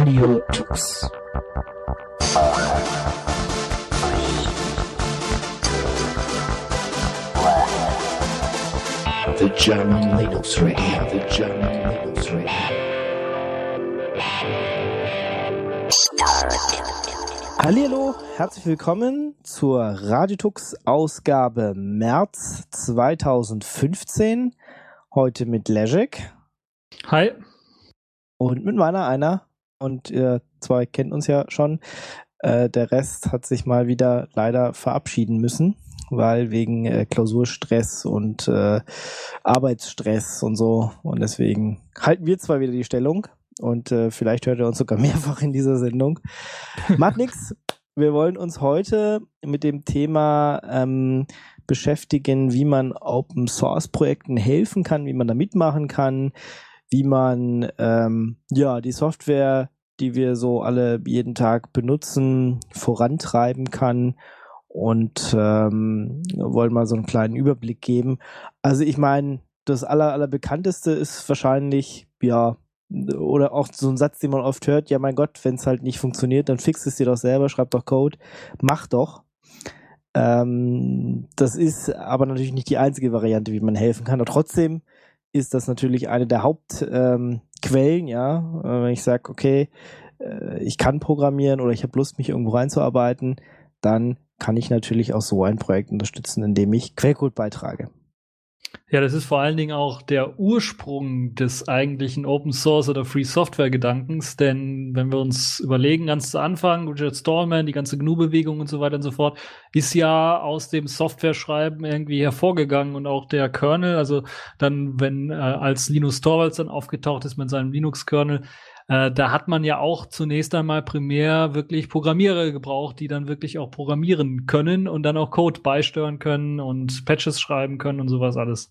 Radio Tux. The German Linux Radio, the German Linux Radio. Hallo, herzlich willkommen zur Radiotux Ausgabe März 2015. Heute mit Leszek. Hi. Und mit meiner einer. Und ihr zwei kennt uns ja schon. Äh, der Rest hat sich mal wieder leider verabschieden müssen, weil wegen äh, Klausurstress und äh, Arbeitsstress und so. Und deswegen halten wir zwar wieder die Stellung. Und äh, vielleicht hört er uns sogar mehrfach in dieser Sendung. Macht nix. Wir wollen uns heute mit dem Thema ähm, beschäftigen, wie man Open Source Projekten helfen kann, wie man da mitmachen kann, wie man ähm, ja die Software, die wir so alle jeden Tag benutzen, vorantreiben kann und ähm, wollen mal so einen kleinen Überblick geben. Also ich meine, das aller, allerbekannteste ist wahrscheinlich, ja, oder auch so ein Satz, den man oft hört, ja mein Gott, wenn es halt nicht funktioniert, dann fix es dir doch selber, schreib doch Code, mach doch. Ähm, das ist aber natürlich nicht die einzige Variante, wie man helfen kann. Und trotzdem ist das natürlich eine der Hauptquellen, ähm, ja. Äh, wenn ich sage, okay, äh, ich kann programmieren oder ich habe Lust, mich irgendwo reinzuarbeiten, dann kann ich natürlich auch so ein Projekt unterstützen, indem ich Quellcode beitrage. Ja, das ist vor allen Dingen auch der Ursprung des eigentlichen Open Source oder Free Software Gedankens, denn wenn wir uns überlegen, ganz zu Anfang, Richard Stallman, die ganze GNU-Bewegung und so weiter und so fort, ist ja aus dem Software-Schreiben irgendwie hervorgegangen und auch der Kernel, also dann, wenn äh, als Linus Torvalds dann aufgetaucht ist mit seinem Linux-Kernel, äh, da hat man ja auch zunächst einmal primär wirklich Programmierer gebraucht, die dann wirklich auch programmieren können und dann auch Code beisteuern können und Patches schreiben können und sowas alles.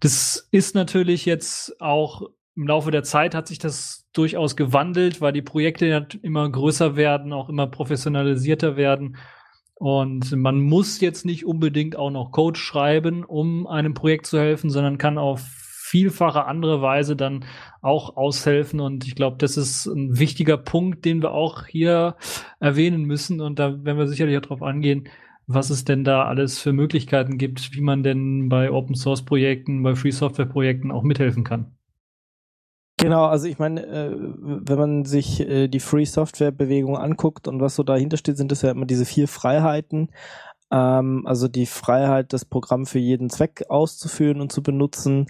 Das ist natürlich jetzt auch im Laufe der Zeit hat sich das durchaus gewandelt, weil die Projekte ja immer größer werden, auch immer professionalisierter werden. Und man muss jetzt nicht unbedingt auch noch Code schreiben, um einem Projekt zu helfen, sondern kann auf vielfache andere Weise dann auch aushelfen. Und ich glaube, das ist ein wichtiger Punkt, den wir auch hier erwähnen müssen. Und da werden wir sicherlich auch darauf angehen, was es denn da alles für Möglichkeiten gibt, wie man denn bei Open Source Projekten, bei Free Software Projekten auch mithelfen kann. Genau, also ich meine, äh, wenn man sich äh, die Free Software Bewegung anguckt und was so dahinter steht, sind es ja immer diese vier Freiheiten. Ähm, also die Freiheit, das Programm für jeden Zweck auszuführen und zu benutzen,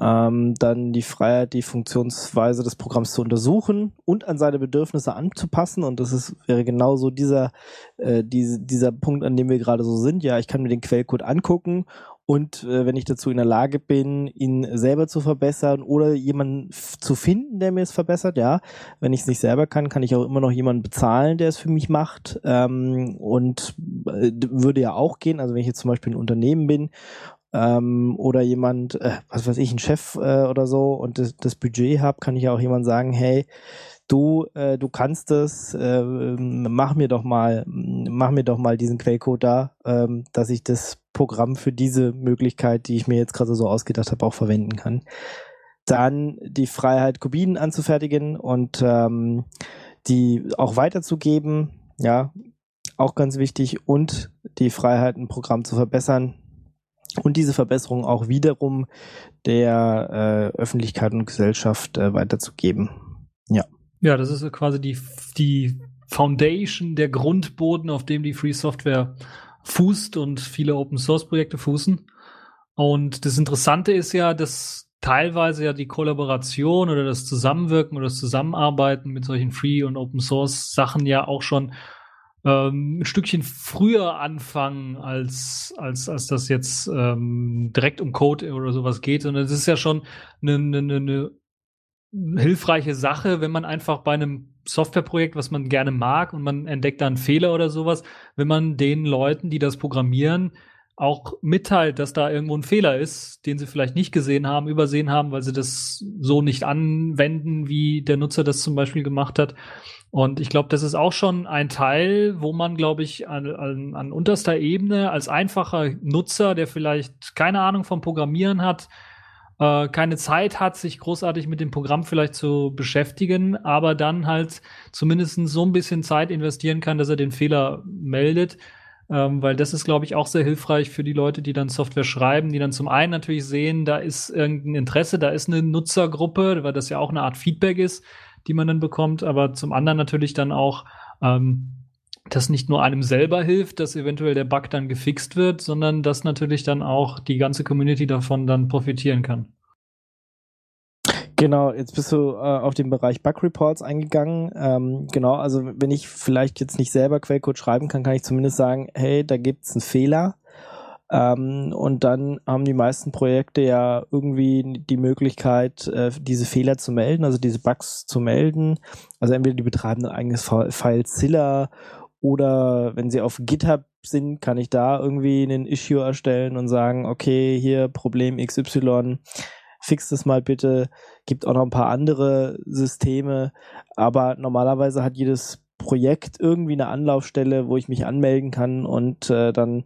ähm, dann die Freiheit, die Funktionsweise des Programms zu untersuchen und an seine Bedürfnisse anzupassen. Und das ist, wäre genauso dieser, äh, diese, dieser Punkt, an dem wir gerade so sind. Ja, ich kann mir den Quellcode angucken und äh, wenn ich dazu in der Lage bin, ihn selber zu verbessern oder jemanden zu finden, der mir es verbessert, ja. Wenn ich es nicht selber kann, kann ich auch immer noch jemanden bezahlen, der es für mich macht. Ähm, und äh, würde ja auch gehen. Also wenn ich jetzt zum Beispiel ein Unternehmen bin ähm, oder jemand, äh, was weiß ich, ein Chef äh, oder so und das, das Budget habe, kann ich ja auch jemand sagen, hey, du, äh, du kannst es, äh, mach mir doch mal, mach mir doch mal diesen Quellcode da, ähm, dass ich das Programm für diese Möglichkeit, die ich mir jetzt gerade so ausgedacht habe, auch verwenden kann. Dann die Freiheit, Kopien anzufertigen und ähm, die auch weiterzugeben, ja, auch ganz wichtig, und die Freiheit, ein Programm zu verbessern, und diese Verbesserung auch wiederum der äh, Öffentlichkeit und Gesellschaft äh, weiterzugeben. Ja. Ja, das ist quasi die, die Foundation, der Grundboden, auf dem die Free Software fußt und viele Open Source Projekte fußen. Und das Interessante ist ja, dass teilweise ja die Kollaboration oder das Zusammenwirken oder das Zusammenarbeiten mit solchen Free und Open Source Sachen ja auch schon ähm, ein Stückchen früher anfangen, als, als, als das jetzt ähm, direkt um Code oder sowas geht. Und es ist ja schon eine, eine, eine hilfreiche Sache, wenn man einfach bei einem Softwareprojekt, was man gerne mag und man entdeckt da einen Fehler oder sowas, wenn man den Leuten, die das programmieren, auch mitteilt, dass da irgendwo ein Fehler ist, den sie vielleicht nicht gesehen haben, übersehen haben, weil sie das so nicht anwenden, wie der Nutzer das zum Beispiel gemacht hat. Und ich glaube, das ist auch schon ein Teil, wo man, glaube ich, an, an, an unterster Ebene als einfacher Nutzer, der vielleicht keine Ahnung vom Programmieren hat, äh, keine Zeit hat, sich großartig mit dem Programm vielleicht zu beschäftigen, aber dann halt zumindest so ein bisschen Zeit investieren kann, dass er den Fehler meldet. Ähm, weil das ist, glaube ich, auch sehr hilfreich für die Leute, die dann Software schreiben, die dann zum einen natürlich sehen, da ist irgendein Interesse, da ist eine Nutzergruppe, weil das ja auch eine Art Feedback ist, die man dann bekommt, aber zum anderen natürlich dann auch ähm, das nicht nur einem selber hilft, dass eventuell der Bug dann gefixt wird, sondern dass natürlich dann auch die ganze Community davon dann profitieren kann. Genau, jetzt bist du äh, auf den Bereich Bug Reports eingegangen. Ähm, genau, also wenn ich vielleicht jetzt nicht selber Quellcode schreiben kann, kann ich zumindest sagen, hey, da gibt's einen Fehler. Ähm, und dann haben die meisten Projekte ja irgendwie die Möglichkeit, äh, diese Fehler zu melden, also diese Bugs zu melden. Also entweder die betreiben ein eigenes FileZilla oder wenn sie auf GitHub sind, kann ich da irgendwie einen Issue erstellen und sagen, okay, hier Problem XY, fix das mal bitte. Gibt auch noch ein paar andere Systeme, aber normalerweise hat jedes Projekt irgendwie eine Anlaufstelle, wo ich mich anmelden kann und äh, dann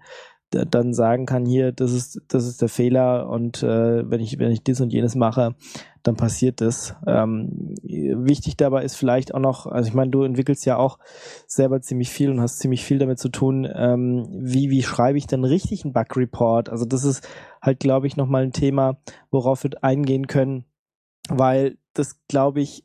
dann sagen kann, hier, das ist, das ist der Fehler und äh, wenn ich, wenn ich dies und jenes mache, dann passiert das. Ähm, wichtig dabei ist vielleicht auch noch, also ich meine, du entwickelst ja auch selber ziemlich viel und hast ziemlich viel damit zu tun, ähm, wie, wie schreibe ich denn richtig einen Bug-Report? Also das ist halt, glaube ich, nochmal ein Thema, worauf wir eingehen können, weil das, glaube ich,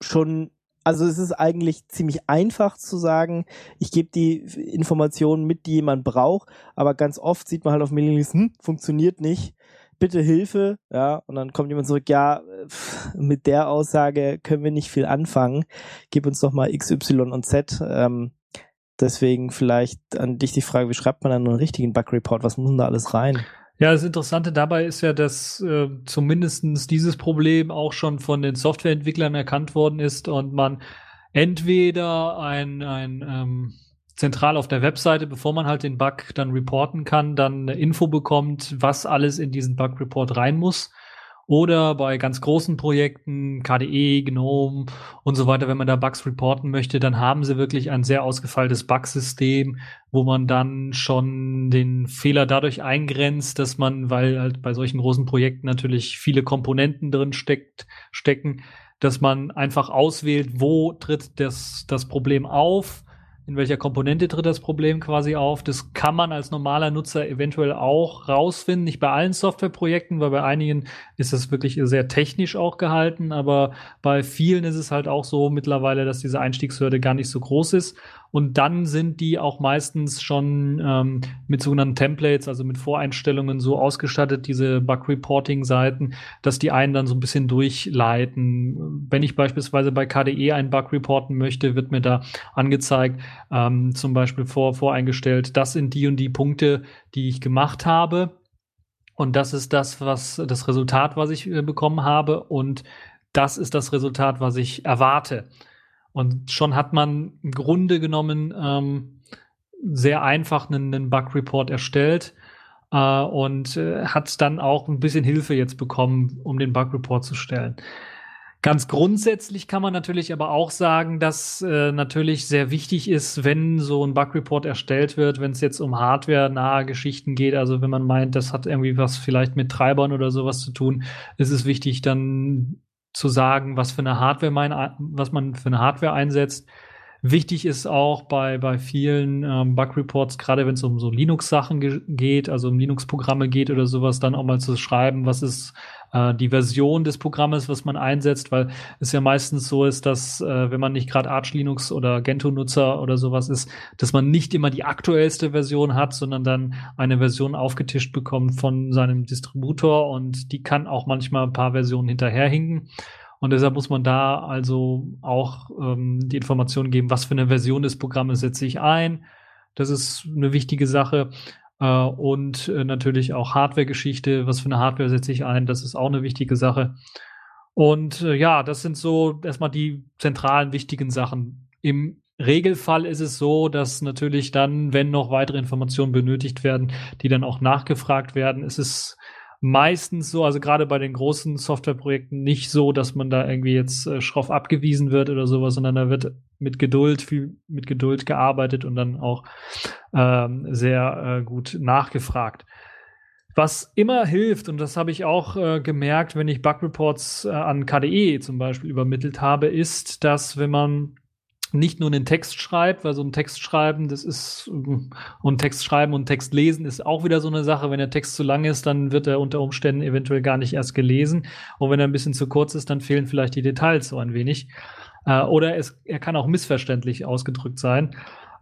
schon also es ist eigentlich ziemlich einfach zu sagen, ich gebe die Informationen mit, die jemand braucht, aber ganz oft sieht man halt auf Mailinglisten, hm, funktioniert nicht, bitte Hilfe, ja, und dann kommt jemand zurück, ja, mit der Aussage können wir nicht viel anfangen, gib uns doch mal X, Y und Z, ähm, deswegen vielleicht an dich die Frage, wie schreibt man dann einen richtigen Bug-Report, was muss denn da alles rein? Ja, das Interessante dabei ist ja, dass äh, zumindestens dieses Problem auch schon von den Softwareentwicklern erkannt worden ist und man entweder ein, ein ähm, zentral auf der Webseite, bevor man halt den Bug dann reporten kann, dann eine Info bekommt, was alles in diesen Bug-Report rein muss oder bei ganz großen Projekten, KDE, GNOME und so weiter, wenn man da Bugs reporten möchte, dann haben sie wirklich ein sehr ausgefeiltes Bug-System, wo man dann schon den Fehler dadurch eingrenzt, dass man, weil halt bei solchen großen Projekten natürlich viele Komponenten drin steckt, stecken, dass man einfach auswählt, wo tritt das, das Problem auf, in welcher Komponente tritt das Problem quasi auf. Das kann man als normaler Nutzer eventuell auch rausfinden. Nicht bei allen Softwareprojekten, weil bei einigen ist das wirklich sehr technisch auch gehalten, aber bei vielen ist es halt auch so mittlerweile, dass diese Einstiegshürde gar nicht so groß ist. Und dann sind die auch meistens schon ähm, mit sogenannten Templates, also mit Voreinstellungen so ausgestattet, diese Bug-Reporting-Seiten, dass die einen dann so ein bisschen durchleiten. Wenn ich beispielsweise bei KDE einen Bug reporten möchte, wird mir da angezeigt, ähm, zum Beispiel vor, voreingestellt, das sind die und die Punkte, die ich gemacht habe. Und das ist das, was das Resultat, was ich äh, bekommen habe. Und das ist das Resultat, was ich erwarte. Und schon hat man im Grunde genommen ähm, sehr einfach einen, einen Bug-Report erstellt äh, und äh, hat dann auch ein bisschen Hilfe jetzt bekommen, um den Bug-Report zu stellen. Ganz grundsätzlich kann man natürlich aber auch sagen, dass äh, natürlich sehr wichtig ist, wenn so ein Bug-Report erstellt wird, wenn es jetzt um hardware-nahe Geschichten geht, also wenn man meint, das hat irgendwie was vielleicht mit Treibern oder sowas zu tun, ist es wichtig, dann zu sagen, was für eine Hardware man, was man für eine Hardware einsetzt. Wichtig ist auch bei, bei vielen ähm, Bug-Reports, gerade wenn es um so Linux-Sachen ge geht, also um Linux-Programme geht oder sowas, dann auch mal zu schreiben, was ist äh, die Version des Programmes, was man einsetzt, weil es ja meistens so ist, dass äh, wenn man nicht gerade Arch Linux oder Gentoo-Nutzer oder sowas ist, dass man nicht immer die aktuellste Version hat, sondern dann eine Version aufgetischt bekommt von seinem Distributor und die kann auch manchmal ein paar Versionen hinterherhinken. Und deshalb muss man da also auch ähm, die Information geben, was für eine Version des Programmes setze ich ein. Das ist eine wichtige Sache. Äh, und äh, natürlich auch Hardware-Geschichte. Was für eine Hardware setze ich ein? Das ist auch eine wichtige Sache. Und äh, ja, das sind so erstmal die zentralen wichtigen Sachen. Im Regelfall ist es so, dass natürlich dann, wenn noch weitere Informationen benötigt werden, die dann auch nachgefragt werden, ist es meistens so, also gerade bei den großen Softwareprojekten nicht so, dass man da irgendwie jetzt äh, schroff abgewiesen wird oder sowas, sondern da wird mit Geduld, viel mit Geduld gearbeitet und dann auch ähm, sehr äh, gut nachgefragt. Was immer hilft, und das habe ich auch äh, gemerkt, wenn ich Bug-Reports äh, an KDE zum Beispiel übermittelt habe, ist, dass wenn man nicht nur einen Text schreibt, weil so ein Text schreiben, das ist, und Text schreiben und Text lesen ist auch wieder so eine Sache. Wenn der Text zu lang ist, dann wird er unter Umständen eventuell gar nicht erst gelesen. Und wenn er ein bisschen zu kurz ist, dann fehlen vielleicht die Details so ein wenig. Äh, oder es, er kann auch missverständlich ausgedrückt sein.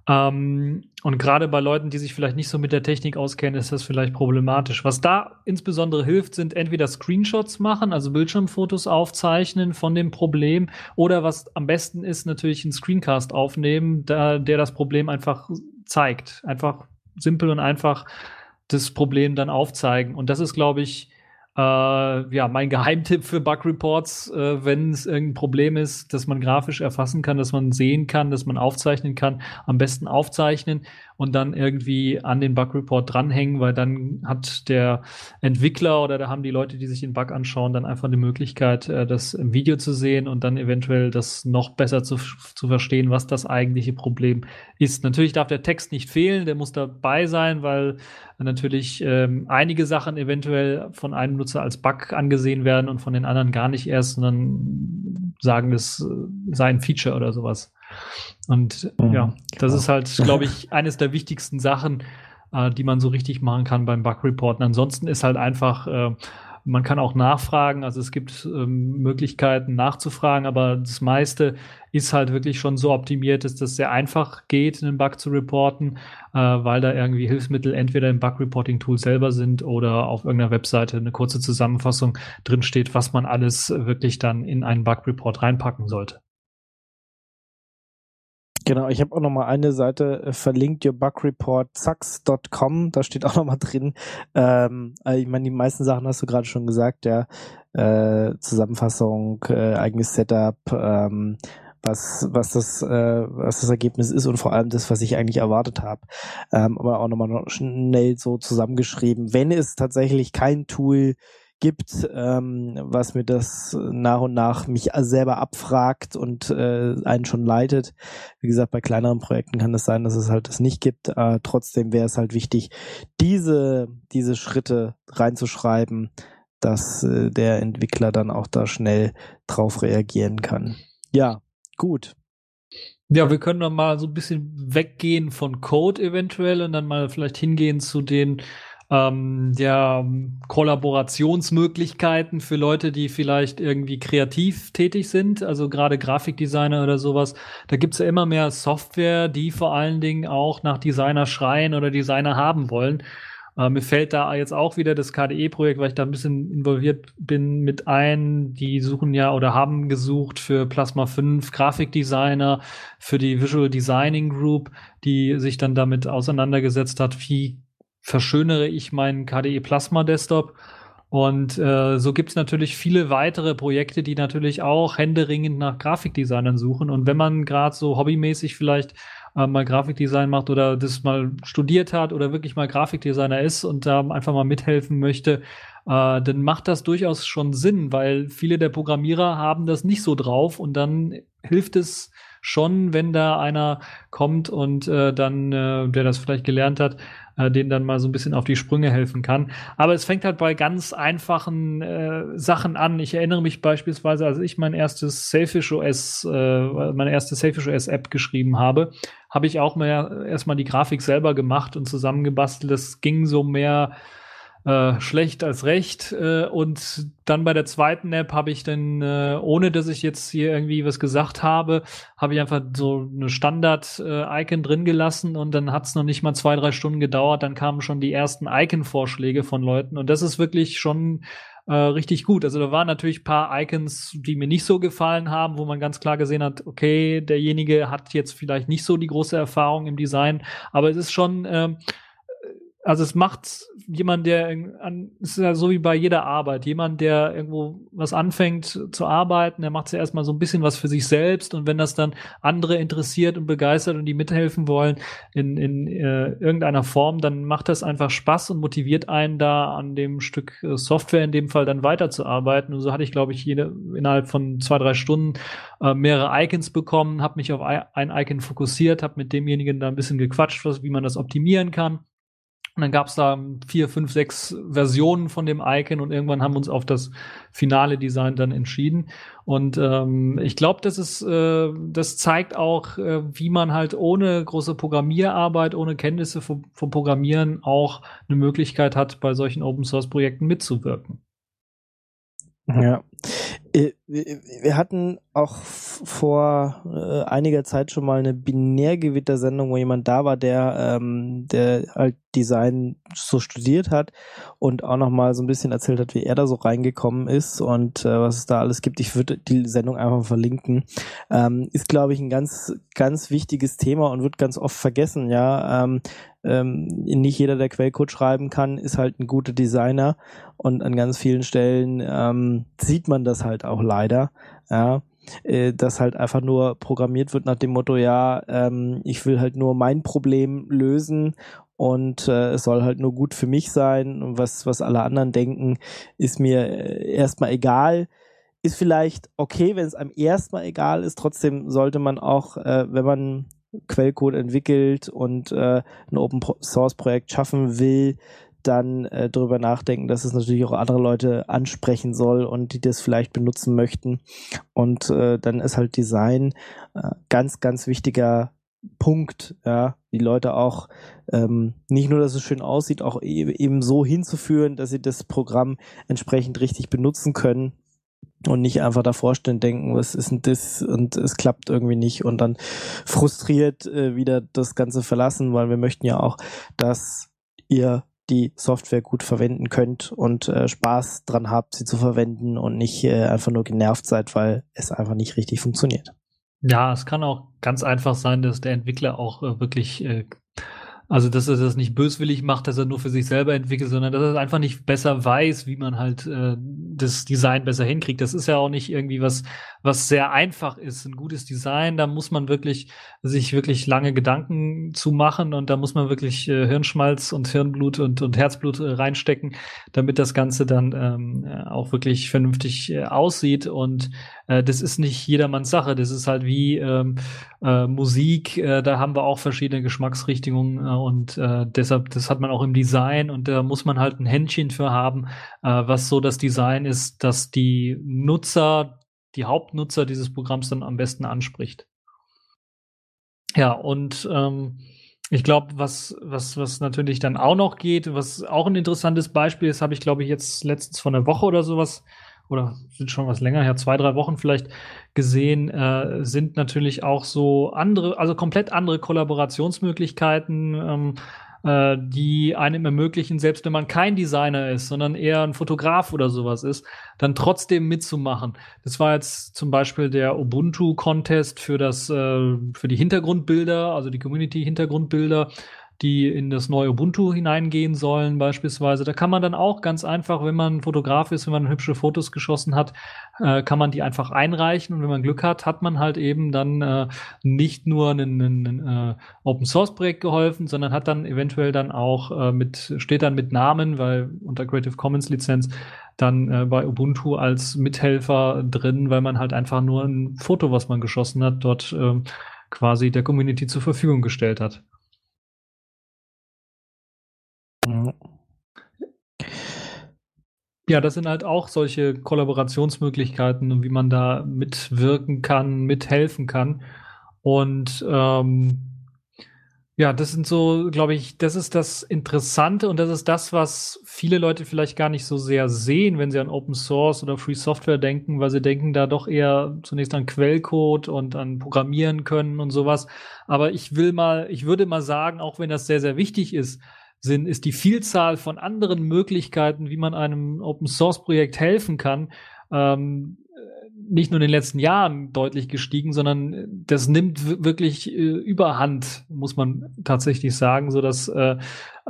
Ähm, und gerade bei Leuten, die sich vielleicht nicht so mit der Technik auskennen, ist das vielleicht problematisch. Was da insbesondere hilft, sind entweder Screenshots machen, also Bildschirmfotos aufzeichnen von dem Problem, oder was am besten ist, natürlich einen Screencast aufnehmen, da, der das Problem einfach zeigt. Einfach simpel und einfach das Problem dann aufzeigen. Und das ist, glaube ich, äh, ja, mein Geheimtipp für Bug Reports, äh, wenn es irgendein Problem ist, dass man grafisch erfassen kann, dass man sehen kann, dass man aufzeichnen kann, am besten aufzeichnen und dann irgendwie an den Bug Report dranhängen, weil dann hat der Entwickler oder da haben die Leute, die sich den Bug anschauen, dann einfach eine Möglichkeit, äh, das im Video zu sehen und dann eventuell das noch besser zu, zu verstehen, was das eigentliche Problem ist. Natürlich darf der Text nicht fehlen, der muss dabei sein, weil natürlich ähm, einige Sachen eventuell von einem Nutzer als Bug angesehen werden und von den anderen gar nicht erst, sondern sagen, es äh, sei ein Feature oder sowas. Und mhm, ja, das genau. ist halt, glaube ich, eines der wichtigsten Sachen, äh, die man so richtig machen kann beim Bug Reporten. Ansonsten ist halt einfach, äh, man kann auch nachfragen, also es gibt ähm, Möglichkeiten nachzufragen, aber das meiste ist halt wirklich schon so optimiert, dass das sehr einfach geht, einen Bug zu reporten, äh, weil da irgendwie Hilfsmittel entweder im Bug Reporting Tool selber sind oder auf irgendeiner Webseite eine kurze Zusammenfassung drinsteht, was man alles wirklich dann in einen Bug Report reinpacken sollte. Genau, ich habe auch noch mal eine Seite äh, verlinkt, yourbugreportsucks.com, da steht auch noch mal drin. Ähm, also ich meine, die meisten Sachen hast du gerade schon gesagt, ja. Äh, Zusammenfassung, äh, eigenes Setup, ähm, was, was, das, äh, was das Ergebnis ist und vor allem das, was ich eigentlich erwartet habe. Ähm, aber auch nochmal schnell so zusammengeschrieben. Wenn es tatsächlich kein Tool gibt, ähm, was mir das nach und nach mich selber abfragt und äh, einen schon leitet. Wie gesagt, bei kleineren Projekten kann es sein, dass es halt das nicht gibt. Äh, trotzdem wäre es halt wichtig, diese, diese Schritte reinzuschreiben, dass äh, der Entwickler dann auch da schnell drauf reagieren kann. Ja, gut. Ja, wir können dann mal so ein bisschen weggehen von Code eventuell und dann mal vielleicht hingehen zu den ähm, ja, Kollaborationsmöglichkeiten für Leute, die vielleicht irgendwie kreativ tätig sind, also gerade Grafikdesigner oder sowas. Da gibt's ja immer mehr Software, die vor allen Dingen auch nach Designer schreien oder Designer haben wollen. Äh, mir fällt da jetzt auch wieder das KDE-Projekt, weil ich da ein bisschen involviert bin, mit ein. Die suchen ja oder haben gesucht für Plasma 5 Grafikdesigner, für die Visual Designing Group, die sich dann damit auseinandergesetzt hat, wie verschönere ich meinen KDE Plasma Desktop. Und äh, so gibt es natürlich viele weitere Projekte, die natürlich auch händeringend nach Grafikdesignern suchen. Und wenn man gerade so hobbymäßig vielleicht äh, mal Grafikdesign macht oder das mal studiert hat oder wirklich mal Grafikdesigner ist und da einfach mal mithelfen möchte, äh, dann macht das durchaus schon Sinn, weil viele der Programmierer haben das nicht so drauf und dann hilft es schon, wenn da einer kommt und äh, dann, äh, der das vielleicht gelernt hat, äh, denen dann mal so ein bisschen auf die Sprünge helfen kann. Aber es fängt halt bei ganz einfachen äh, Sachen an. Ich erinnere mich beispielsweise, als ich mein erstes Selfish OS, äh, meine erste Selfish OS App geschrieben habe, habe ich auch mehr erstmal die Grafik selber gemacht und zusammengebastelt. Das ging so mehr äh, schlecht als recht. Äh, und dann bei der zweiten App habe ich dann, äh, ohne dass ich jetzt hier irgendwie was gesagt habe, habe ich einfach so eine Standard-Icon drin gelassen und dann hat es noch nicht mal zwei, drei Stunden gedauert. Dann kamen schon die ersten Icon-Vorschläge von Leuten und das ist wirklich schon äh, richtig gut. Also da waren natürlich paar Icons, die mir nicht so gefallen haben, wo man ganz klar gesehen hat, okay, derjenige hat jetzt vielleicht nicht so die große Erfahrung im Design, aber es ist schon ähm, also es macht jemand, der an, es ist ja so wie bei jeder Arbeit, jemand, der irgendwo was anfängt zu arbeiten, der macht ja erstmal so ein bisschen was für sich selbst. Und wenn das dann andere interessiert und begeistert und die mithelfen wollen in, in äh, irgendeiner Form, dann macht das einfach Spaß und motiviert einen da an dem Stück äh, Software in dem Fall dann weiterzuarbeiten. Und so hatte ich, glaube ich, jede, innerhalb von zwei, drei Stunden äh, mehrere Icons bekommen, habe mich auf ein Icon fokussiert, habe mit demjenigen da ein bisschen gequatscht, was, wie man das optimieren kann Und dann gab es da vier, fünf, sechs Versionen von dem Icon und irgendwann haben wir uns auf das finale Design dann entschieden. Und ähm, ich glaube, das ist, äh, das zeigt auch, äh, wie man halt ohne große Programmierarbeit, ohne Kenntnisse vom, vom Programmieren auch eine Möglichkeit hat, bei solchen Open Source Projekten mitzuwirken. Ja. Äh, wir hatten auch vor äh, einiger Zeit schon mal eine Binärgewittersendung, wo jemand da war, der, ähm, der halt Design so studiert hat und auch noch mal so ein bisschen erzählt hat, wie er da so reingekommen ist und äh, was es da alles gibt. Ich würde die Sendung einfach verlinken. Ähm, ist, glaube ich, ein ganz, ganz wichtiges Thema und wird ganz oft vergessen, ja. Ähm, ähm, nicht jeder, der Quellcode schreiben kann, ist halt ein guter Designer. Und an ganz vielen Stellen ähm, sieht man das halt auch leider, ja, äh, dass halt einfach nur programmiert wird nach dem Motto, ja, ähm, ich will halt nur mein Problem lösen und äh, es soll halt nur gut für mich sein. Und was, was alle anderen denken, ist mir äh, erstmal egal. Ist vielleicht okay, wenn es einem erstmal egal ist. Trotzdem sollte man auch, äh, wenn man Quellcode entwickelt und äh, ein Open Source Projekt schaffen will, dann äh, darüber nachdenken, dass es natürlich auch andere Leute ansprechen soll und die das vielleicht benutzen möchten. Und äh, dann ist halt Design äh, ganz, ganz wichtiger Punkt, ja, die Leute auch ähm, nicht nur, dass es schön aussieht, auch e eben so hinzuführen, dass sie das Programm entsprechend richtig benutzen können und nicht einfach davor stehen denken, was ist denn das und es klappt irgendwie nicht und dann frustriert äh, wieder das Ganze verlassen, weil wir möchten ja auch, dass ihr die Software gut verwenden könnt und äh, Spaß dran habt, sie zu verwenden und nicht äh, einfach nur genervt seid, weil es einfach nicht richtig funktioniert. Ja, es kann auch ganz einfach sein, dass der Entwickler auch äh, wirklich äh, also, dass er das nicht böswillig macht, dass er nur für sich selber entwickelt, sondern dass er einfach nicht besser weiß, wie man halt äh, das Design besser hinkriegt. Das ist ja auch nicht irgendwie was, was sehr einfach ist. Ein gutes Design, da muss man wirklich sich wirklich lange Gedanken zu machen und da muss man wirklich äh, Hirnschmalz und Hirnblut und, und Herzblut äh, reinstecken, damit das Ganze dann ähm, äh, auch wirklich vernünftig äh, aussieht. Und äh, das ist nicht jedermanns Sache. Das ist halt wie ähm, äh, Musik, äh, da haben wir auch verschiedene Geschmacksrichtungen äh, und äh, deshalb, das hat man auch im Design und da muss man halt ein Händchen für haben, äh, was so das Design ist, dass die Nutzer die Hauptnutzer dieses Programms dann am besten anspricht. Ja, und ähm, ich glaube, was, was, was natürlich dann auch noch geht, was auch ein interessantes Beispiel ist, habe ich, glaube ich, jetzt letztens von einer Woche oder sowas, oder sind schon was länger her, zwei, drei Wochen vielleicht gesehen, äh, sind natürlich auch so andere, also komplett andere Kollaborationsmöglichkeiten. Ähm, äh, die einem ermöglichen, selbst wenn man kein Designer ist, sondern eher ein Fotograf oder sowas ist, dann trotzdem mitzumachen. Das war jetzt zum Beispiel der Ubuntu Contest für das, äh, für die Hintergrundbilder, also die Community Hintergrundbilder die in das neue Ubuntu hineingehen sollen, beispielsweise. Da kann man dann auch ganz einfach, wenn man Fotograf ist, wenn man hübsche Fotos geschossen hat, äh, kann man die einfach einreichen und wenn man Glück hat, hat man halt eben dann äh, nicht nur ein, äh, Open Source Projekt geholfen, sondern hat dann eventuell dann auch äh, mit, steht dann mit Namen, weil unter Creative Commons Lizenz dann äh, bei Ubuntu als Mithelfer drin, weil man halt einfach nur ein Foto, was man geschossen hat, dort äh, quasi der Community zur Verfügung gestellt hat. Ja, das sind halt auch solche Kollaborationsmöglichkeiten wie man da mitwirken kann, mithelfen kann. Und ähm, ja, das sind so, glaube ich, das ist das Interessante und das ist das, was viele Leute vielleicht gar nicht so sehr sehen, wenn sie an Open Source oder Free Software denken, weil sie denken da doch eher zunächst an Quellcode und an Programmieren können und sowas. Aber ich will mal, ich würde mal sagen, auch wenn das sehr, sehr wichtig ist, sind, ist die Vielzahl von anderen Möglichkeiten, wie man einem Open Source Projekt helfen kann, ähm, nicht nur in den letzten Jahren deutlich gestiegen, sondern das nimmt wirklich äh, überhand, muss man tatsächlich sagen, so dass äh,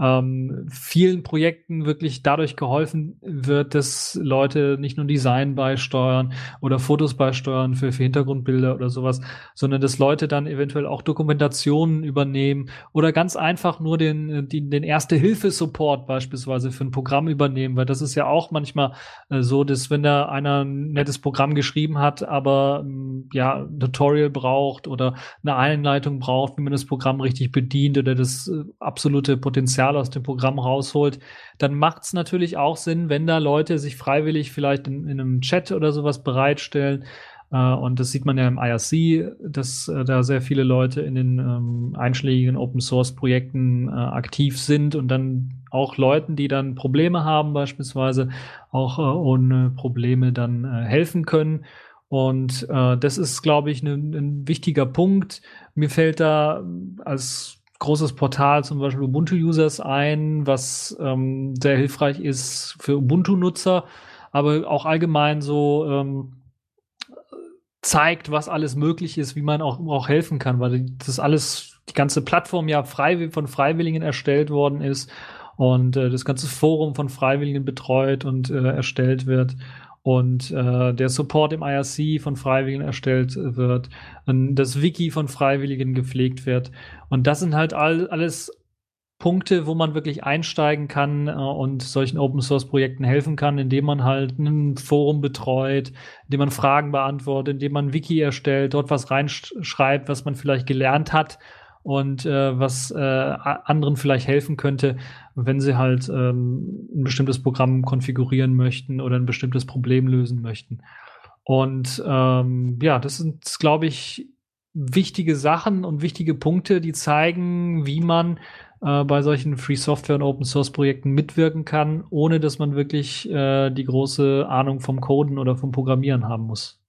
ähm, vielen Projekten wirklich dadurch geholfen wird, dass Leute nicht nur Design beisteuern oder Fotos beisteuern für, für Hintergrundbilder oder sowas, sondern dass Leute dann eventuell auch Dokumentationen übernehmen oder ganz einfach nur den, den, den Erste-Hilfe-Support beispielsweise für ein Programm übernehmen, weil das ist ja auch manchmal äh, so, dass wenn da einer ein nettes Programm geschrieben hat, aber ähm, ja, ein Tutorial braucht oder eine Einleitung braucht, wie man das Programm richtig bedient oder das äh, absolute Potenzial Potenzial aus dem Programm rausholt, dann macht es natürlich auch Sinn, wenn da Leute sich freiwillig vielleicht in, in einem Chat oder sowas bereitstellen, äh, und das sieht man ja im IRC, dass äh, da sehr viele Leute in den ähm, einschlägigen Open Source Projekten äh, aktiv sind und dann auch Leuten, die dann Probleme haben, beispielsweise auch ohne Probleme dann helfen können. Und das ist, glaube ich, ne, ein wichtiger Punkt. Mir fällt da als großes Portal zum Beispiel Ubuntu Users ein, was ähm, sehr hilfreich ist für Ubuntu-Nutzer, aber auch allgemein so ähm, zeigt, was alles möglich ist, wie man auch, auch helfen kann, weil das alles, die ganze Plattform ja frei, von Freiwilligen erstellt worden ist und äh, das ganze Forum von Freiwilligen betreut und äh, erstellt wird und äh, der Support im IRC von Freiwilligen erstellt wird, das Wiki von Freiwilligen gepflegt wird. Und das sind halt all, alles Punkte, wo man wirklich einsteigen kann äh, und solchen Open Source Projekten helfen kann, indem man halt ein Forum betreut, indem man Fragen beantwortet, indem man Wiki erstellt, dort was reinschreibt, was man vielleicht gelernt hat und äh, was äh, anderen vielleicht helfen könnte, wenn sie halt ähm, ein bestimmtes Programm konfigurieren möchten oder ein bestimmtes Problem lösen möchten. Und ähm, ja, das sind, glaube ich, wichtige Sachen und wichtige Punkte, die zeigen, wie man äh, bei solchen Free Software und Open Source Projekten mitwirken kann, ohne dass man wirklich äh, die große Ahnung vom Coden oder vom Programmieren haben muss.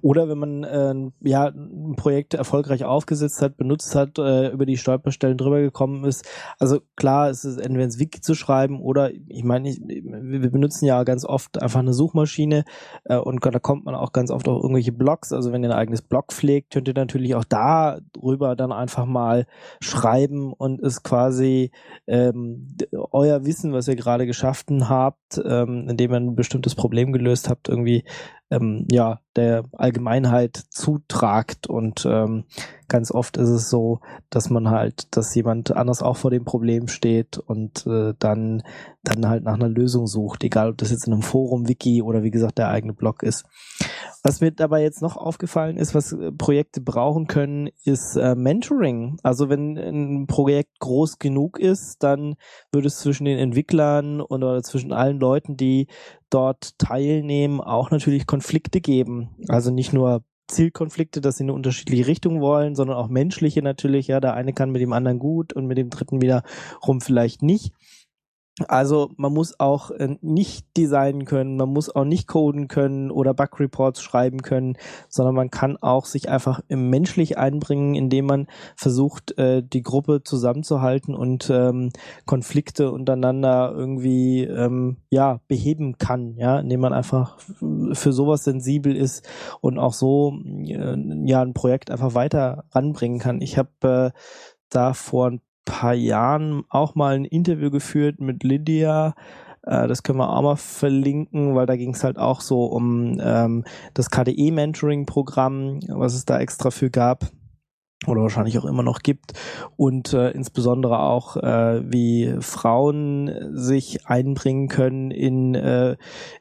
Oder wenn man äh, ja ein Projekt erfolgreich aufgesetzt hat, benutzt hat, äh, über die Stolperstellen drüber gekommen ist. Also klar, es ist entweder ins Wiki zu schreiben oder ich meine, ich, wir benutzen ja ganz oft einfach eine Suchmaschine äh, und da kommt man auch ganz oft auf irgendwelche Blogs. Also wenn ihr ein eigenes Blog pflegt, könnt ihr natürlich auch da drüber dann einfach mal schreiben und es quasi ähm, euer Wissen, was ihr gerade geschaffen habt, ähm, indem ihr ein bestimmtes Problem gelöst habt, irgendwie ähm, ja der Allgemeinheit zutragt und ähm, ganz oft ist es so, dass man halt, dass jemand anders auch vor dem Problem steht und äh, dann dann halt nach einer Lösung sucht, egal ob das jetzt in einem Forum, Wiki oder wie gesagt der eigene Blog ist. Was mir dabei jetzt noch aufgefallen ist, was äh, Projekte brauchen können, ist äh, Mentoring. Also wenn ein Projekt groß genug ist, dann würde es zwischen den Entwicklern oder zwischen allen Leuten, die dort teilnehmen, auch natürlich Konflikte geben. Also nicht nur Zielkonflikte, dass sie eine unterschiedliche Richtung wollen, sondern auch menschliche natürlich. Ja, der eine kann mit dem anderen gut und mit dem dritten wiederum vielleicht nicht. Also man muss auch äh, nicht designen können, man muss auch nicht coden können oder Bug Reports schreiben können, sondern man kann auch sich einfach menschlich einbringen, indem man versucht, äh, die Gruppe zusammenzuhalten und ähm, Konflikte untereinander irgendwie ähm, ja beheben kann, ja, indem man einfach für sowas sensibel ist und auch so äh, ja ein Projekt einfach weiter ranbringen kann. Ich habe äh, da vor ein paar Jahren auch mal ein Interview geführt mit Lydia. Äh, das können wir auch mal verlinken, weil da ging es halt auch so um ähm, das KDE-Mentoring-Programm, was es da extra für gab oder wahrscheinlich auch immer noch gibt und äh, insbesondere auch äh, wie Frauen sich einbringen können in äh,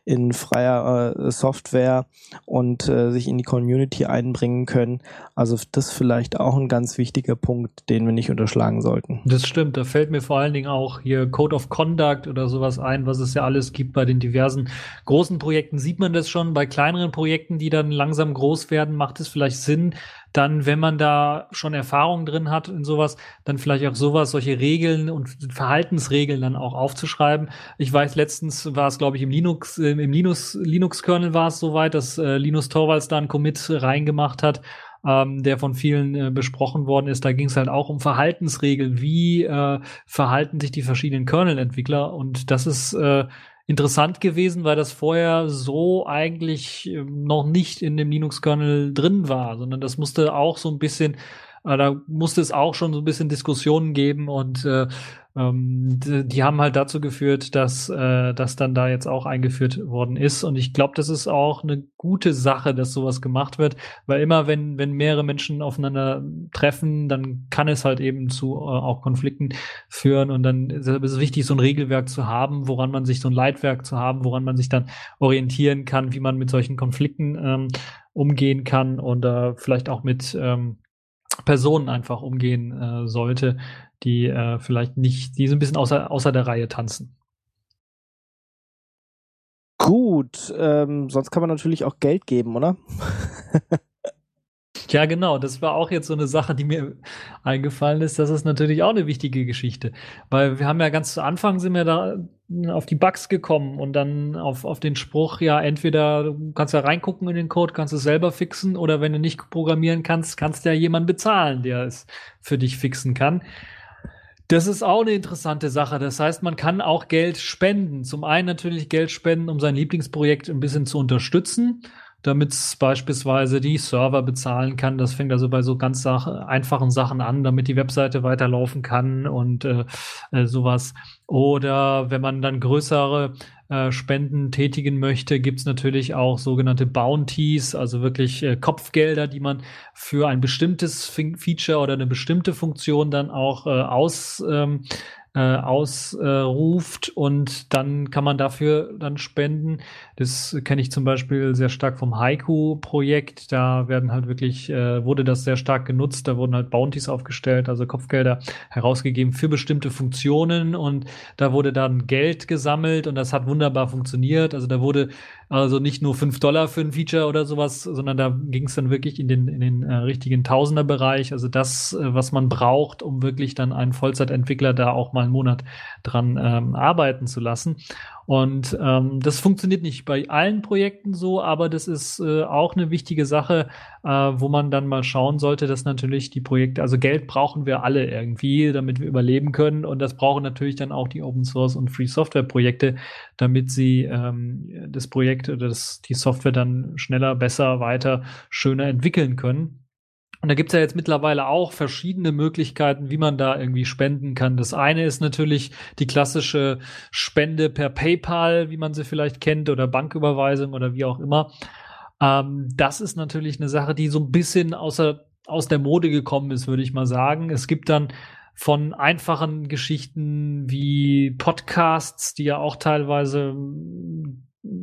in freier äh, Software und äh, sich in die Community einbringen können. Also das vielleicht auch ein ganz wichtiger Punkt, den wir nicht unterschlagen sollten. Das stimmt. Da fällt mir vor allen Dingen auch hier Code of Conduct oder sowas ein, was es ja alles gibt bei den diversen großen Projekten. Sieht man das schon bei kleineren Projekten, die dann langsam groß werden, macht es vielleicht Sinn, dann, wenn man da schon Erfahrung drin hat in sowas, dann vielleicht auch sowas, solche Regeln und Verhaltensregeln dann auch aufzuschreiben. Ich weiß, letztens war es, glaube ich, im Linux, äh, im Linux, Linux-Kernel war es soweit, dass äh, Linus Torvalds da einen Commit reingemacht hat, ähm, der von vielen äh, besprochen worden ist. Da ging es halt auch um Verhaltensregeln. Wie äh, verhalten sich die verschiedenen Kernel-Entwickler? Und das ist äh, interessant gewesen, weil das vorher so eigentlich ähm, noch nicht in dem Linux-Kernel drin war, sondern das musste auch so ein bisschen, äh, da musste es auch schon so ein bisschen Diskussionen geben und äh, ähm, die, die, haben halt dazu geführt, dass äh, das dann da jetzt auch eingeführt worden ist. Und ich glaube, das ist auch eine gute Sache, dass sowas gemacht wird, weil immer, wenn, wenn mehrere Menschen aufeinander treffen, dann kann es halt eben zu äh, auch Konflikten führen. Und dann ist es wichtig, so ein Regelwerk zu haben, woran man sich so ein Leitwerk zu haben, woran man sich dann orientieren kann, wie man mit solchen Konflikten ähm, umgehen kann und äh, vielleicht auch mit ähm, Personen einfach umgehen äh, sollte, die äh, vielleicht nicht, die so ein bisschen außer, außer der Reihe tanzen. Gut, ähm, sonst kann man natürlich auch Geld geben, oder? Ja, genau. Das war auch jetzt so eine Sache, die mir eingefallen ist. Das ist natürlich auch eine wichtige Geschichte. Weil wir haben ja ganz zu Anfang sind wir da auf die Bugs gekommen und dann auf, auf den Spruch, ja, entweder du kannst ja reingucken in den Code, kannst es selber fixen oder wenn du nicht programmieren kannst, kannst du ja jemanden bezahlen, der es für dich fixen kann. Das ist auch eine interessante Sache. Das heißt, man kann auch Geld spenden. Zum einen natürlich Geld spenden, um sein Lieblingsprojekt ein bisschen zu unterstützen damit es beispielsweise die Server bezahlen kann. Das fängt also bei so ganz Sach einfachen Sachen an, damit die Webseite weiterlaufen kann und äh, äh, sowas. Oder wenn man dann größere äh, Spenden tätigen möchte, gibt's natürlich auch sogenannte Bounties, also wirklich äh, Kopfgelder, die man für ein bestimmtes Feature oder eine bestimmte Funktion dann auch äh, aus ähm, äh, ausruft äh, und dann kann man dafür dann spenden. Das kenne ich zum Beispiel sehr stark vom Haiku-Projekt. Da werden halt wirklich, äh, wurde das sehr stark genutzt. Da wurden halt Bounties aufgestellt, also Kopfgelder herausgegeben für bestimmte Funktionen und da wurde dann Geld gesammelt und das hat wunderbar funktioniert. Also da wurde also nicht nur fünf Dollar für ein Feature oder sowas, sondern da ging es dann wirklich in den, in den äh, richtigen Tausenderbereich. Also das, äh, was man braucht, um wirklich dann einen Vollzeitentwickler da auch mal einen Monat dran ähm, arbeiten zu lassen. Und ähm, das funktioniert nicht bei allen Projekten so, aber das ist äh, auch eine wichtige Sache, äh, wo man dann mal schauen sollte, dass natürlich die Projekte, also Geld brauchen wir alle irgendwie, damit wir überleben können. Und das brauchen natürlich dann auch die Open Source und Free Software Projekte, damit sie ähm, das Projekt oder das, die Software dann schneller, besser, weiter, schöner entwickeln können. Und da gibt's ja jetzt mittlerweile auch verschiedene Möglichkeiten, wie man da irgendwie spenden kann. Das eine ist natürlich die klassische Spende per PayPal, wie man sie vielleicht kennt, oder Banküberweisung oder wie auch immer. Ähm, das ist natürlich eine Sache, die so ein bisschen außer, aus der Mode gekommen ist, würde ich mal sagen. Es gibt dann von einfachen Geschichten wie Podcasts, die ja auch teilweise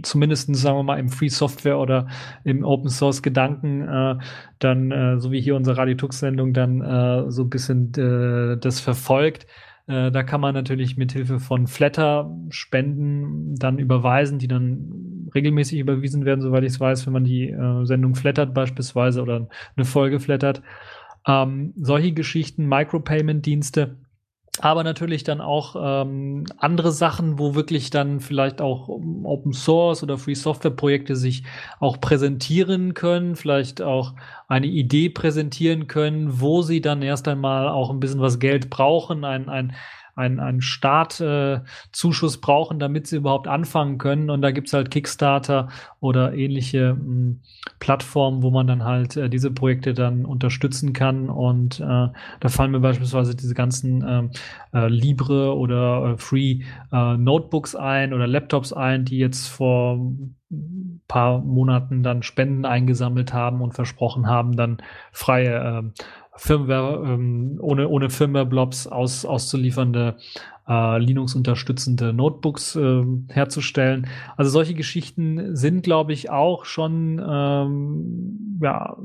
zumindest sagen wir mal im Free Software oder im Open Source Gedanken äh, dann äh, so wie hier unsere Radio Tux Sendung dann äh, so ein bisschen äh, das verfolgt. Äh, da kann man natürlich mit Hilfe von Flatter Spenden dann überweisen die dann regelmäßig überwiesen werden soweit ich es weiß wenn man die äh, Sendung flattert beispielsweise oder eine Folge flattert. Ähm, solche Geschichten Micropayment Dienste aber natürlich dann auch ähm, andere Sachen, wo wirklich dann vielleicht auch Open Source oder Free Software Projekte sich auch präsentieren können, vielleicht auch eine Idee präsentieren können, wo sie dann erst einmal auch ein bisschen was Geld brauchen, ein, ein einen, einen Startzuschuss äh, brauchen, damit sie überhaupt anfangen können. Und da gibt's halt Kickstarter oder ähnliche mh, hm, Plattformen, wo man dann halt äh, diese Projekte dann unterstützen kann. Und äh, da fallen mir beispielsweise diese ganzen ähm, äh, Libre oder äh, Free äh, Notebooks ein oder Laptops ein, die jetzt vor paar Monaten dann Spenden eingesammelt haben und versprochen haben, dann freie äh, Firmware, ähm, ohne, ohne Firmware-Blobs aus, auszuliefernde äh, Linux-unterstützende Notebooks äh, herzustellen. Also solche Geschichten sind, glaube ich, auch schon ähm, ja,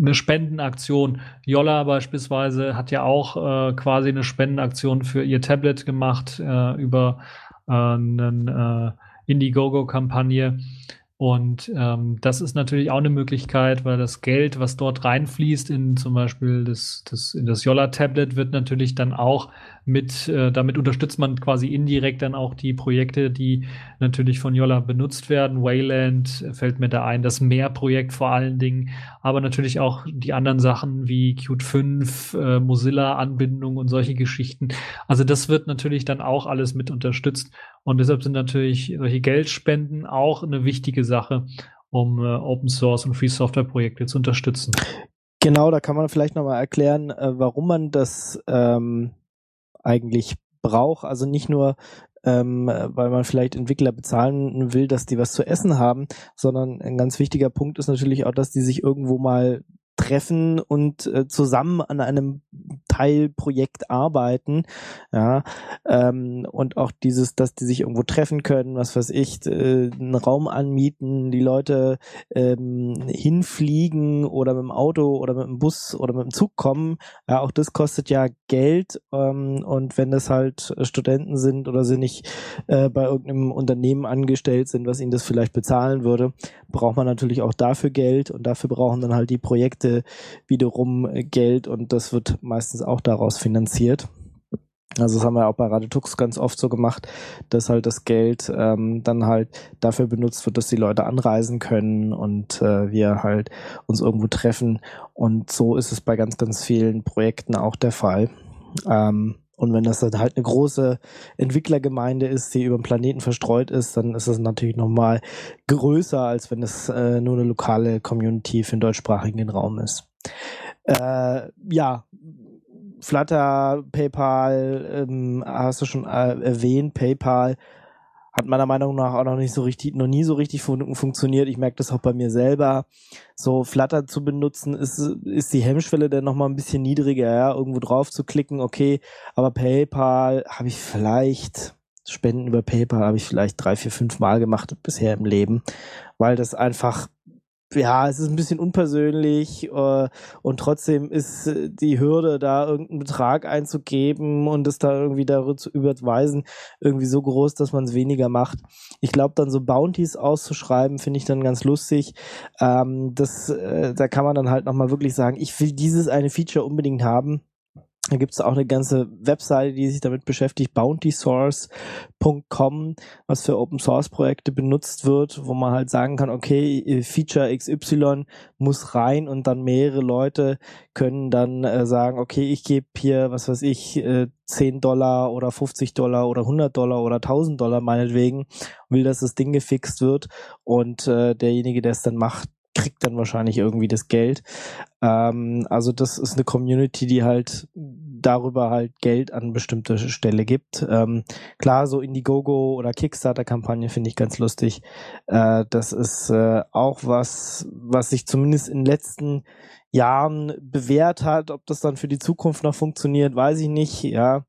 eine Spendenaktion. Yolla beispielsweise hat ja auch äh, quasi eine Spendenaktion für ihr Tablet gemacht äh, über äh, eine äh, Indiegogo-Kampagne. Und ähm, das ist natürlich auch eine Möglichkeit, weil das Geld, was dort reinfließt in zum Beispiel das, das, in das Yolla-Tablet, wird natürlich dann auch mit, äh, damit unterstützt man quasi indirekt dann auch die Projekte, die natürlich von Yolla benutzt werden. Wayland fällt mir da ein, das Mehr-Projekt vor allen Dingen, aber natürlich auch die anderen Sachen wie Qt 5, äh, Mozilla-Anbindung und solche Geschichten. Also das wird natürlich dann auch alles mit unterstützt und deshalb sind natürlich solche Geldspenden auch eine wichtige Sache, um äh, Open Source und Free Software Projekte zu unterstützen. Genau, da kann man vielleicht nochmal erklären, äh, warum man das ähm, eigentlich braucht. Also nicht nur, ähm, weil man vielleicht Entwickler bezahlen will, dass die was zu essen haben, sondern ein ganz wichtiger Punkt ist natürlich auch, dass die sich irgendwo mal treffen und äh, zusammen an einem Teilprojekt arbeiten, ja, ähm, und auch dieses, dass die sich irgendwo treffen können, was weiß ich, äh, einen Raum anmieten, die Leute ähm, hinfliegen oder mit dem Auto oder mit dem Bus oder mit dem Zug kommen, ja, auch das kostet ja Geld ähm, und wenn das halt Studenten sind oder sie nicht äh, bei irgendeinem Unternehmen angestellt sind, was ihnen das vielleicht bezahlen würde, braucht man natürlich auch dafür Geld und dafür brauchen dann halt die Projekte wiederum Geld und das wird meistens auch daraus finanziert. Also das haben wir auch bei Radetux ganz oft so gemacht, dass halt das Geld ähm, dann halt dafür benutzt wird, dass die Leute anreisen können und äh, wir halt uns irgendwo treffen. Und so ist es bei ganz, ganz vielen Projekten auch der Fall. Ähm, und wenn das dann halt eine große Entwicklergemeinde ist, die über den Planeten verstreut ist, dann ist das natürlich nochmal größer, als wenn es äh, nur eine lokale Community für den deutschsprachigen Raum ist. Äh, ja, Flutter, PayPal, ähm, hast du schon äh, erwähnt, PayPal hat meiner Meinung nach auch noch nicht so richtig, noch nie so richtig fun funktioniert. Ich merke das auch bei mir selber. So Flutter zu benutzen, ist, ist die Hemmschwelle dann nochmal ein bisschen niedriger, ja, irgendwo drauf zu klicken, okay, aber PayPal habe ich vielleicht, Spenden über PayPal habe ich vielleicht drei, vier, fünf Mal gemacht bisher im Leben, weil das einfach ja, es ist ein bisschen unpersönlich äh, und trotzdem ist äh, die Hürde, da irgendeinen Betrag einzugeben und es da irgendwie darüber zu überweisen, irgendwie so groß, dass man es weniger macht. Ich glaube, dann so Bounties auszuschreiben, finde ich dann ganz lustig. Ähm, das, äh, da kann man dann halt nochmal wirklich sagen, ich will dieses eine Feature unbedingt haben da gibt es auch eine ganze Webseite, die sich damit beschäftigt, bountysource.com, was für Open Source Projekte benutzt wird, wo man halt sagen kann, okay, Feature XY muss rein und dann mehrere Leute können dann äh, sagen, okay, ich gebe hier, was weiß ich, äh, 10 Dollar oder 50 Dollar oder 100 Dollar oder 1000 Dollar meinetwegen, will, dass das Ding gefixt wird. Und äh, derjenige, der es dann macht, kriegt dann wahrscheinlich irgendwie das Geld. Ähm, also das ist eine Community, die halt darüber halt Geld an bestimmte Stelle gibt. Ähm, klar, so Indiegogo oder Kickstarter-Kampagne finde ich ganz lustig. Äh, das ist äh, auch was, was sich zumindest in den letzten Jahren bewährt hat. Ob das dann für die Zukunft noch funktioniert, weiß ich nicht. Ja,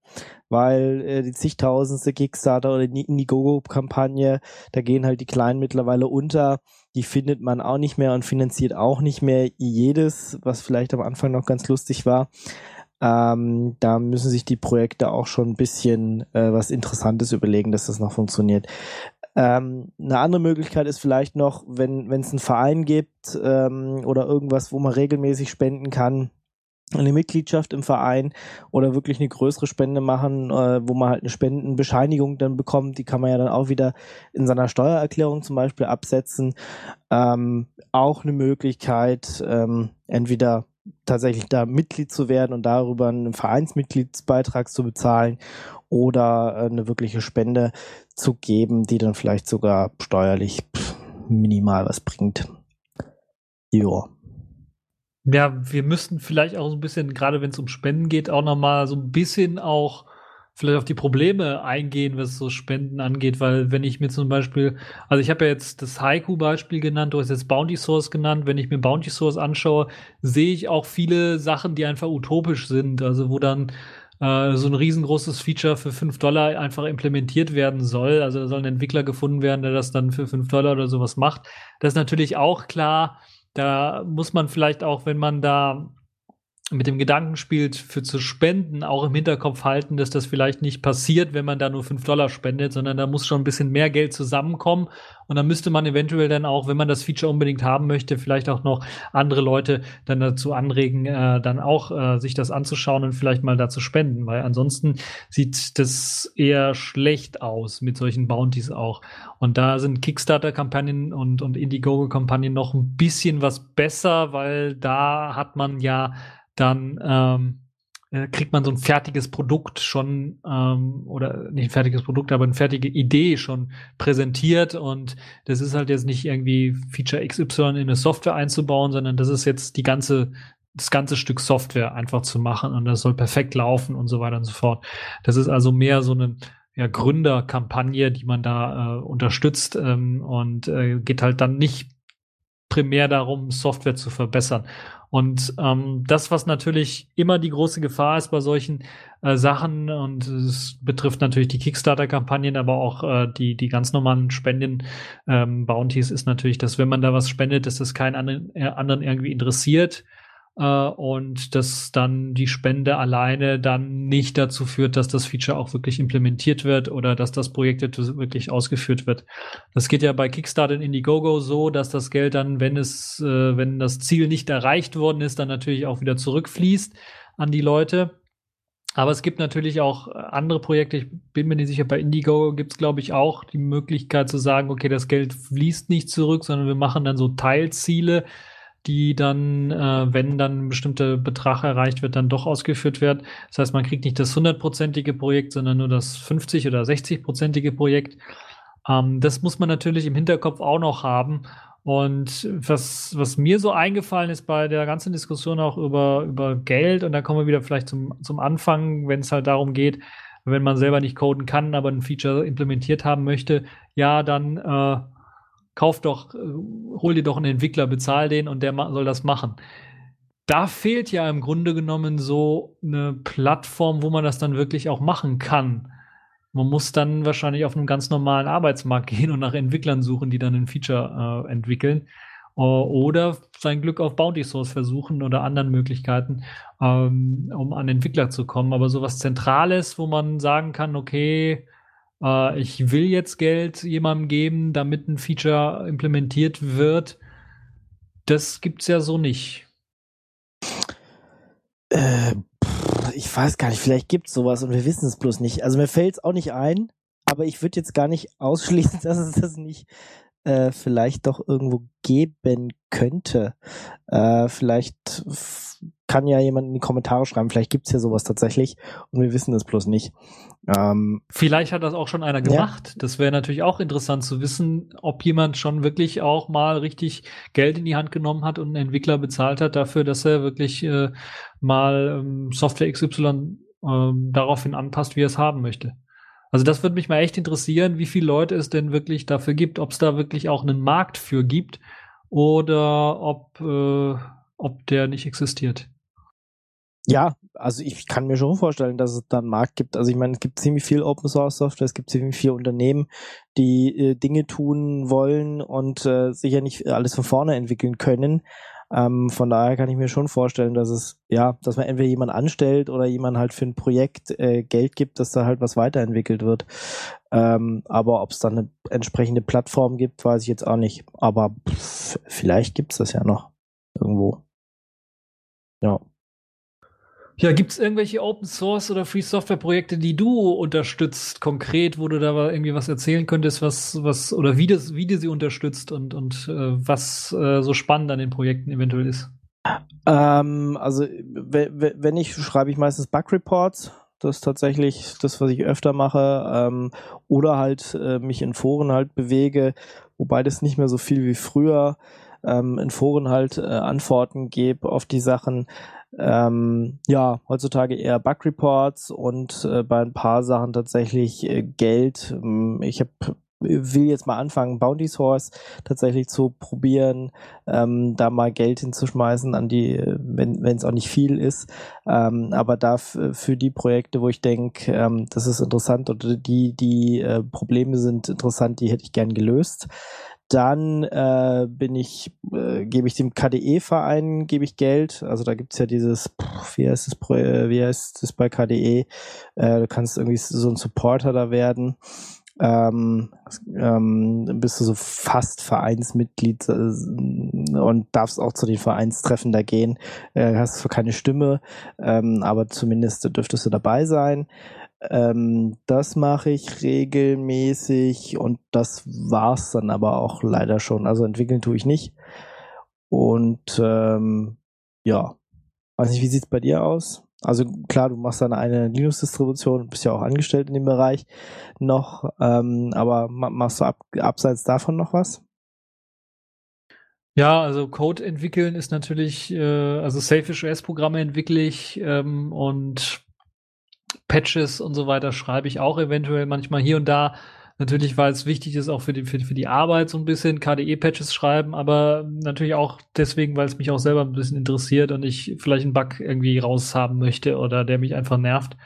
weil äh, die zigtausendste Kickstarter oder die Indiegogo-Kampagne, da gehen halt die Kleinen mittlerweile unter. Die findet man auch nicht mehr und finanziert auch nicht mehr jedes, was vielleicht am Anfang noch ganz lustig war. Ähm, da müssen sich die Projekte auch schon ein bisschen äh, was Interessantes überlegen, dass das noch funktioniert. Ähm, eine andere Möglichkeit ist vielleicht noch, wenn es einen Verein gibt ähm, oder irgendwas, wo man regelmäßig spenden kann, eine Mitgliedschaft im Verein oder wirklich eine größere Spende machen, äh, wo man halt eine Spendenbescheinigung dann bekommt, die kann man ja dann auch wieder in seiner Steuererklärung zum Beispiel absetzen. Ähm, auch eine Möglichkeit, ähm, entweder tatsächlich da Mitglied zu werden und darüber einen Vereinsmitgliedsbeitrag zu bezahlen oder äh, eine wirkliche Spende zu geben, die dann vielleicht sogar steuerlich minimal was bringt. Ja. Ja, wir müssten vielleicht auch so ein bisschen, gerade wenn es um Spenden geht, auch nochmal so ein bisschen auch vielleicht auf die Probleme eingehen, was so Spenden angeht, weil wenn ich mir zum Beispiel, also ich habe ja jetzt das Haiku-Beispiel genannt, du hast jetzt Bounty Source genannt, wenn ich mir Bounty Source anschaue, sehe ich auch viele Sachen, die einfach utopisch sind, also wo dann äh, so ein riesengroßes Feature für 5 Dollar einfach implementiert werden soll, also da soll ein Entwickler gefunden werden, der das dann für 5 Dollar oder sowas macht. Das ist natürlich auch klar, da muss man vielleicht auch, wenn man da mit dem Gedanken spielt, für zu spenden, auch im Hinterkopf halten, dass das vielleicht nicht passiert, wenn man da nur fünf Dollar spendet, sondern da muss schon ein bisschen mehr Geld zusammenkommen. Und dann müsste man eventuell dann auch, wenn man das Feature unbedingt haben möchte, vielleicht auch noch andere Leute dann dazu anregen, äh, dann auch äh, sich das anzuschauen und vielleicht mal dazu spenden, weil ansonsten sieht das eher schlecht aus mit solchen Bounties auch. Und da sind Kickstarter-Kampagnen und, und Indiegogo-Kampagnen noch ein bisschen was besser, weil da hat man ja dann ähm, äh, kriegt man so ein fertiges Produkt schon ähm, oder nicht ein fertiges Produkt, aber eine fertige Idee schon präsentiert und das ist halt jetzt nicht irgendwie Feature XY in eine Software einzubauen, sondern das ist jetzt die ganze das ganze Stück Software einfach zu machen und das soll perfekt laufen und so weiter und so fort. Das ist also mehr so eine ja, Gründerkampagne, die man da äh, unterstützt ähm, und äh, geht halt dann nicht primär darum, Software zu verbessern. Und ähm, das, was natürlich immer die große Gefahr ist bei solchen äh, Sachen, und es betrifft natürlich die Kickstarter-Kampagnen, aber auch äh, die, die ganz normalen Spenden, ähm, ist natürlich, dass wenn man da was spendet, dass das keinen anderen, äh, anderen irgendwie interessiert und dass dann die Spende alleine dann nicht dazu führt, dass das Feature auch wirklich implementiert wird oder dass das Projekt wirklich ausgeführt wird. Das geht ja bei Kickstarter in Indiegogo so, dass das Geld dann, wenn es, äh, wenn das Ziel nicht erreicht worden ist, dann natürlich auch wieder zurückfließt an die Leute. Aber es gibt natürlich auch andere Projekte. Ich bin mir nicht sicher, bei Indiegogo gibt es, glaube ich, auch die Möglichkeit zu sagen, okay, das Geld fließt nicht zurück, sondern wir machen dann so Teilziele die dann, äh, wenn dann ein bestimmter Betrag erreicht wird, dann doch ausgeführt wird. Das heißt, man kriegt nicht das hundertprozentige Projekt, sondern nur das 50 oder 60-prozentige Projekt. Ähm, das muss man natürlich im Hinterkopf auch noch haben. Und was, was mir so eingefallen ist bei der ganzen Diskussion auch über, über Geld, und da kommen wir wieder vielleicht zum, zum Anfang, wenn es halt darum geht, wenn man selber nicht coden kann, aber ein Feature implementiert haben möchte, ja, dann äh, kauf doch, äh, hol dir doch einen Entwickler, bezahl den und der soll das machen. Da fehlt ja im Grunde genommen so eine Plattform, wo man das dann wirklich auch machen kann. Man muss dann wahrscheinlich auf einem ganz normalen Arbeitsmarkt gehen und nach Entwicklern suchen, die dann ein Feature äh, entwickeln. Oder sein Glück auf Bounty Source versuchen oder anderen Möglichkeiten, ähm, um an Entwickler zu kommen. Aber sowas Zentrales, wo man sagen kann, okay, äh, ich will jetzt Geld jemandem geben, damit ein Feature implementiert wird. Das gibt's ja so nicht. Äh, ich weiß gar nicht, vielleicht gibt's sowas und wir wissen es bloß nicht. Also mir fällt's auch nicht ein, aber ich würde jetzt gar nicht ausschließen, dass es das nicht äh, vielleicht doch irgendwo geben könnte. Äh, vielleicht kann ja jemand in die Kommentare schreiben, vielleicht gibt's ja sowas tatsächlich und wir wissen es bloß nicht. Ähm, vielleicht hat das auch schon einer gemacht. Ja. Das wäre natürlich auch interessant zu wissen, ob jemand schon wirklich auch mal richtig Geld in die Hand genommen hat und einen Entwickler bezahlt hat dafür, dass er wirklich äh, mal ähm, Software XY ähm, daraufhin anpasst, wie er es haben möchte. Also das würde mich mal echt interessieren, wie viele Leute es denn wirklich dafür gibt, ob es da wirklich auch einen Markt für gibt oder ob, äh, ob der nicht existiert. Ja, also ich kann mir schon vorstellen, dass es da einen Markt gibt. Also ich meine, es gibt ziemlich viel Open Source Software, es gibt ziemlich viele Unternehmen, die äh, Dinge tun wollen und äh, sicher nicht alles von vorne entwickeln können. Ähm, von daher kann ich mir schon vorstellen, dass es, ja, dass man entweder jemand anstellt oder jemand halt für ein Projekt äh, Geld gibt, dass da halt was weiterentwickelt wird. Ähm, aber ob es dann eine entsprechende Plattform gibt, weiß ich jetzt auch nicht. Aber pff, vielleicht gibt's das ja noch irgendwo. Ja. Ja, gibt es irgendwelche Open Source oder Free Software Projekte, die du unterstützt, konkret, wo du da irgendwie was erzählen könntest, was, was, oder wie, das, wie du sie unterstützt und, und äh, was äh, so spannend an den Projekten eventuell ist? Ähm, also, wenn ich, schreibe ich meistens Bug Reports. Das ist tatsächlich das, was ich öfter mache. Ähm, oder halt äh, mich in Foren halt bewege, wobei das nicht mehr so viel wie früher ähm, in Foren halt äh, Antworten gebe auf die Sachen ähm, ja, heutzutage eher Bug Reports und äh, bei ein paar Sachen tatsächlich äh, Geld. Ähm, ich habe will jetzt mal anfangen, Bounty Source tatsächlich zu probieren, ähm, da mal Geld hinzuschmeißen an die, wenn es auch nicht viel ist, ähm, aber da für die Projekte, wo ich denke, ähm, das ist interessant oder die, die äh, Probleme sind interessant, die hätte ich gern gelöst. Dann äh, bin ich, äh, gebe ich dem KDE-Verein, gebe ich Geld. Also da gibt's ja dieses, pff, wie heißt das, äh, wie heißt das bei KDE? Äh, du kannst irgendwie so ein Supporter da werden. Ähm, ähm, bist du so fast Vereinsmitglied äh, und darfst auch zu den Vereinstreffen da gehen. Äh, hast zwar keine Stimme, ähm, aber zumindest dürftest du dabei sein. Ähm, das mache ich regelmäßig und das war's dann aber auch leider schon. Also entwickeln tue ich nicht. Und ähm, ja, weiß nicht, wie sieht's bei dir aus? Also klar, du machst dann eine Linux-Distribution, bist ja auch angestellt in dem Bereich noch, ähm, aber machst du ab, abseits davon noch was? Ja, also Code entwickeln ist natürlich, äh, also Selfish OS-Programme entwickle ich ähm, und Patches und so weiter schreibe ich auch eventuell manchmal hier und da Natürlich, weil es wichtig ist, auch für die, für, für die Arbeit so ein bisschen KDE-Patches schreiben, aber natürlich auch deswegen, weil es mich auch selber ein bisschen interessiert und ich vielleicht einen Bug irgendwie raushaben möchte oder der mich einfach nervt.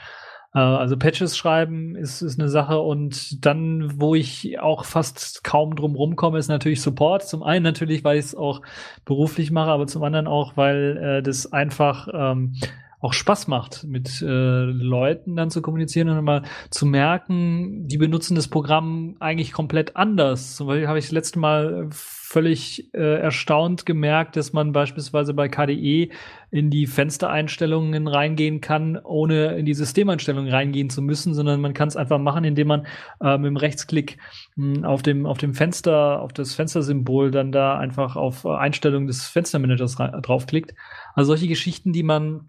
Äh, also Patches schreiben ist, ist eine Sache und dann, wo ich auch fast kaum drum rumkomme, ist natürlich Support. Zum einen natürlich, weil ich es auch beruflich mache, aber zum anderen auch, weil äh, das einfach ähm, auch Spaß macht, mit äh, Leuten dann zu kommunizieren und mal zu merken, die benutzen das Programm eigentlich komplett anders. Zum Beispiel habe ich das letzte Mal völlig äh, erstaunt gemerkt, dass man beispielsweise bei KDE in die Fenstereinstellungen reingehen kann, ohne in die Systemeinstellungen reingehen zu müssen, sondern man kann es einfach machen, indem man äh, mit dem Rechtsklick mh, hm, auf dem auf dem Fenster, auf das Fenstersymbol dann da einfach auf Einstellungen des Fenstermanagers draufklickt. Also solche Geschichten, die man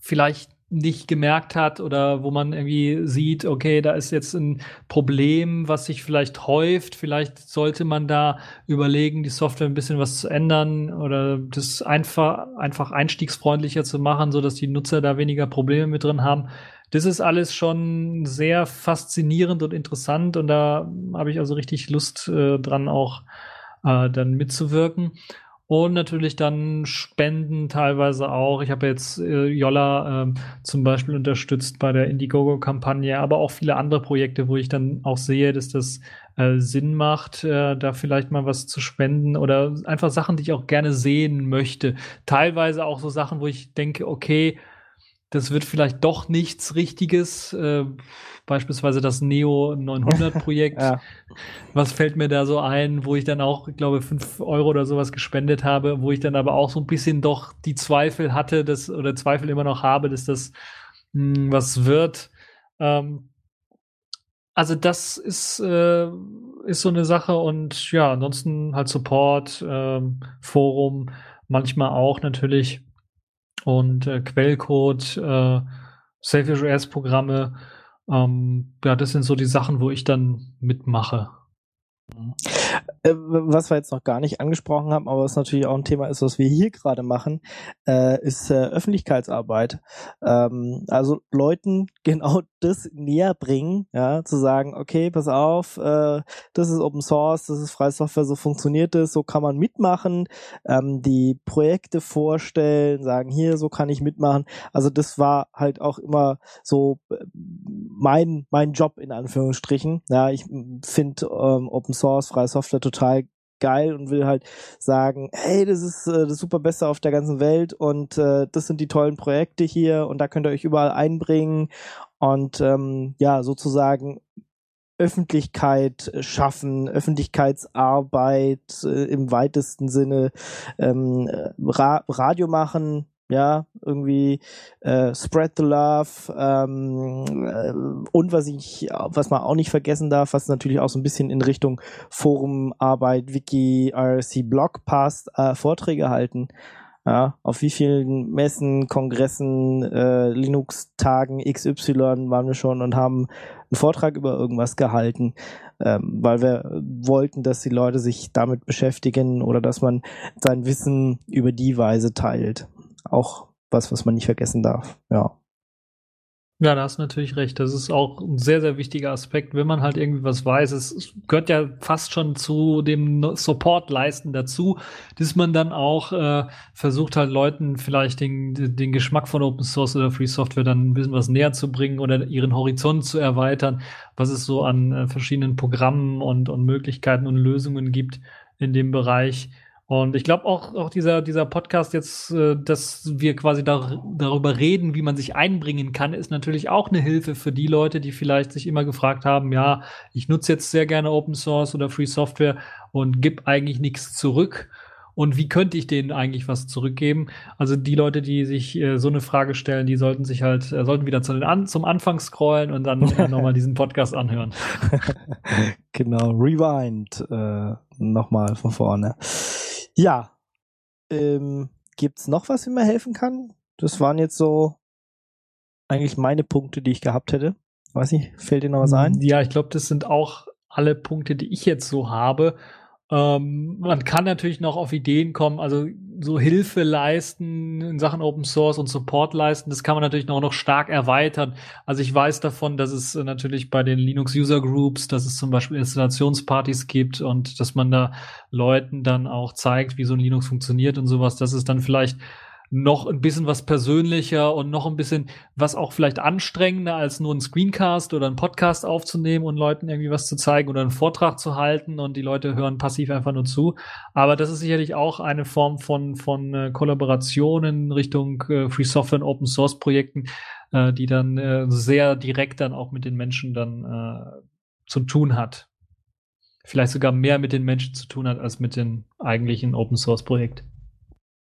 vielleicht nicht gemerkt hat oder wo man irgendwie sieht, okay, da ist jetzt ein Problem, was sich vielleicht häuft. Vielleicht sollte man da überlegen, die Software ein bisschen was zu ändern oder das einfach, einfach einstiegsfreundlicher zu machen, so dass die Nutzer da weniger Probleme mit drin haben. Das ist alles schon sehr faszinierend und interessant und da habe ich also richtig Lust äh, dran auch äh, dann mitzuwirken. Und natürlich dann Spenden teilweise auch. Ich habe jetzt äh, Jolla äh, zum Beispiel unterstützt bei der Indiegogo-Kampagne, aber auch viele andere Projekte, wo ich dann auch sehe, dass das äh, Sinn macht, äh, da vielleicht mal was zu spenden oder einfach Sachen, die ich auch gerne sehen möchte. Teilweise auch so Sachen, wo ich denke, okay, das wird vielleicht doch nichts Richtiges. Äh, beispielsweise das Neo 900 Projekt. ja. Was fällt mir da so ein, wo ich dann auch, ich glaube, fünf Euro oder sowas gespendet habe, wo ich dann aber auch so ein bisschen doch die Zweifel hatte, dass, oder Zweifel immer noch habe, dass das mh, hm, was wird. Ähm, also das ist, äh, ist so eine Sache und ja, ansonsten halt Support, ähm, Forum, manchmal auch natürlich und äh, Quellcode, äh, Self-OS-Programme. Ähm, ja, das sind so die Sachen, wo ich dann mitmache. Äh, was wir jetzt noch gar nicht angesprochen haben, aber was natürlich auch ein Thema ist, was wir hier gerade machen, äh, ist äh, Öffentlichkeitsarbeit. Ähm, also Leuten genau das näher bringen, ja, zu sagen, okay, pass auf, das ist Open Source, das ist freie Software, so funktioniert es, so kann man mitmachen, ähm, die Projekte vorstellen, sagen, hier, so kann ich mitmachen. Also das war halt auch immer so mein, mein Job in Anführungsstrichen. Ja, ich finde ähm, Open Source, freie Software total geil und will halt sagen, hey, das ist äh, das super Beste auf der ganzen Welt und äh, das sind die tollen Projekte hier und da könnt ihr euch überall einbringen und ähm, ja, sozusagen Öffentlichkeit schaffen, Öffentlichkeitsarbeit äh, im weitesten Sinne, ähm, Ra Radio machen, ja, irgendwie äh, Spread the Love ähm, äh, und was ich, was man auch nicht vergessen darf, was natürlich auch so ein bisschen in Richtung Forumarbeit, Wiki, IRC Blog passt, äh, Vorträge halten. Ja, auf wie vielen Messen, Kongressen, äh, Linux-Tagen XY waren wir schon und haben einen Vortrag über irgendwas gehalten, ähm, weil wir wollten, dass die Leute sich damit beschäftigen oder dass man sein Wissen über die Weise teilt auch was, was man nicht vergessen darf. Ja. Ja, da hast du natürlich recht. Das ist auch ein sehr, sehr wichtiger Aspekt, wenn man halt irgendwie was weiß. Es gehört ja fast schon zu dem Support-Leisten dazu, dass man dann auch äh, versucht halt Leuten vielleicht den, den Geschmack von Open Source oder Free Software dann ein bisschen was näher zu bringen oder ihren Horizont zu erweitern, was es so an äh, verschiedenen Programmen und, und Möglichkeiten und Lösungen gibt in dem Bereich. Und ich glaube auch, auch dieser, dieser Podcast jetzt, äh, dass wir quasi da, darüber reden, wie man sich einbringen kann, ist natürlich auch eine Hilfe für die Leute, die vielleicht sich immer gefragt haben, ja, ich nutze jetzt sehr gerne Open Source oder Free Software und gib eigentlich nichts zurück. Und wie könnte ich denen eigentlich was zurückgeben? Also die Leute, die sich äh, so eine Frage stellen, die sollten sich halt, äh, sollten wieder zu den An zum Anfang scrollen und dann äh, nochmal diesen Podcast anhören. genau, Rewind äh, nochmal von vorne. Ja. Ähm, gibt's noch was, wie mir helfen kann? Das waren jetzt so eigentlich meine Punkte, die ich gehabt hätte. Weiß nicht, fällt dir noch was ein? Ja, ich glaube, das sind auch alle Punkte, die ich jetzt so habe. Ähm, man kann natürlich noch auf Ideen kommen, also so Hilfe leisten in Sachen Open Source und Support leisten, das kann man natürlich noch, noch stark erweitern. Also ich weiß davon, dass es natürlich bei den Linux User Groups, dass es zum Beispiel Installationspartys gibt und dass man da Leuten dann auch zeigt, wie so ein Linux funktioniert und sowas. Das ist dann vielleicht noch ein bisschen was persönlicher und noch ein bisschen was auch vielleicht anstrengender als nur ein Screencast oder ein Podcast aufzunehmen und Leuten irgendwie was zu zeigen oder einen Vortrag zu halten und die Leute hören passiv einfach nur zu. Aber das ist sicherlich auch eine Form von, von äh, Kollaborationen Richtung äh, Free Software und Open Source Projekten, äh, die dann äh, sehr direkt dann auch mit den Menschen dann äh, zu tun hat. Vielleicht sogar mehr mit den Menschen zu tun hat als mit den eigentlichen Open Source Projekt.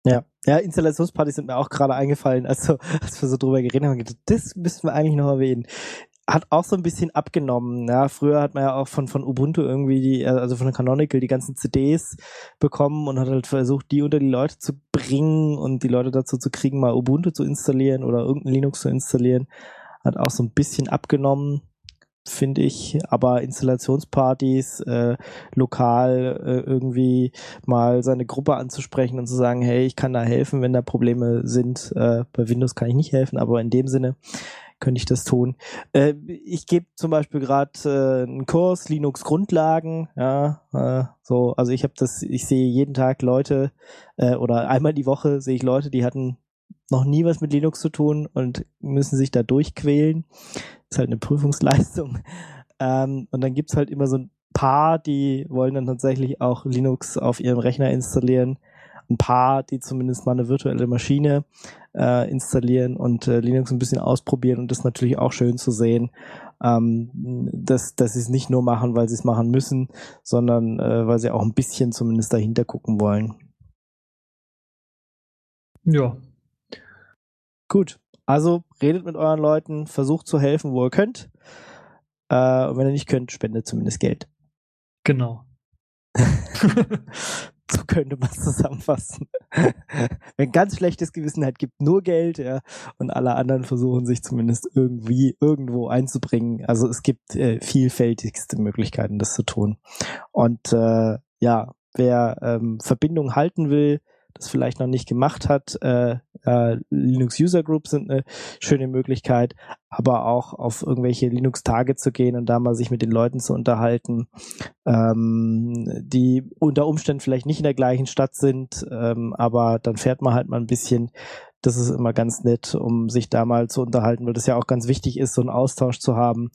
Ja, ja, Installationspartys sind mir auch gerade eingefallen, also als wir so drüber geredet haben, das müssten wir eigentlich noch erwähnen. Hat auch so ein bisschen abgenommen. Ja, früher hat man ja auch von, von Ubuntu irgendwie die, also von Canonical die ganzen CDs bekommen und hat halt versucht, die unter die Leute zu bringen und die Leute dazu zu kriegen, mal Ubuntu zu installieren oder irgendein Linux zu installieren. Hat auch so ein bisschen abgenommen finde ich, aber Installationspartys äh, lokal äh, irgendwie mal seine Gruppe anzusprechen und zu sagen, hey, ich kann da helfen, wenn da Probleme sind. Äh, bei Windows kann ich nicht helfen, aber in dem Sinne könnte ich das tun. Äh, ich gebe zum Beispiel gerade äh, einen Kurs Linux Grundlagen, ja, äh, so, also ich habe das, ich sehe jeden Tag Leute äh, oder einmal die Woche sehe ich Leute, die hatten noch nie was mit Linux zu tun und müssen sich da durchquälen ist halt eine Prüfungsleistung. Ähm, und dann gibt's halt immer so ein paar, die wollen dann tatsächlich auch Linux auf ihrem Rechner installieren. Ein paar, die zumindest mal eine virtuelle Maschine äh, installieren und äh, Linux ein bisschen ausprobieren. Und das ist natürlich auch schön zu sehen, ähm, dass, dass sie es nicht nur machen, weil sie es machen müssen, sondern äh, weil sie auch ein bisschen zumindest dahinter gucken wollen. Ja. Gut. Also redet mit euren Leuten, versucht zu helfen, wo ihr könnt. Äh, und wenn ihr nicht könnt, spendet zumindest Geld. Genau. so könnte man es zusammenfassen. wenn ganz schlechtes Gewissen hat, gibt nur Geld, ja, und alle anderen versuchen sich zumindest irgendwie irgendwo einzubringen. Also es gibt äh, vielfältigste Möglichkeiten, das zu tun. Und äh, ja, wer ähm, Verbindung halten will, das vielleicht noch nicht gemacht hat, äh, äh, Linux User Groups sind eine schöne Möglichkeit, aber auch auf irgendwelche Linux-Tage zu gehen und da mal sich mit den Leuten zu unterhalten, ähm, die unter Umständen vielleicht nicht in der gleichen Stadt sind, ähm, aber dann fährt man halt mal ein bisschen. Das ist immer ganz nett, um sich da mal zu unterhalten, weil das ja auch ganz wichtig ist, so einen Austausch zu haben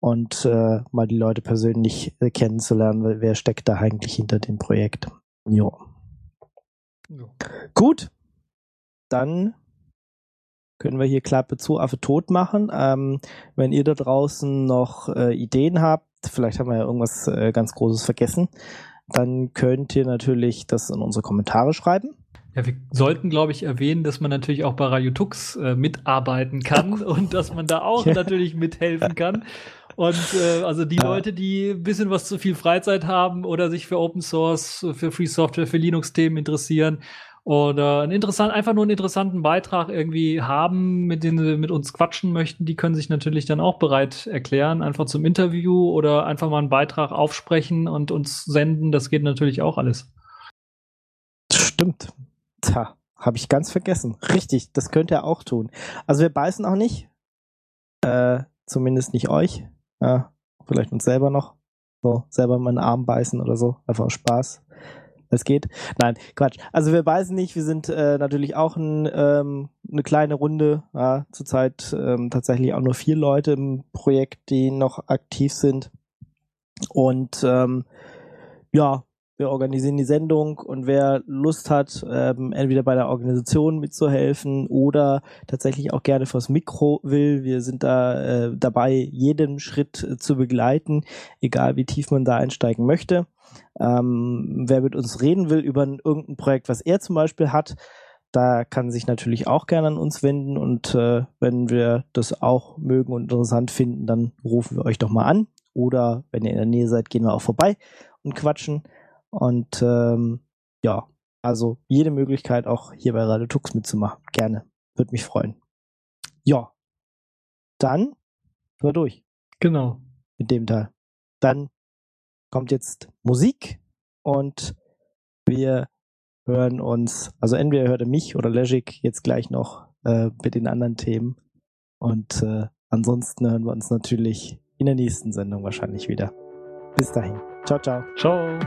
und äh, mal die Leute persönlich äh, kennenzulernen, wer steckt da eigentlich hinter dem Projekt. Jo. Ja. Gut, dann können wir hier Klappe zu, Affe tot machen. Ähm, wenn ihr da draußen noch äh, Ideen habt, vielleicht haben wir ja irgendwas äh, ganz Großes vergessen, dann könnt ihr natürlich das in unsere Kommentare schreiben. Ja, wir sollten, glaube ich, erwähnen, dass man natürlich auch bei Radio Tux äh, mitarbeiten kann und dass man da auch ja. natürlich mithelfen kann. Und äh, also die ja. Leute, die ein bisschen was zu viel Freizeit haben oder sich für Open Source, für Free Software, für Linux-Themen interessieren, oder einen interessant, einfach nur einen interessanten Beitrag irgendwie haben, mit dem sie mit uns quatschen möchten, die können sich natürlich dann auch bereit erklären, einfach zum Interview oder einfach mal einen Beitrag aufsprechen und uns senden. Das geht natürlich auch alles. Stimmt. Tja, habe ich ganz vergessen. Richtig, das könnt ihr auch tun. Also wir beißen auch nicht. Äh, zumindest nicht euch. Ja, vielleicht uns selber noch. So, selber meinen Arm beißen oder so. Einfach aus Spaß es geht. Nein, Quatsch. Also wir weiß nicht, wir sind äh, natürlich auch ein, ähm, eine kleine Runde, ja, zurzeit ähm, tatsächlich auch nur vier Leute im Projekt, die noch aktiv sind. Und ähm, ja, wir organisieren die Sendung und wer Lust hat, ähm, entweder bei der Organisation mitzuhelfen oder tatsächlich auch gerne fürs Mikro will, wir sind da äh, dabei, jeden Schritt äh, zu begleiten, egal wie tief man da einsteigen möchte. Ähm, wer mit uns reden will über ein, irgendein Projekt, was er zum Beispiel hat, da kann sich natürlich auch gerne an uns wenden und äh, wenn wir das auch mögen und interessant finden, dann rufen wir euch doch mal an oder wenn ihr in der Nähe seid, gehen wir auch vorbei und quatschen. Und ähm, ja, also jede Möglichkeit auch hier bei Radio Tux mitzumachen. Gerne. Würde mich freuen. Ja. Dann sind durch. Genau. Mit dem Teil. Dann kommt jetzt Musik und wir hören uns, also entweder hört ihr mich oder Legic jetzt gleich noch äh, mit den anderen Themen. Und äh, ansonsten hören wir uns natürlich in der nächsten Sendung wahrscheinlich wieder. Bis dahin. Ciao, ciao. Ciao.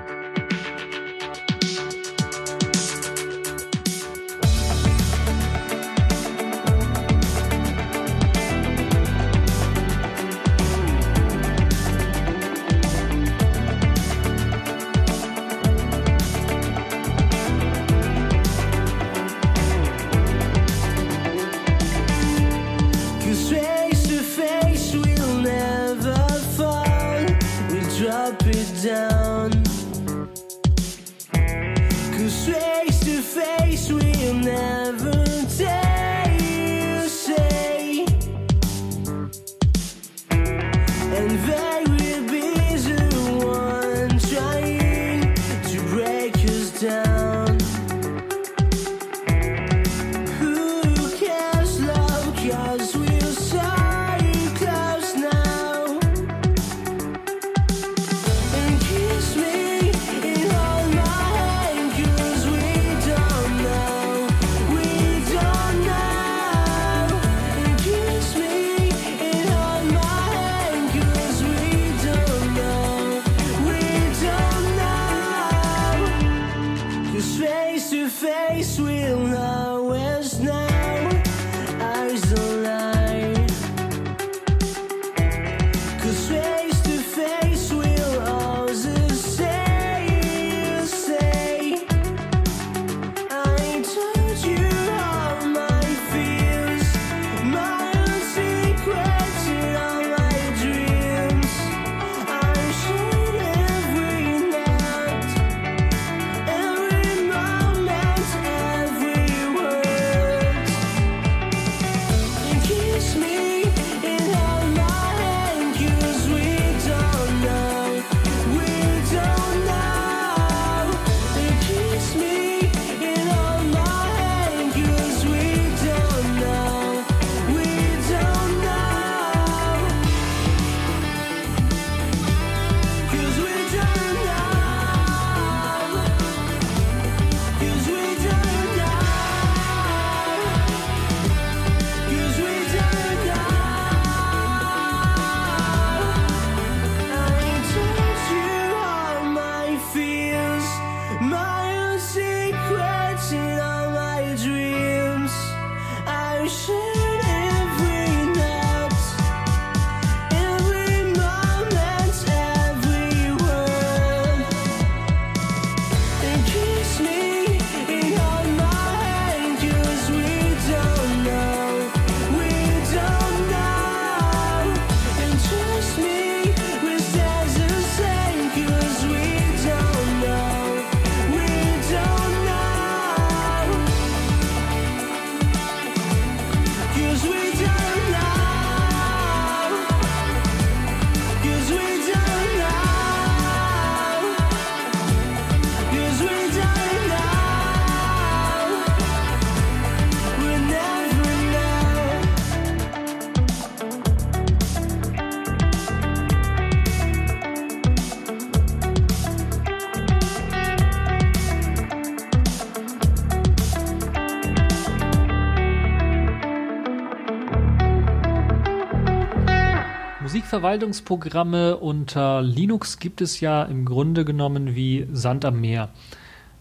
Verwaltungsprogramme unter Linux gibt es ja im Grunde genommen wie Sand am Meer.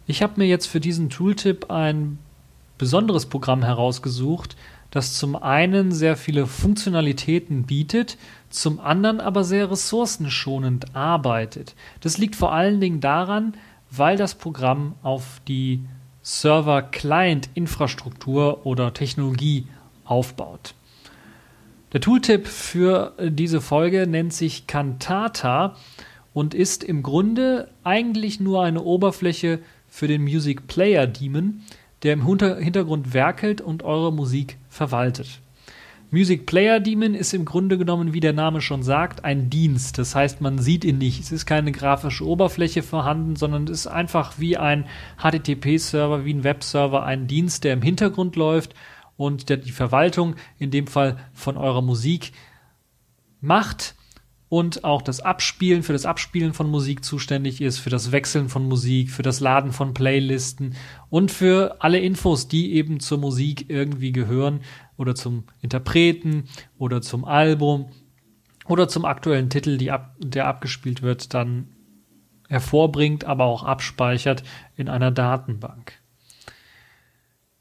Ich habe mir jetzt für diesen Tooltip ein besonderes Programm herausgesucht, das zum einen sehr viele Funktionalitäten bietet, zum anderen aber sehr ressourcenschonend arbeitet. Das liegt vor allen Dingen daran, weil das Programm auf die Server-Client-Infrastruktur oder Technologie aufbaut. Der Tooltip für äh, diese Folge nennt sich Cantata und ist im Grunde eigentlich nur eine Oberfläche für den Music Player Demon, der im Hintergrund werkelt und eure Musik verwaltet. Music Player Demon ist im Grunde genommen, wie der Name schon sagt, ein Dienst. Das heißt, man sieht ihn nicht. Es ist keine grafische Oberfläche vorhanden, sondern es ist einfach wie ein HTTP-Server, wie ein Webserver, ein Dienst, der im Hintergrund läuft und der, die Verwaltung in dem Fall von eurer Musik macht und auch das Abspielen, für das Abspielen von Musik zuständig ist, für das Wechseln von Musik, für das Laden von Playlisten und für alle Infos, die eben zur Musik irgendwie gehören oder zum Interpreten oder zum Album oder zum aktuellen Titel, ab, der abgespielt wird, dann hervorbringt, aber auch abspeichert in einer Datenbank.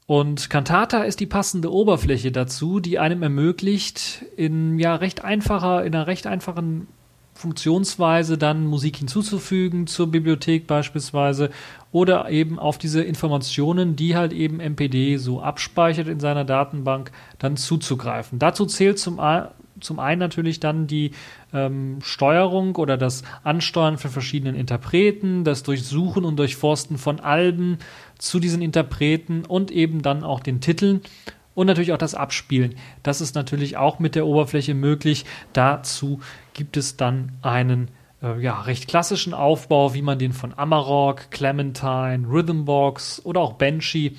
Und Cantata ist die passende Oberfläche dazu, die einem ermöglicht, in ja recht einfacher, in einer recht einfachen Funktionsweise dann Musik hinzuzufügen zur Bibliothek beispielsweise oder eben auf diese Informationen, die halt eben MPD so abspeichert in seiner Datenbank, dann zuzugreifen. Dazu zählt zum, zum einen natürlich dann die ähm, Steuerung oder das Ansteuern von verschiedenen Interpreten, das Durchsuchen und Durchforsten von Alben zu diesen Interpreten und eben dann auch den Titeln und natürlich auch das Abspielen. Das ist natürlich auch mit der Oberfläche möglich. Dazu gibt es dann einen äh, ja, recht klassischen Aufbau, wie man den von Amarok, Clementine, Rhythmbox oder auch Banshee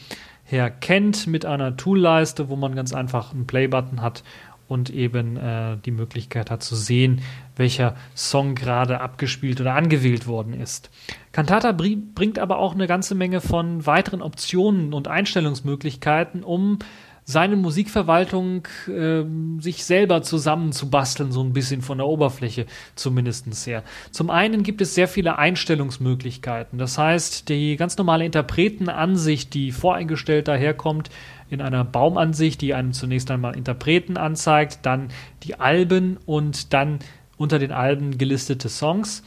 her kennt, mit einer Toolleiste, wo man ganz einfach einen Play-Button hat und eben äh, die Möglichkeit hat zu sehen, welcher Song gerade abgespielt oder angewählt worden ist. Cantata bringt aber auch eine ganze Menge von weiteren Optionen und Einstellungsmöglichkeiten, um seine Musikverwaltung äh, sich selber zusammenzubasteln, so ein bisschen von der Oberfläche zumindest her. Zum einen gibt es sehr viele Einstellungsmöglichkeiten. Das heißt, die ganz normale Interpretenansicht, die voreingestellt daherkommt, in einer Baumansicht, die einem zunächst einmal Interpreten anzeigt, dann die Alben und dann unter den Alben gelistete Songs.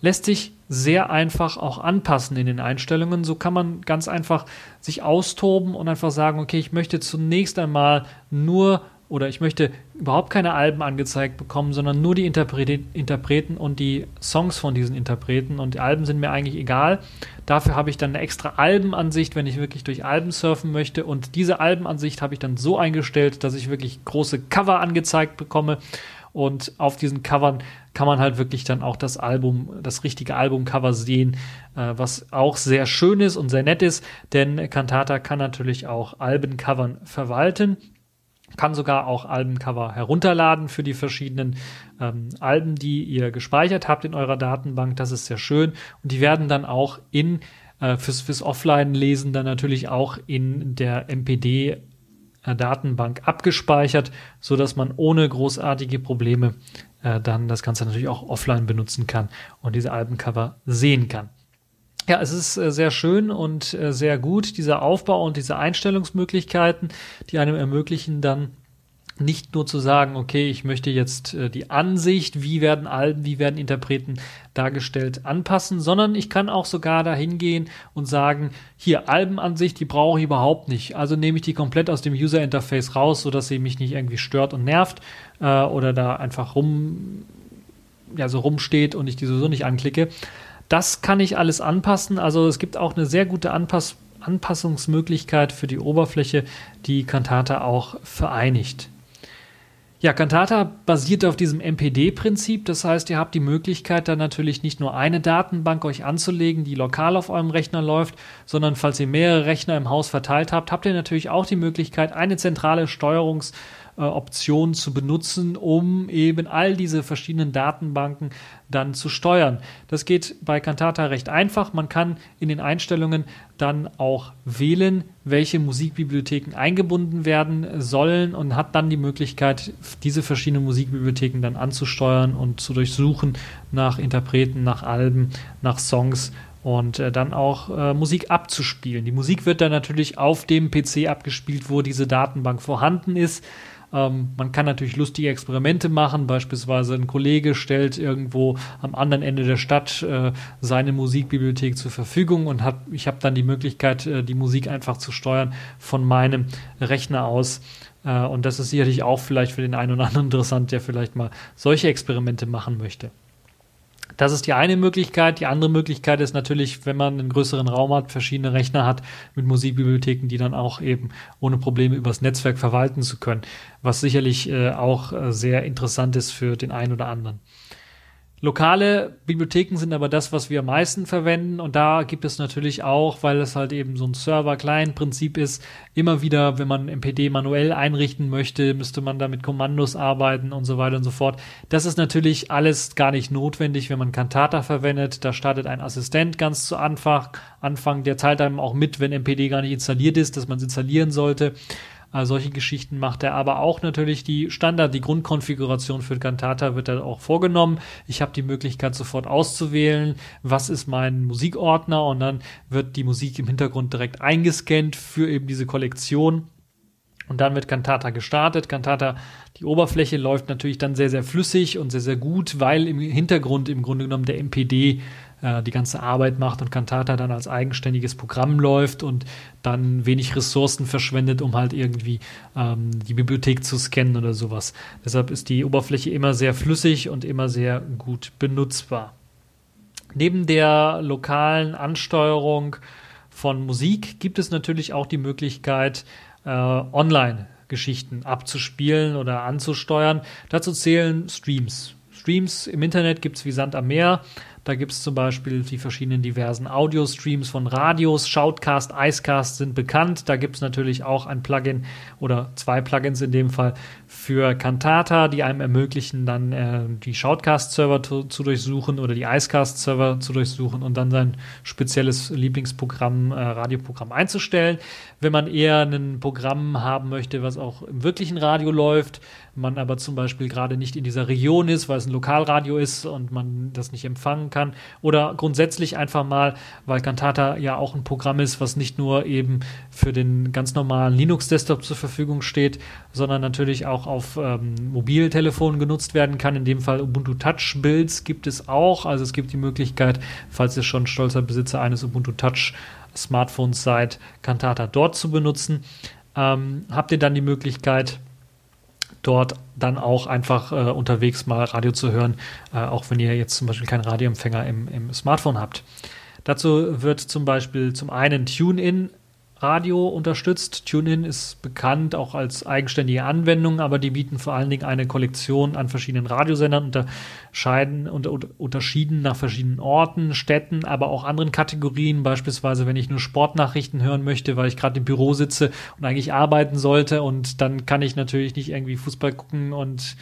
Lässt sich sehr einfach auch anpassen in den Einstellungen. So kann man ganz einfach sich austoben und einfach sagen, okay, ich möchte zunächst einmal nur oder ich möchte überhaupt keine Alben angezeigt bekommen, sondern nur die Interpreten, und die Songs von diesen Interpreten. Und die Alben sind mir eigentlich egal. Dafür habe ich dann eine extra Albenansicht, wenn ich wirklich durch Alben surfen möchte. Und diese Albenansicht habe ich dann so eingestellt, dass ich wirklich große Cover angezeigt bekomme. Und auf diesen Covern kann man halt wirklich dann auch das Album, das richtige Albumcover sehen, äh, was auch sehr schön ist und sehr nett ist, denn Cantata kann natürlich auch Albencovern verwalten kann sogar auch Albencover herunterladen für die verschiedenen ähm, Alben, die ihr gespeichert habt in eurer Datenbank. Das ist sehr schön. Und die werden dann auch in äh, fürs, fürs Offline-Lesen dann natürlich auch in der MPD äh, Datenbank abgespeichert, so dass man ohne großartige Probleme äh, dann das Ganze natürlich auch offline benutzen kann und diese Albencover sehen kann. Ja, es ist äh, sehr schön und äh, sehr gut, dieser Aufbau und diese Einstellungsmöglichkeiten, die einem ermöglichen, dann nicht nur zu sagen, okay, ich möchte jetzt äh, die Ansicht, wie werden Alben, wie werden Interpreten dargestellt, anpassen, sondern ich kann auch sogar dahin gehen und sagen, hier Albenansicht, die brauche ich überhaupt nicht. Also nehme ich die komplett aus dem User Interface raus, sodass sie mich nicht irgendwie stört und nervt äh, oder da einfach rum, ja, so rumsteht und ich die sowieso nicht anklicke. Das kann ich alles anpassen. Also es gibt auch eine sehr gute Anpass Anpassungsmöglichkeit für die Oberfläche, die Cantata auch vereinigt. Ja, Cantata basiert auf diesem MPD-Prinzip. Das heißt, ihr habt die Möglichkeit, dann natürlich nicht nur eine Datenbank euch anzulegen, die lokal auf eurem Rechner läuft, sondern falls ihr mehrere Rechner im Haus verteilt habt, habt ihr natürlich auch die Möglichkeit, eine zentrale Steuerungs- äh, Optionen zu benutzen, um eben all diese verschiedenen Datenbanken dann zu steuern. Das geht bei Cantata recht einfach. Man kann in den Einstellungen dann auch wählen, welche Musikbibliotheken eingebunden werden sollen und hat dann die Möglichkeit, diese verschiedenen Musikbibliotheken dann anzusteuern und zu durchsuchen nach Interpreten, nach Alben, nach Songs und äh, dann auch äh, Musik abzuspielen. Die Musik wird dann natürlich auf dem PC abgespielt, wo diese Datenbank vorhanden ist. Ähm, man kann natürlich lustige Experimente machen. Beispielsweise ein Kollege stellt irgendwo am anderen Ende der Stadt äh, seine Musikbibliothek zur Verfügung und hat, ich habe dann die Möglichkeit, äh, die Musik einfach zu steuern von meinem Rechner aus. Äh, und das ist sicherlich auch vielleicht für den einen oder anderen interessant, der vielleicht mal solche Experimente machen möchte. Das ist die eine Möglichkeit. Die andere Möglichkeit ist natürlich, wenn man einen größeren Raum hat, verschiedene Rechner hat mit Musikbibliotheken, die dann auch eben ohne Probleme übers Netzwerk verwalten zu können, was sicherlich äh, auch äh, sehr interessant ist für den einen oder anderen. Lokale Bibliotheken sind aber das, was wir am meisten verwenden und da gibt es natürlich auch, weil es halt eben so ein Server-Client-Prinzip ist, immer wieder, wenn man MPD manuell einrichten möchte, müsste man da mit Kommandos arbeiten und so weiter und so fort. Das ist natürlich alles gar nicht notwendig, wenn man Cantata verwendet. Da startet ein Assistent ganz zu Anfang, Anfang der teilt einem auch mit, wenn MPD gar nicht installiert ist, dass man es installieren sollte. Äh, solche Geschichten macht er, aber auch natürlich die Standard, die Grundkonfiguration für Cantata wird dann auch vorgenommen. Ich habe die Möglichkeit sofort auszuwählen, was ist mein Musikordner und dann wird die Musik im Hintergrund direkt eingescannt für eben diese Kollektion. Und dann wird Cantata gestartet. Cantata, die Oberfläche läuft natürlich dann sehr, sehr flüssig und sehr, sehr gut, weil im Hintergrund im Grunde genommen der MPD äh, die ganze Arbeit macht und Cantata dann als eigenständiges Programm läuft und dann wenig Ressourcen verschwendet, um halt irgendwie ähm, die Bibliothek zu scannen oder sowas. Deshalb ist die Oberfläche immer sehr flüssig und immer sehr gut benutzbar. Neben der lokalen Ansteuerung von Musik gibt es natürlich auch die Möglichkeit, äh, online Geschichten abzuspielen oder anzusteuern. Dazu zählen Streams. Streams im Internet gibt es wie Sand am Meer. Da gibt es zum Beispiel die verschiedenen diversen Audio-Streams von Radios. Shoutcast, Icecast sind bekannt. Da gibt es natürlich auch ein Plugin oder zwei Plugins in dem Fall für Cantata, die einem ermöglichen, dann äh, die Shoutcast-Server zu, zu, durchsuchen oder die Icecast-Server zu durchsuchen und dann sein spezielles Lieblingsprogramm, äh, Radioprogramm einzustellen. Wenn man eher ein Programm haben möchte, was auch im wirklichen Radio läuft, man aber zum Beispiel gerade nicht in dieser Region ist, weil es ein Lokalradio ist und man das nicht empfangen kann. Oder grundsätzlich einfach mal, weil Cantata ja auch ein Programm ist, was nicht nur eben für den ganz normalen Linux-Desktop zur Verfügung steht, sondern natürlich auch auf ähm, Mobiltelefonen genutzt werden kann. In dem Fall Ubuntu Touch Builds gibt es auch. Also es gibt die Möglichkeit, falls ihr schon stolzer Besitzer eines Ubuntu Touch Smartphones seid, Cantata dort zu benutzen. Ähm, habt ihr dann die Möglichkeit, dort dann auch einfach äh, unterwegs mal Radio zu hören, äh, auch wenn ihr jetzt zum Beispiel keinen Radioempfänger im, im Smartphone habt. Dazu wird zum Beispiel zum einen TuneIn Radio unterstützt. TuneIn ist bekannt auch als eigenständige Anwendung, aber die bieten vor allen Dingen eine Kollektion an verschiedenen Radiosendern, unterscheiden und unterschieden nach verschiedenen Orten, Städten, aber auch anderen Kategorien. Beispielsweise, wenn ich nur Sportnachrichten hören möchte, weil ich gerade im Büro sitze und eigentlich arbeiten sollte und dann kann ich natürlich nicht irgendwie Fußball gucken und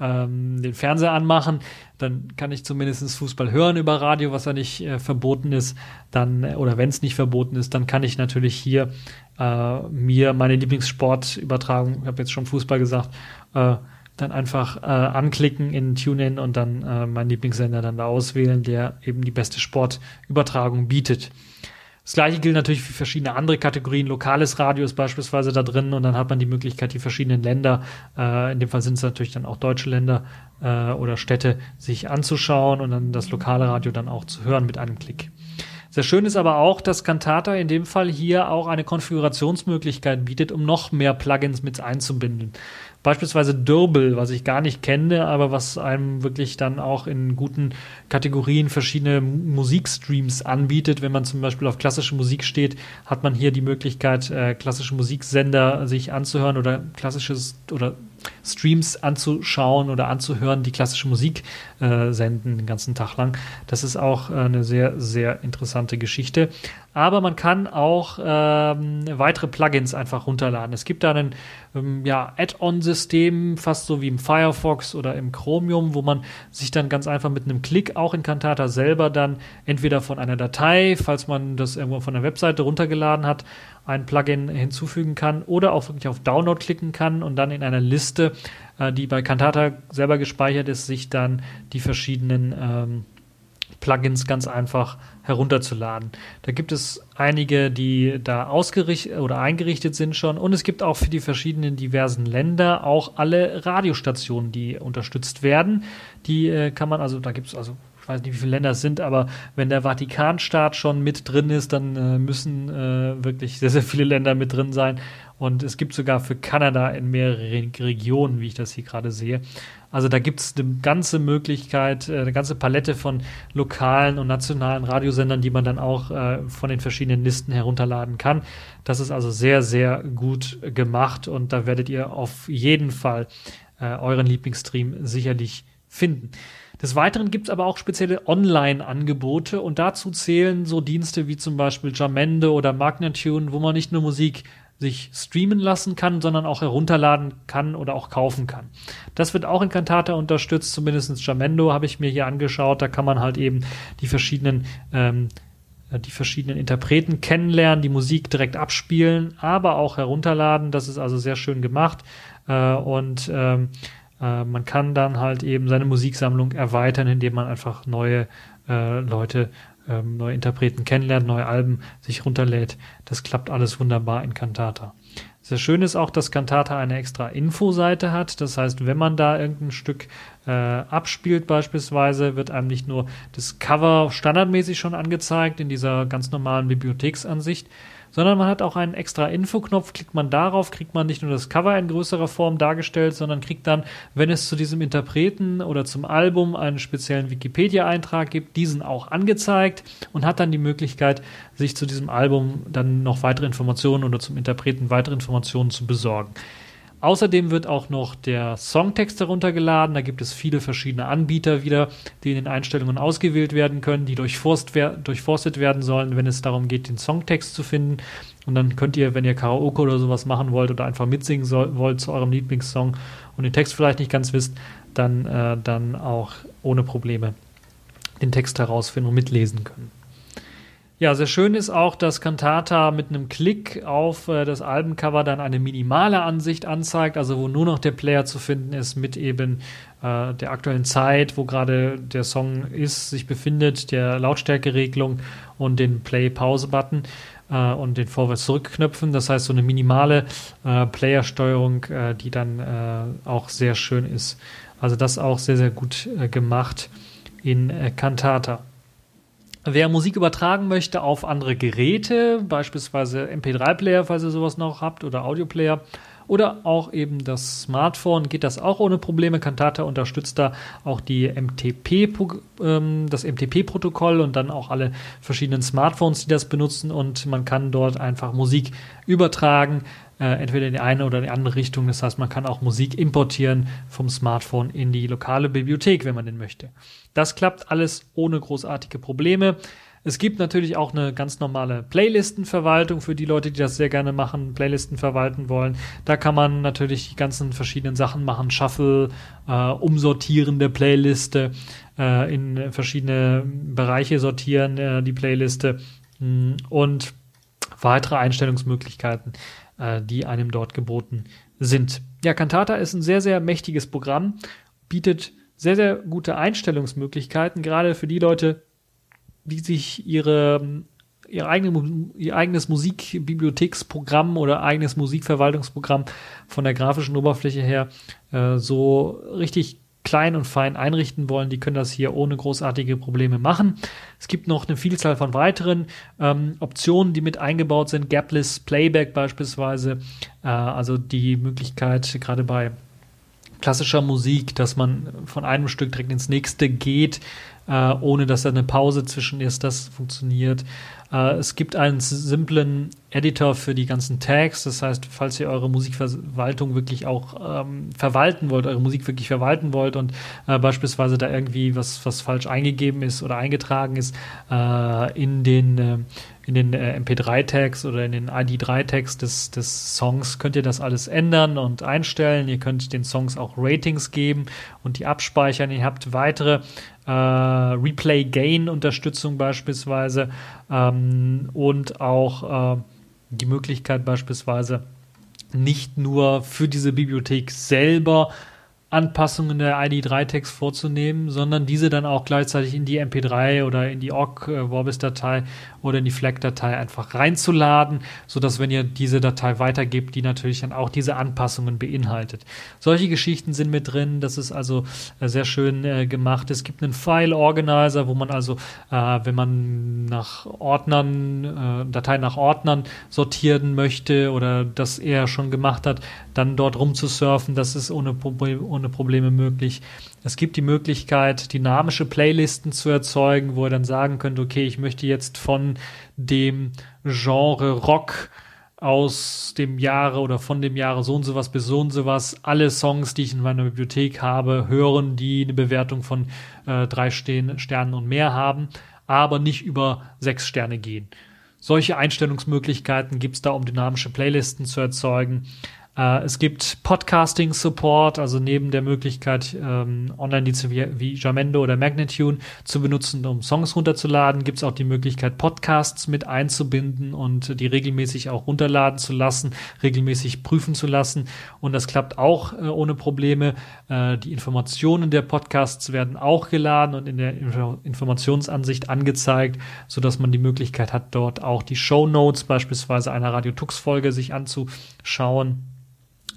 ähm, den Fernseher anmachen, dann kann ich zumindest Fußball hören über Radio, was ja nicht äh, verboten ist. Dann, äh, oder wenn es nicht verboten ist, dann kann ich natürlich hier äh, mir meine Lieblingssportübertragung, ich habe jetzt schon Fußball gesagt, äh, dann einfach äh, anklicken in TuneIn und dann äh, meinen Lieblingssender dann da auswählen, der eben die beste Sportübertragung bietet. Das gleiche gilt natürlich für verschiedene andere Kategorien. Lokales Radio ist beispielsweise da drin und dann hat man die Möglichkeit, die verschiedenen Länder, äh, in dem Fall sind es natürlich dann auch deutsche Länder äh, oder Städte, sich anzuschauen und dann das lokale Radio dann auch zu hören mit einem Klick. Sehr schön ist aber auch, dass Cantata in dem Fall hier auch eine Konfigurationsmöglichkeit bietet, um noch mehr Plugins mit einzubinden. Beispielsweise Dürbel, was ich gar nicht kenne, aber was einem wirklich dann auch in guten Kategorien verschiedene Musikstreams anbietet. Wenn man zum Beispiel auf klassische Musik steht, hat man hier die Möglichkeit, äh, klassische Musiksender sich anzuhören oder klassisches oder Streams anzuschauen oder anzuhören, die klassische Musik äh, senden den ganzen Tag lang. Das ist auch äh, eine sehr, sehr interessante Geschichte. Aber man kann auch ähm, weitere Plugins einfach runterladen. Es gibt da ein ähm, ja, Add-on-System, fast so wie im Firefox oder im Chromium, wo man sich dann ganz einfach mit einem Klick auch in Cantata selber dann entweder von einer Datei, falls man das irgendwo von der Webseite runtergeladen hat, ein Plugin hinzufügen kann oder auch wirklich auf Download klicken kann und dann in einer Liste, äh, die bei Cantata selber gespeichert ist, sich dann die verschiedenen ähm, Plugins ganz einfach herunterzuladen. Da gibt es einige, die da ausgerichtet oder eingerichtet sind schon und es gibt auch für die verschiedenen diversen Länder auch alle Radiostationen, die unterstützt werden. Die äh, kann man also, da gibt es also ich weiß nicht, wie viele Länder es sind, aber wenn der Vatikanstaat schon mit drin ist, dann äh, müssen äh, wirklich sehr, sehr viele Länder mit drin sein. Und es gibt sogar für Kanada in mehreren Regionen, wie ich das hier gerade sehe. Also da gibt es eine ganze Möglichkeit, äh, eine ganze Palette von lokalen und nationalen Radiosendern, die man dann auch äh, von den verschiedenen Listen herunterladen kann. Das ist also sehr, sehr gut gemacht und da werdet ihr auf jeden Fall äh, euren Lieblingsstream sicherlich finden. Des Weiteren gibt es aber auch spezielle Online-Angebote und dazu zählen so Dienste wie zum Beispiel Jamendo oder Magnatune, wo man nicht nur Musik sich streamen lassen kann, sondern auch herunterladen kann oder auch kaufen kann. Das wird auch in Cantata unterstützt, zumindest Jamendo habe ich mir hier angeschaut. Da kann man halt eben die verschiedenen ähm, die verschiedenen Interpreten kennenlernen, die Musik direkt abspielen, aber auch herunterladen. Das ist also sehr schön gemacht äh, und ähm, äh, man kann dann halt eben seine Musiksammlung erweitern, indem man einfach neue äh, Leute, ähm, neue Interpreten kennenlernt, neue Alben sich runterlädt. Das klappt alles wunderbar in Cantata. Sehr schön ist auch, dass Cantata eine extra Infoseite hat. Das heißt, wenn man da irgendein Stück äh, abspielt beispielsweise, wird einem nicht nur das Cover standardmäßig schon angezeigt in dieser ganz normalen Bibliotheksansicht, sondern man hat auch einen extra Infoknopf. Klickt man darauf, kriegt man nicht nur das Cover in größerer Form dargestellt, sondern kriegt dann, wenn es zu diesem Interpreten oder zum Album einen speziellen Wikipedia-Eintrag gibt, diesen auch angezeigt und hat dann die Möglichkeit, sich zu diesem Album dann noch weitere Informationen oder zum Interpreten weitere Informationen zu besorgen. Außerdem wird auch noch der Songtext heruntergeladen. Da gibt es viele verschiedene Anbieter wieder, die in den Einstellungen ausgewählt werden können, die durchforst wer durchforstet werden sollen, wenn es darum geht, den Songtext zu finden. Und dann könnt ihr, wenn ihr Karaoke oder sowas machen wollt oder einfach mitsingen soll, wollt zu eurem Lieblingssong und den Text vielleicht nicht ganz wisst, dann, äh, dann auch ohne Probleme den Text herausfinden und mitlesen können. Ja, sehr schön ist auch, dass Cantata mit einem Klick auf äh, das Albencover dann eine minimale Ansicht anzeigt, also wo nur noch der Player zu finden ist mit eben äh, der aktuellen Zeit, wo gerade der Song ist, sich befindet, der Lautstärkeregelung und den Play-Pause-Button äh, und den Vorwärts-Zurück-Knöpfen. Das heißt, so eine minimale äh, Player-Steuerung, äh, die dann äh, auch sehr schön ist. Also das auch sehr, sehr gut äh, gemacht in Cantata. Wer Musik übertragen möchte auf andere Geräte, beispielsweise MP3-Player, falls ihr sowas noch habt, oder Audioplayer, oder auch eben das Smartphone, geht das auch ohne Probleme. Cantata unterstützt da auch die MTP, ähm, das MTP-Protokoll und dann auch alle verschiedenen Smartphones, die das benutzen und man kann dort einfach Musik übertragen, äh, entweder in die eine oder in die andere Richtung. Das heißt, man kann auch Musik importieren vom Smartphone in die lokale Bibliothek, wenn man den möchte. Das klappt alles ohne großartige Probleme. Es gibt natürlich auch eine ganz normale Playlistenverwaltung für die Leute, die das sehr gerne machen, Playlisten verwalten wollen. Da kann man natürlich die ganzen verschiedenen Sachen machen, Shuffle, äh, Umsortieren der Playliste, äh, in verschiedene Bereiche sortieren äh, die Playliste mh, mm, und weitere Einstellungsmöglichkeiten, äh, die einem dort geboten sind. Ja, Cantata ist ein sehr, sehr mächtiges Programm, bietet sehr, sehr gute Einstellungsmöglichkeiten, gerade für die Leute, die sich ihre, ihr, eigene, ihr eigenes Musikbibliotheksprogramm oder eigenes Musikverwaltungsprogramm von der grafischen Oberfläche her äh, so richtig klein und fein einrichten wollen, die können das hier ohne großartige Probleme machen. Es gibt noch eine Vielzahl von weiteren ähm, Optionen, die mit eingebaut sind. Gapless Playback beispielsweise, äh, also die Möglichkeit gerade bei klassischer Musik, dass man von einem Stück direkt ins nächste geht, äh, ohne dass da eine Pause zwischen ist. Das funktioniert. Äh, es gibt einen simplen Editor für die ganzen Tags. Das heißt, falls ihr eure Musikverwaltung wirklich auch ähm, verwalten wollt, eure Musik wirklich verwalten wollt und äh, beispielsweise da irgendwie was, was falsch eingegeben ist oder eingetragen ist äh, in den, äh, in den äh, MP3-Tags oder in den ID3-Tags des, des Songs, könnt ihr das alles ändern und einstellen. Ihr könnt den Songs auch Ratings geben und die abspeichern. Ihr habt weitere äh, Replay-Gain-Unterstützung beispielsweise ähm, und auch äh, die Möglichkeit beispielsweise nicht nur für diese Bibliothek selber Anpassungen der ID3-Text vorzunehmen, sondern diese dann auch gleichzeitig in die MP3 oder in die OGG äh, Vorbis-Datei oder in die FLAC-Datei einfach reinzuladen, sodass wenn ihr diese Datei weitergebt, die natürlich dann auch diese Anpassungen beinhaltet. Solche Geschichten sind mit drin, das ist also äh, sehr schön äh, gemacht. Es gibt einen File-Organizer, wo man also, äh, wenn man nach Ordnern, äh, Dateien nach Ordnern sortieren möchte oder das eher schon gemacht hat, dann dort rumzusurfen, das ist ohne, Problem, ohne Probleme möglich. Es gibt die Möglichkeit, dynamische Playlisten zu erzeugen, wo ihr dann sagen könnt, okay, ich möchte jetzt von dem Genre Rock aus dem Jahre oder von dem Jahre so und so was bis so und so was alle Songs, die ich in meiner Bibliothek habe, hören, die eine Bewertung von äh, drei Stehen, Sternen und mehr haben, aber nicht über sechs Sterne gehen. Solche Einstellungsmöglichkeiten gibt es da, um dynamische Playlisten zu erzeugen. Äh, es gibt Podcasting-Support, also neben der Möglichkeit, ähm, Online-Dienste wie, wie Jamendo oder Magnitune zu benutzen, um Songs runterzuladen, gibt es auch die Möglichkeit, Podcasts mit einzubinden und die regelmäßig auch runterladen zu lassen, regelmäßig prüfen zu lassen. Und das klappt auch äh, ohne Probleme. Äh, die Informationen der Podcasts werden auch geladen und in der Info Informationsansicht angezeigt, sodass man die Möglichkeit hat, dort auch die Show Notes beispielsweise einer Radio Tux Folge sich anzuschauen.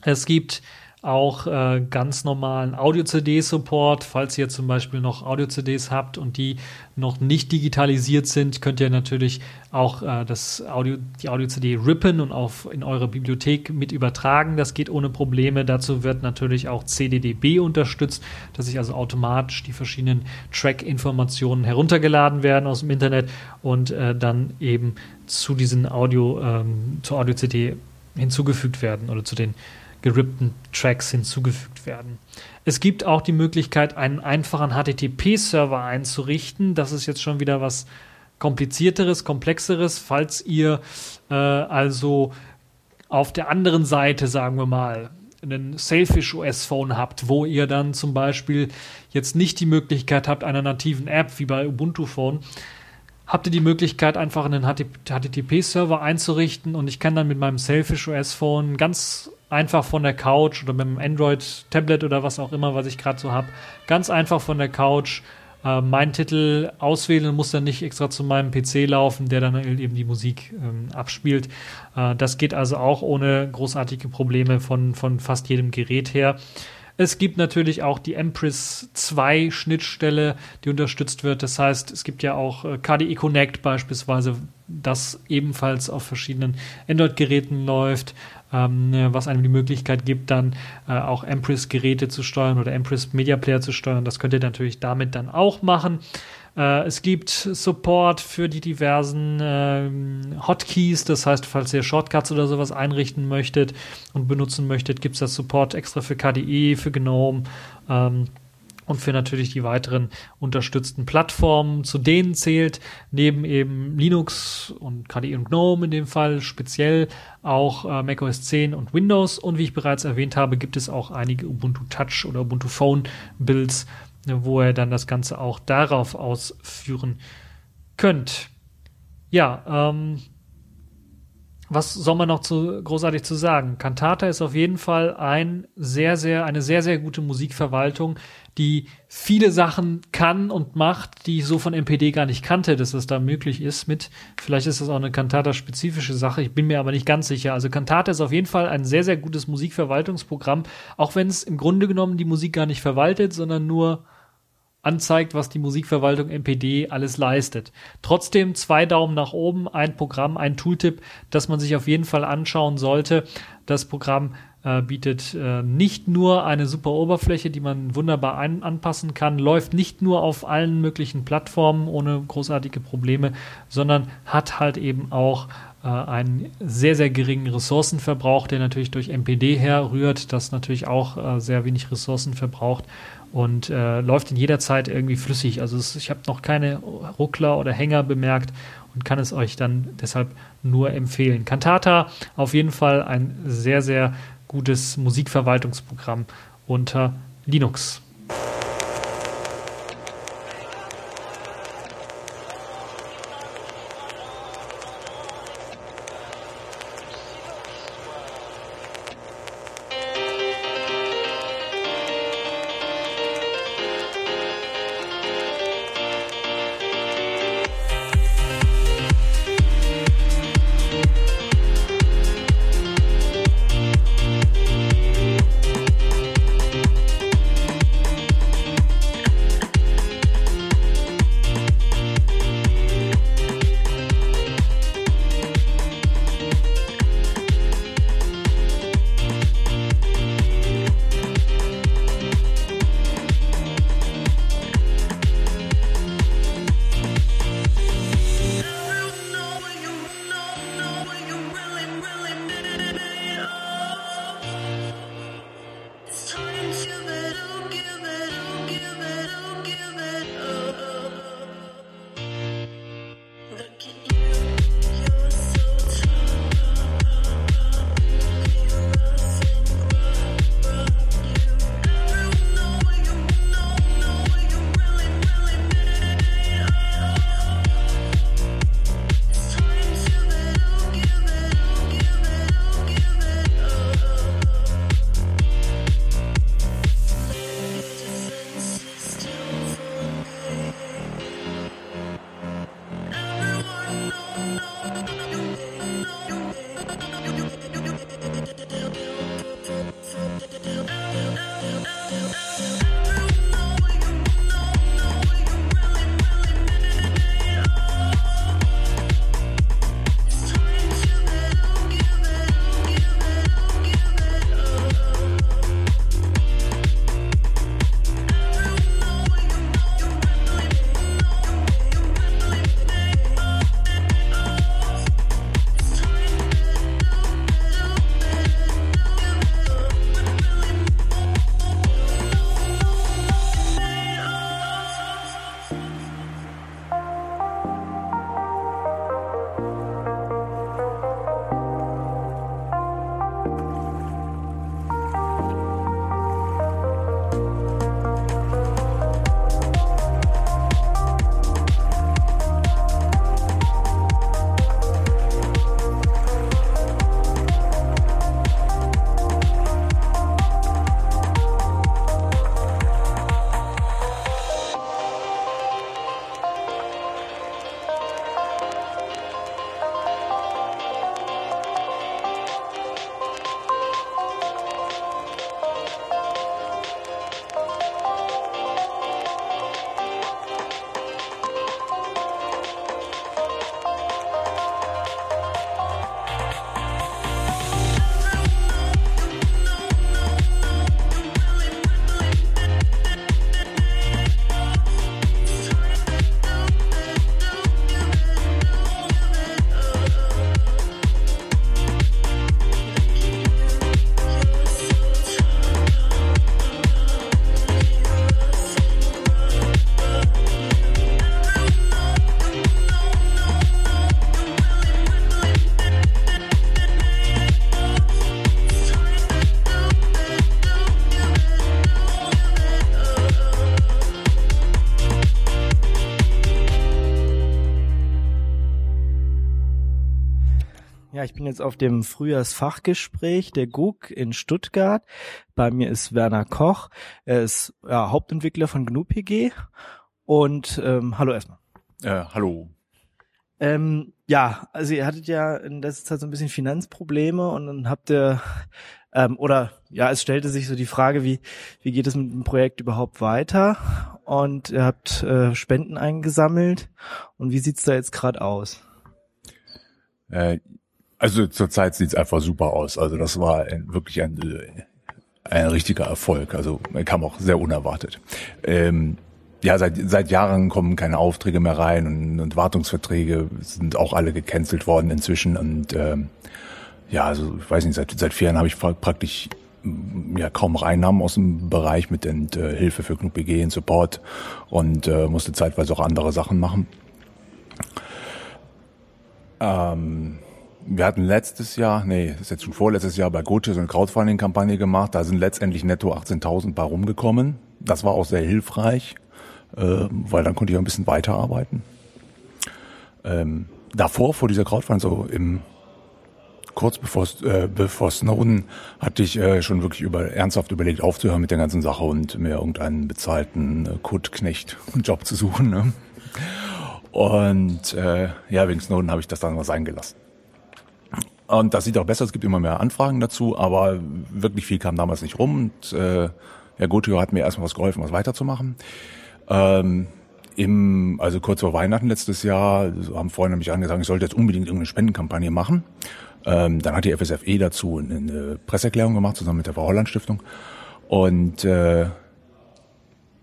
Es gibt auch äh, ganz normalen Audio-CD-Support. Falls ihr zum Beispiel noch Audio-CDs habt und die noch nicht digitalisiert sind, könnt ihr natürlich auch äh, das Audio, die Audio-CD rippen und auf in eure Bibliothek mit übertragen. Das geht ohne Probleme. Dazu wird natürlich auch CDDB unterstützt, dass sich also automatisch die verschiedenen Track-Informationen heruntergeladen werden aus dem Internet und äh, dann eben zu diesen Audio, ähm, zur Audio-CD hinzugefügt werden oder zu den gerippten Tracks hinzugefügt werden. Es gibt auch die Möglichkeit, einen einfachen HTTP-Server einzurichten. Das ist jetzt schon wieder was komplizierteres, komplexeres, falls ihr äh, also auf der anderen Seite, sagen wir mal, einen Sailfish OS Phone habt, wo ihr dann zum Beispiel jetzt nicht die Möglichkeit habt, einer nativen App wie bei Ubuntu Phone, habt ihr die Möglichkeit, einfach einen HTTP-Server einzurichten und ich kann dann mit meinem Selfish OS Phone ganz einfach von der Couch oder mit dem Android-Tablet oder was auch immer, was ich gerade so habe, ganz einfach von der Couch äh, meinen Titel auswählen und muss dann nicht extra zu meinem PC laufen, der dann eben die Musik ähm, abspielt. Äh, das geht also auch ohne großartige Probleme von, von fast jedem Gerät her. Es gibt natürlich auch die Empress 2 Schnittstelle, die unterstützt wird. Das heißt, es gibt ja auch äh, KDE Connect beispielsweise, das ebenfalls auf verschiedenen Android-Geräten läuft ähm, was einem die Möglichkeit gibt, dann äh, auch Empress-Geräte zu steuern oder Empress Media Player zu steuern. Das könnt ihr natürlich damit dann auch machen. Äh, es gibt Support für die diversen ähm, Hotkeys, das heißt, falls ihr Shortcuts oder sowas einrichten möchtet und benutzen möchtet, gibt es das Support extra für KDE, für GNOME. Ähm, und für natürlich die weiteren unterstützten Plattformen. Zu denen zählt neben eben Linux und KDE und GNOME in dem Fall speziell auch äh, macOS 10 und Windows. Und wie ich bereits erwähnt habe, gibt es auch einige Ubuntu Touch oder Ubuntu Phone Builds, wo ihr dann das Ganze auch darauf ausführen könnt. Ja, ähm, was soll man noch zu, großartig zu sagen? Cantata ist auf jeden Fall ein sehr, sehr, eine sehr, sehr gute Musikverwaltung, die viele Sachen kann und macht, die ich so von MPD gar nicht kannte, dass es da möglich ist mit. Vielleicht ist das auch eine Cantata-spezifische Sache, ich bin mir aber nicht ganz sicher. Also Cantata ist auf jeden Fall ein sehr, sehr gutes Musikverwaltungsprogramm, auch wenn es im Grunde genommen die Musik gar nicht verwaltet, sondern nur anzeigt, was die Musikverwaltung MPD alles leistet. Trotzdem zwei Daumen nach oben, ein Programm, ein Tooltip, das man sich auf jeden Fall anschauen sollte. Das Programm äh, bietet äh, nicht nur eine super Oberfläche, die man wunderbar ein anpassen kann, läuft nicht nur auf allen möglichen Plattformen ohne großartige Probleme, sondern hat halt eben auch äh, einen sehr, sehr geringen Ressourcenverbrauch, der natürlich durch MPD herrührt, das natürlich auch äh, sehr wenig Ressourcen verbraucht und äh, läuft in jeder Zeit irgendwie flüssig. Also es, ich habe noch keine Ruckler oder Hänger bemerkt und kann es euch dann deshalb nur empfehlen. Cantata auf jeden Fall ein sehr, sehr gutes Musikverwaltungsprogramm unter Linux. Jetzt auf dem Frühjahrsfachgespräch der GUG in Stuttgart. Bei mir ist Werner Koch. Er ist ja, Hauptentwickler von GNU-PG. Und ähm, hallo erstmal. Äh, hallo. Ähm, ja, also ihr hattet ja in letzter Zeit so ein bisschen Finanzprobleme und dann habt ihr ähm, oder ja, es stellte sich so die Frage, wie wie geht es mit dem Projekt überhaupt weiter? Und ihr habt äh, Spenden eingesammelt und wie sieht's da jetzt gerade aus? Äh, also zurzeit sieht's einfach super aus. Also das war ein, wirklich ein, ein richtiger Erfolg. Also kam auch sehr unerwartet. Ähm, ja, seit, seit Jahren kommen keine Aufträge mehr rein und, und Wartungsverträge sind auch alle gecancelt worden inzwischen. Und ähm, ja, also ich weiß nicht, seit, seit vier Jahren habe ich praktisch mm, ja kaum noch Einnahmen aus dem Bereich mit und, äh, Hilfe für GNU-PG und Support und äh, musste zeitweise auch andere Sachen machen. Ähm, wir hatten letztes Jahr, nee, das ist jetzt schon vorletztes Jahr bei Goche so eine Crowdfunding-Kampagne gemacht. Da sind letztendlich netto 18.000 bei rumgekommen. Das war auch sehr hilfreich, äh, weil dann konnte ich auch ein bisschen weiterarbeiten. Ähm, davor, vor dieser Crowdfunding, so im kurz bevor, äh, bevor Snowden, hatte ich äh, schon wirklich über, ernsthaft überlegt, aufzuhören mit der ganzen Sache und mir irgendeinen bezahlten äh, Codeknecht-Job zu suchen. Ne? Und äh, ja, wegen Snowden habe ich das dann mal sein gelassen. Und das sieht auch besser, es gibt immer mehr Anfragen dazu, aber wirklich viel kam damals nicht rum. Und äh, Herr Gotthard hat mir erstmal was geholfen, was weiterzumachen. Ähm, im, also kurz vor Weihnachten letztes Jahr haben Freunde mich angesagt, ich sollte jetzt unbedingt irgendeine Spendenkampagne machen. Ähm, dann hat die FSFE dazu eine Presseerklärung gemacht, zusammen mit der Frau Holland Stiftung. Und äh,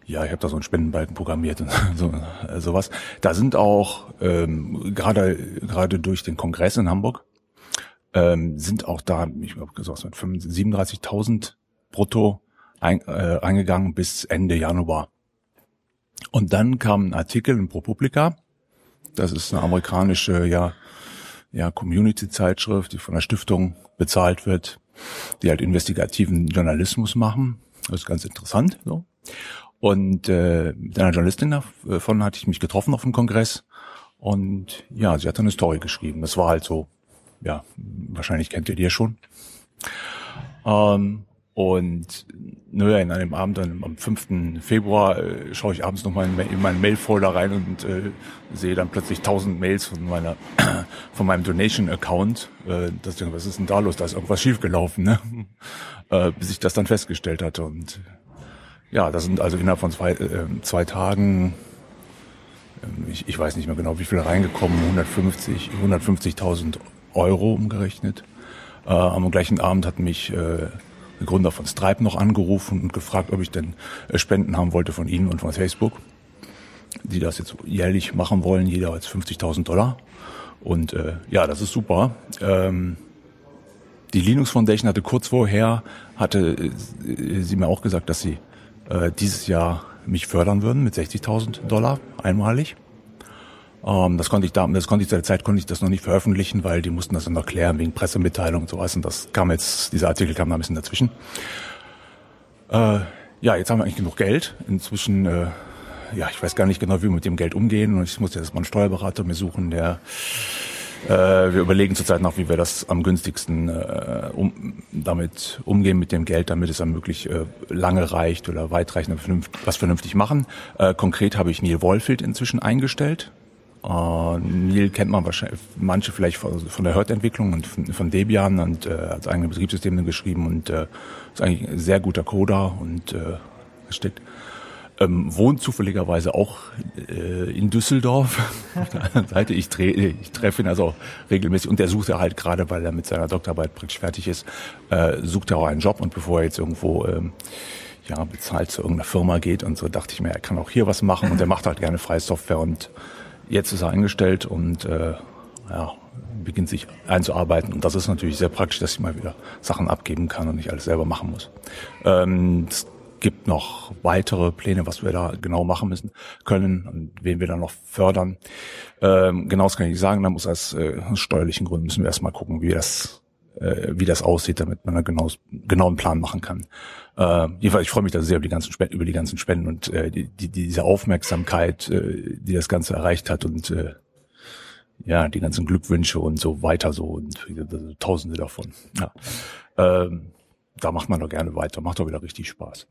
ja, ich habe da so einen Spendenbalken programmiert und so, äh, sowas. Da sind auch ähm, gerade gerade durch den Kongress in Hamburg ähm, sind auch da, ich glaube, 37.000 brutto ein, äh, eingegangen bis Ende Januar. Und dann kam ein Artikel in ProPublica, das ist eine amerikanische ja, ja, Community-Zeitschrift, die von der Stiftung bezahlt wird, die halt investigativen Journalismus machen. Das ist ganz interessant. So. Und äh, mit einer Journalistin davon hatte ich mich getroffen auf dem Kongress. Und ja, sie hat eine Story geschrieben. Das war halt so ja, wahrscheinlich kennt ihr die ja schon. Ähm, und naja, in einem Abend, am 5. Februar, äh, schaue ich abends nochmal in, in meinen Mailfolder rein und äh, sehe dann plötzlich 1000 Mails von meiner von meinem Donation-Account. Äh, das denke, was ist denn da los? Da ist irgendwas schiefgelaufen, ne? äh, bis ich das dann festgestellt hatte. Und ja, das sind also innerhalb von zwei, äh, zwei Tagen, äh, ich, ich weiß nicht mehr genau, wie viele reingekommen, 150, 150.000 Euro umgerechnet. Äh, am gleichen Abend hat mich äh, der Gründer von Stripe noch angerufen und gefragt, ob ich denn äh, Spenden haben wollte von Ihnen und von Facebook, die das jetzt jährlich machen wollen, jeder als 50.000 Dollar. Und äh, ja, das ist super. Ähm, die Linux Foundation hatte kurz vorher, hatte äh, sie mir auch gesagt, dass sie äh, dieses Jahr mich fördern würden mit 60.000 Dollar einmalig. Ähm, das konnte ich da, das konnte ich zu der Zeit konnte ich das noch nicht veröffentlichen, weil die mussten das dann noch klären wegen Pressemitteilung und sowas. Und das kam jetzt, dieser Artikel kam da ein bisschen dazwischen. Äh, ja, jetzt haben wir eigentlich genug Geld. Inzwischen, äh, ja, ich weiß gar nicht genau, wie wir mit dem Geld umgehen. Und ich muss jetzt mal einen Steuerberater mir suchen, der äh, wir überlegen zurzeit noch, wie wir das am günstigsten äh, um, damit umgehen mit dem Geld, damit es dann möglich äh, lange reicht oder weitreichend was vernünftig machen. Äh, konkret habe ich Neil Wohlfield inzwischen eingestellt. Uh, Neil kennt man wahrscheinlich manche vielleicht von, von der Hurt-Entwicklung und von, von, Debian und äh, als eigene Betriebssysteme geschrieben und äh, ist eigentlich ein sehr guter Coder und äh, steckt ähm, wohnt zufälligerweise auch äh, in Düsseldorf. Seite ich, tre ich treffe ihn also regelmäßig und der sucht er halt gerade, weil er mit seiner Doktorarbeit praktisch fertig ist, äh, sucht er auch einen Job und bevor er jetzt irgendwo ähm, ja bezahlt zu irgendeiner Firma geht und so, dachte ich mir, er kann auch hier was machen und er macht halt gerne freie Software und Jetzt ist er eingestellt und äh, ja, beginnt sich einzuarbeiten. Und das ist natürlich sehr praktisch, dass ich mal wieder Sachen abgeben kann und nicht alles selber machen muss. Ähm, es gibt noch weitere Pläne, was wir da genau machen müssen können und wen wir da noch fördern. Ähm, genau das kann ich nicht sagen. Da muss aus äh, steuerlichen Gründen müssen wir erstmal gucken, wie das äh, wie das aussieht, damit man einen genau, genauen Plan machen kann. Äh, jedenfalls, ich freue mich da sehr über die ganzen Spenden, über die ganzen Spenden und äh, die, die, diese Aufmerksamkeit, äh, die das Ganze erreicht hat und äh, ja, die ganzen Glückwünsche und so weiter so und tausende davon. Ja. Ähm, da macht man doch gerne weiter, macht doch wieder richtig Spaß.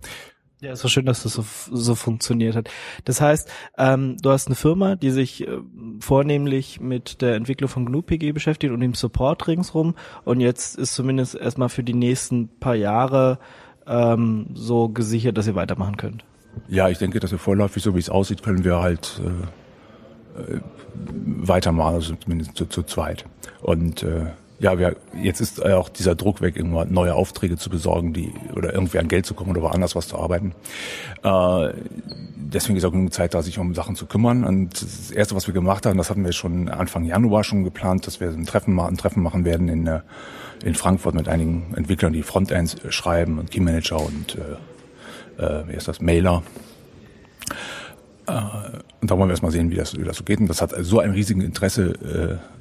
Ja, ist so schön, dass das so, so funktioniert hat. Das heißt, ähm, du hast eine Firma, die sich äh, vornehmlich mit der Entwicklung von GNU-PG beschäftigt und dem Support ringsrum. Und jetzt ist zumindest erstmal für die nächsten paar Jahre ähm, so gesichert, dass ihr weitermachen könnt. Ja, ich denke, dass wir vorläufig, so wie es aussieht, können wir halt äh, äh, weitermachen, also zumindest zu, zu zweit. Und äh, ja, wir, jetzt ist äh, auch dieser Druck weg, irgendwann neue Aufträge zu besorgen, die oder irgendwie an Geld zu kommen oder woanders was zu arbeiten. Äh, deswegen ist auch genug Zeit da, sich um Sachen zu kümmern. Und das Erste, was wir gemacht haben, das hatten wir schon Anfang Januar schon geplant, dass wir ein Treffen, ein Treffen machen werden in, äh, in Frankfurt mit einigen Entwicklern, die Frontends schreiben und Keymanager und äh, äh, wie ist das, Mailer. Äh, und da wollen wir erstmal sehen, wie das, wie das so geht. Und das hat so ein riesiges Interesse äh,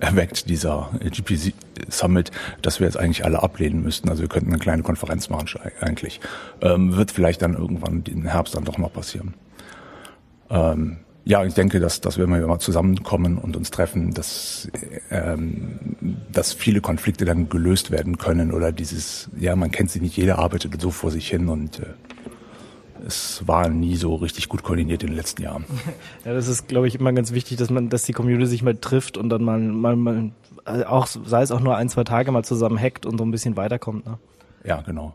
erweckt, dieser GPC Summit, dass wir jetzt eigentlich alle ablehnen müssten. Also wir könnten eine kleine Konferenz machen eigentlich. Ähm, wird vielleicht dann irgendwann im Herbst dann doch mal passieren. Ähm, ja, ich denke, dass, dass wenn wir mal zusammenkommen und uns treffen, dass, ähm, dass viele Konflikte dann gelöst werden können oder dieses, ja, man kennt sie nicht, jeder arbeitet so vor sich hin und äh, es war nie so richtig gut koordiniert in den letzten Jahren. Ja, das ist, glaube ich, immer ganz wichtig, dass man, dass die Community sich mal trifft und dann mal, mal, mal auch, sei es auch nur ein, zwei Tage mal zusammen hackt und so ein bisschen weiterkommt. Ne? Ja, genau.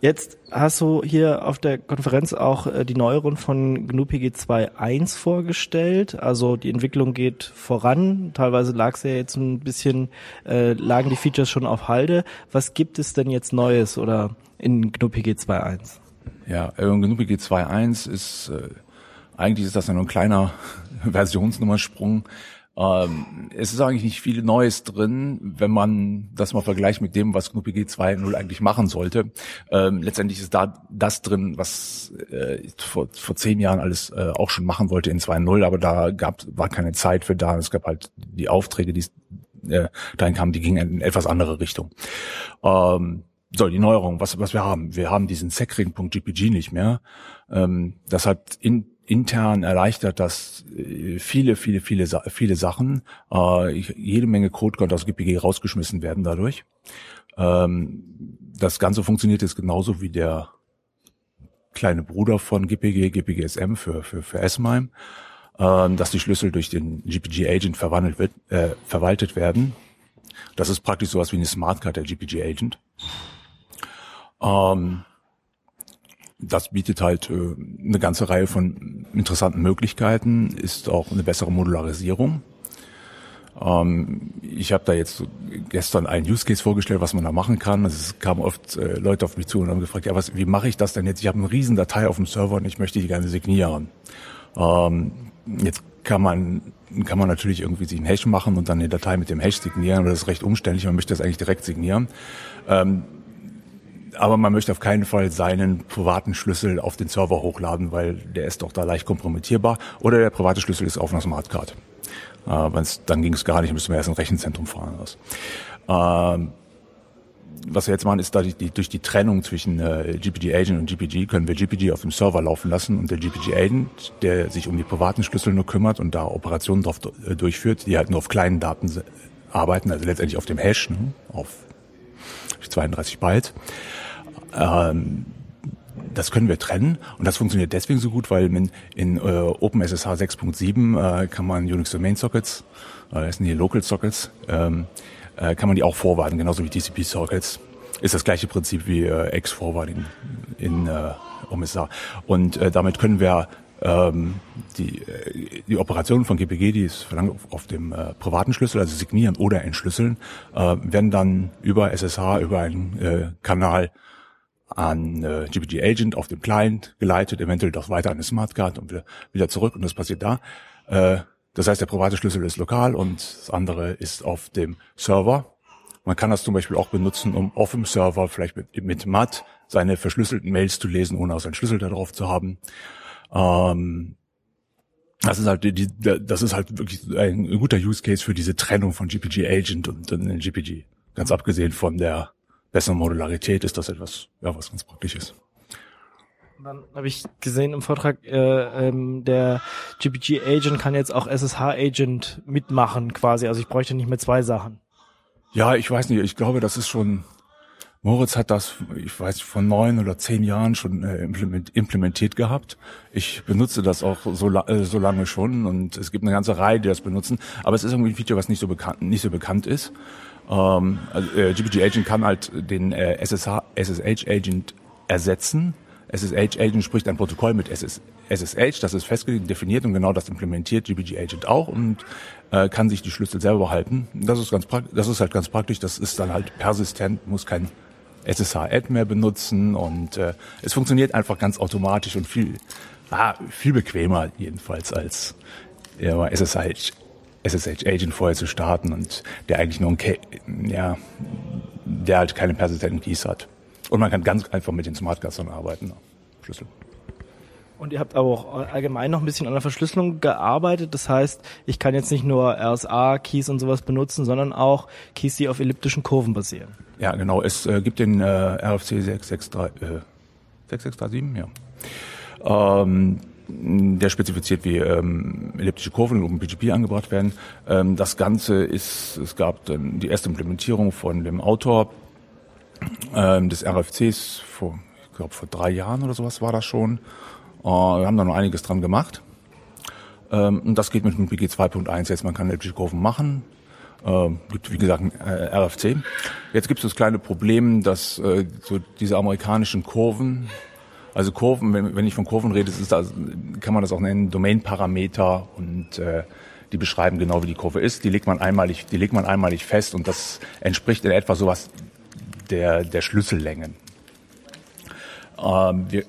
Jetzt hast du hier auf der Konferenz auch äh, die Neuerung von GNU-PG 2.1 vorgestellt. Also die Entwicklung geht voran. Teilweise lag es ja jetzt ein bisschen, äh, lagen die Features schon auf Halde. Was gibt es denn jetzt Neues oder in GNU-PG 2.1? Ja, GNU-PG 2.1 ist, äh, eigentlich ist das ja nur ein kleiner Versionsnummersprung. Ähm, es ist eigentlich nicht viel Neues drin, wenn man das mal vergleicht mit dem, was GNU-PG 2.0 eigentlich machen sollte. Ähm, letztendlich ist da das drin, was äh, vor, vor zehn Jahren alles äh, auch schon machen wollte in 2.0, aber da gab, war keine Zeit für da. Es gab halt die Aufträge, die äh, dahin kamen, die gingen in etwas andere Richtung. Ähm, so, die Neuerung, was, was wir haben. Wir haben diesen Secring.gpg nicht mehr. Ähm, das hat in, intern erleichtert dass äh, viele, viele, viele, viele Sachen. Äh, jede Menge Code konnte aus GPG rausgeschmissen werden dadurch. Ähm, das Ganze funktioniert jetzt genauso wie der kleine Bruder von GPG, GPGSM für, für, für S-MIME, äh, dass die Schlüssel durch den GPG-Agent verwandelt wird, äh, verwaltet werden. Das ist praktisch sowas wie eine Smartcard der GPG-Agent. Ähm, das bietet halt äh, eine ganze Reihe von interessanten Möglichkeiten, ist auch eine bessere Modularisierung. Ähm, ich habe da jetzt gestern einen Use Case vorgestellt, was man da machen kann. Also es kamen oft äh, Leute auf mich zu und haben gefragt, ja, was, wie mache ich das denn jetzt? Ich habe eine riesen Datei auf dem Server und ich möchte die gerne signieren. Ähm, jetzt kann man kann man natürlich irgendwie sich einen Hash machen und dann eine Datei mit dem Hash signieren, aber das ist recht umständlich, man möchte das eigentlich direkt signieren. Ähm, aber man möchte auf keinen Fall seinen privaten Schlüssel auf den Server hochladen, weil der ist doch da leicht kompromittierbar. Oder der private Schlüssel ist auf einer Smartcard. Äh, dann ging es gar nicht, müsste man erst ein Rechenzentrum fahren. Aus. Ähm, was wir jetzt machen, ist da die, die, durch die Trennung zwischen äh, GPG Agent und GPG können wir GPG auf dem Server laufen lassen und der GPG Agent, der sich um die privaten Schlüssel nur kümmert und da Operationen drauf äh, durchführt, die halt nur auf kleinen Daten arbeiten, also letztendlich auf dem Hash, ne, auf 32 Byte. Ähm, das können wir trennen und das funktioniert deswegen so gut, weil in, in äh, OpenSSH 6.7 äh, kann man Unix Domain Sockets, äh, das sind hier Local Sockets, ähm, äh, kann man die auch vorwarten, genauso wie TCP Sockets. Ist das gleiche Prinzip wie äh, X-Forwarding in äh, OpenSSH. Und äh, damit können wir ähm, die, äh, die Operationen von GPG, die es verlangt auf, dem äh, privaten Schlüssel, also signieren oder entschlüsseln, äh, werden dann über SSH, über einen äh, Kanal an äh, GPG Agent auf dem Client geleitet, eventuell doch weiter an eine Smartcard und wieder, wieder zurück und das passiert da. Äh, das heißt, der private Schlüssel ist lokal und das andere ist auf dem Server. Man kann das zum Beispiel auch benutzen, um auf dem Server vielleicht mit, mit MAT seine verschlüsselten Mails zu lesen, ohne auch seinen Schlüssel darauf zu haben. Ähm, das ist halt die, das ist halt wirklich ein guter Use Case für diese Trennung von GPG Agent und, und GPG. Ganz abgesehen von der besseren Modularität ist das etwas, ja, was ganz praktisch ist. Dann habe ich gesehen im Vortrag, äh, ähm, der GPG Agent kann jetzt auch SSH Agent mitmachen quasi. Also ich bräuchte nicht mehr zwei Sachen. Ja, ich weiß nicht, ich glaube, das ist schon, Moritz hat das, ich weiß, vor neun oder zehn Jahren schon äh, implement, implementiert gehabt. Ich benutze das auch so, äh, so lange schon und es gibt eine ganze Reihe, die das benutzen. Aber es ist irgendwie ein Feature, was nicht so bekannt, nicht so bekannt ist. Ähm, also, äh, GPG Agent kann halt den äh, SSH, SSH Agent ersetzen. SSH Agent spricht ein Protokoll mit SS, SSH, das ist festgelegt, definiert und genau das implementiert GPG Agent auch und äh, kann sich die Schlüssel selber behalten. Das ist ganz praktisch, das ist halt ganz praktisch, das ist dann halt persistent, muss kein SSH-Add mehr benutzen und äh, es funktioniert einfach ganz automatisch und viel, ah, viel bequemer jedenfalls als ja, SSH, SSH-Agent vorher zu starten und der eigentlich nur ein, Ca- ja, der halt keine persistenten Keys hat. Und man kann ganz einfach mit den Smartcastern arbeiten. Schlüssel. Und ihr habt aber auch allgemein noch ein bisschen an der Verschlüsselung gearbeitet. Das heißt, ich kann jetzt nicht nur RSA-Keys und sowas benutzen, sondern auch Keys, die auf elliptischen Kurven basieren. Ja, genau. Es äh, gibt den äh, RFC 663, äh, 6637, ja. Ähm, der spezifiziert, wie ähm, elliptische Kurven in OpenPGP angebracht werden. Ähm, das Ganze ist, es gab dann die erste Implementierung von dem Autor ähm, des RFCs vor, ich glaube, vor drei Jahren oder sowas war das schon. Äh, wir haben da noch einiges dran gemacht. Ähm, und das geht mit dem PG 2.1 jetzt. Man kann elliptische Kurven machen. Ähm, gibt, wie gesagt, äh, RFC. Jetzt gibt es das kleine Problem, dass äh, so diese amerikanischen Kurven, also Kurven, wenn, wenn ich von Kurven rede, ist das, kann man das auch nennen, Domain-Parameter und äh, die beschreiben genau, wie die Kurve ist. Die legt man einmalig, die legt man einmalig fest und das entspricht in etwa sowas der, der Schlüssellängen. Ähm, wir,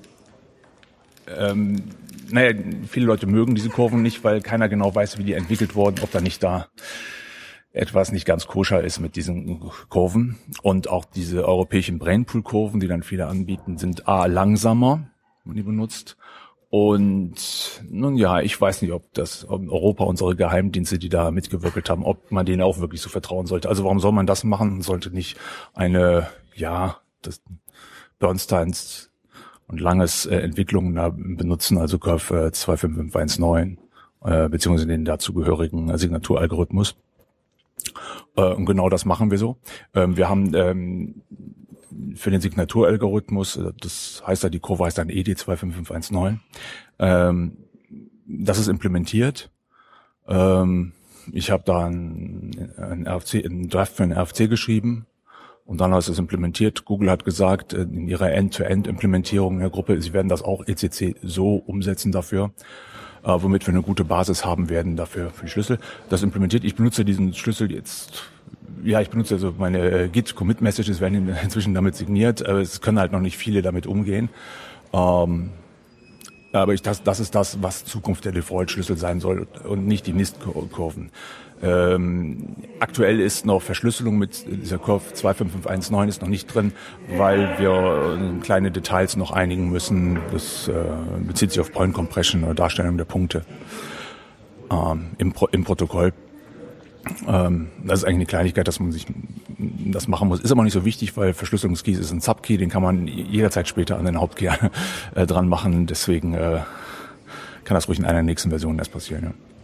ähm, naja, viele Leute mögen diese Kurven nicht, weil keiner genau weiß, wie die entwickelt wurden, ob da nicht da etwas nicht ganz koscher ist mit diesen Kurven. Und auch diese europäischen Brainpool-Kurven, die dann viele anbieten, sind A, langsamer, wenn die benutzt. Und nun ja, ich weiß nicht, ob das ob Europa unsere Geheimdienste, die da mitgewirkt haben, ob man denen auch wirklich so vertrauen sollte. Also warum soll man das machen? Sollte nicht eine, ja, das Bernsteins und langes äh, Entwicklungen benutzen, also Curve äh, 25519, äh, beziehungsweise den dazugehörigen äh, Signaturalgorithmus. Äh, und genau das machen wir so. Ähm, wir haben ähm, für den Signaturalgorithmus, äh, das heißt ja, die Kurve heißt dann ED 25519, ähm, das ist implementiert. Ähm, ich habe da ein, ein, RFC, ein Draft für einen RFC geschrieben und dann heißt es implementiert. Google hat gesagt, äh, in ihrer End-to-End-Implementierung der Gruppe, sie werden das auch ECC so umsetzen dafür, äh, womit wir eine gute Basis haben werden dafür für die Schlüssel. Das implementiert. Ich benutze diesen Schlüssel jetzt, ja, ich benutze also meine äh, Git-Commit-Messages werden inzwischen damit signiert, aber es können halt noch nicht viele damit umgehen. Ähm, aber ich, das, das ist das, was Zukunft der Default-Schlüssel sein soll und nicht die NIST-Kurven. Ähm, aktuell ist noch Verschlüsselung mit dieser Curve 25519 ist noch nicht drin, weil wir äh, kleine Details noch einigen müssen. Das äh, bezieht sich auf Point Compression oder Darstellung der Punkte ähm, im, Pro im Protokoll. Ähm, das ist eigentlich eine Kleinigkeit, dass man sich das machen muss. Ist aber nicht so wichtig, weil Verschlüsselungskeys ist ein Subkey, den kann man jederzeit später an den Hauptkey äh, dran machen. Deswegen äh, kann das ruhig in einer nächsten Versionen erst passieren. Ja.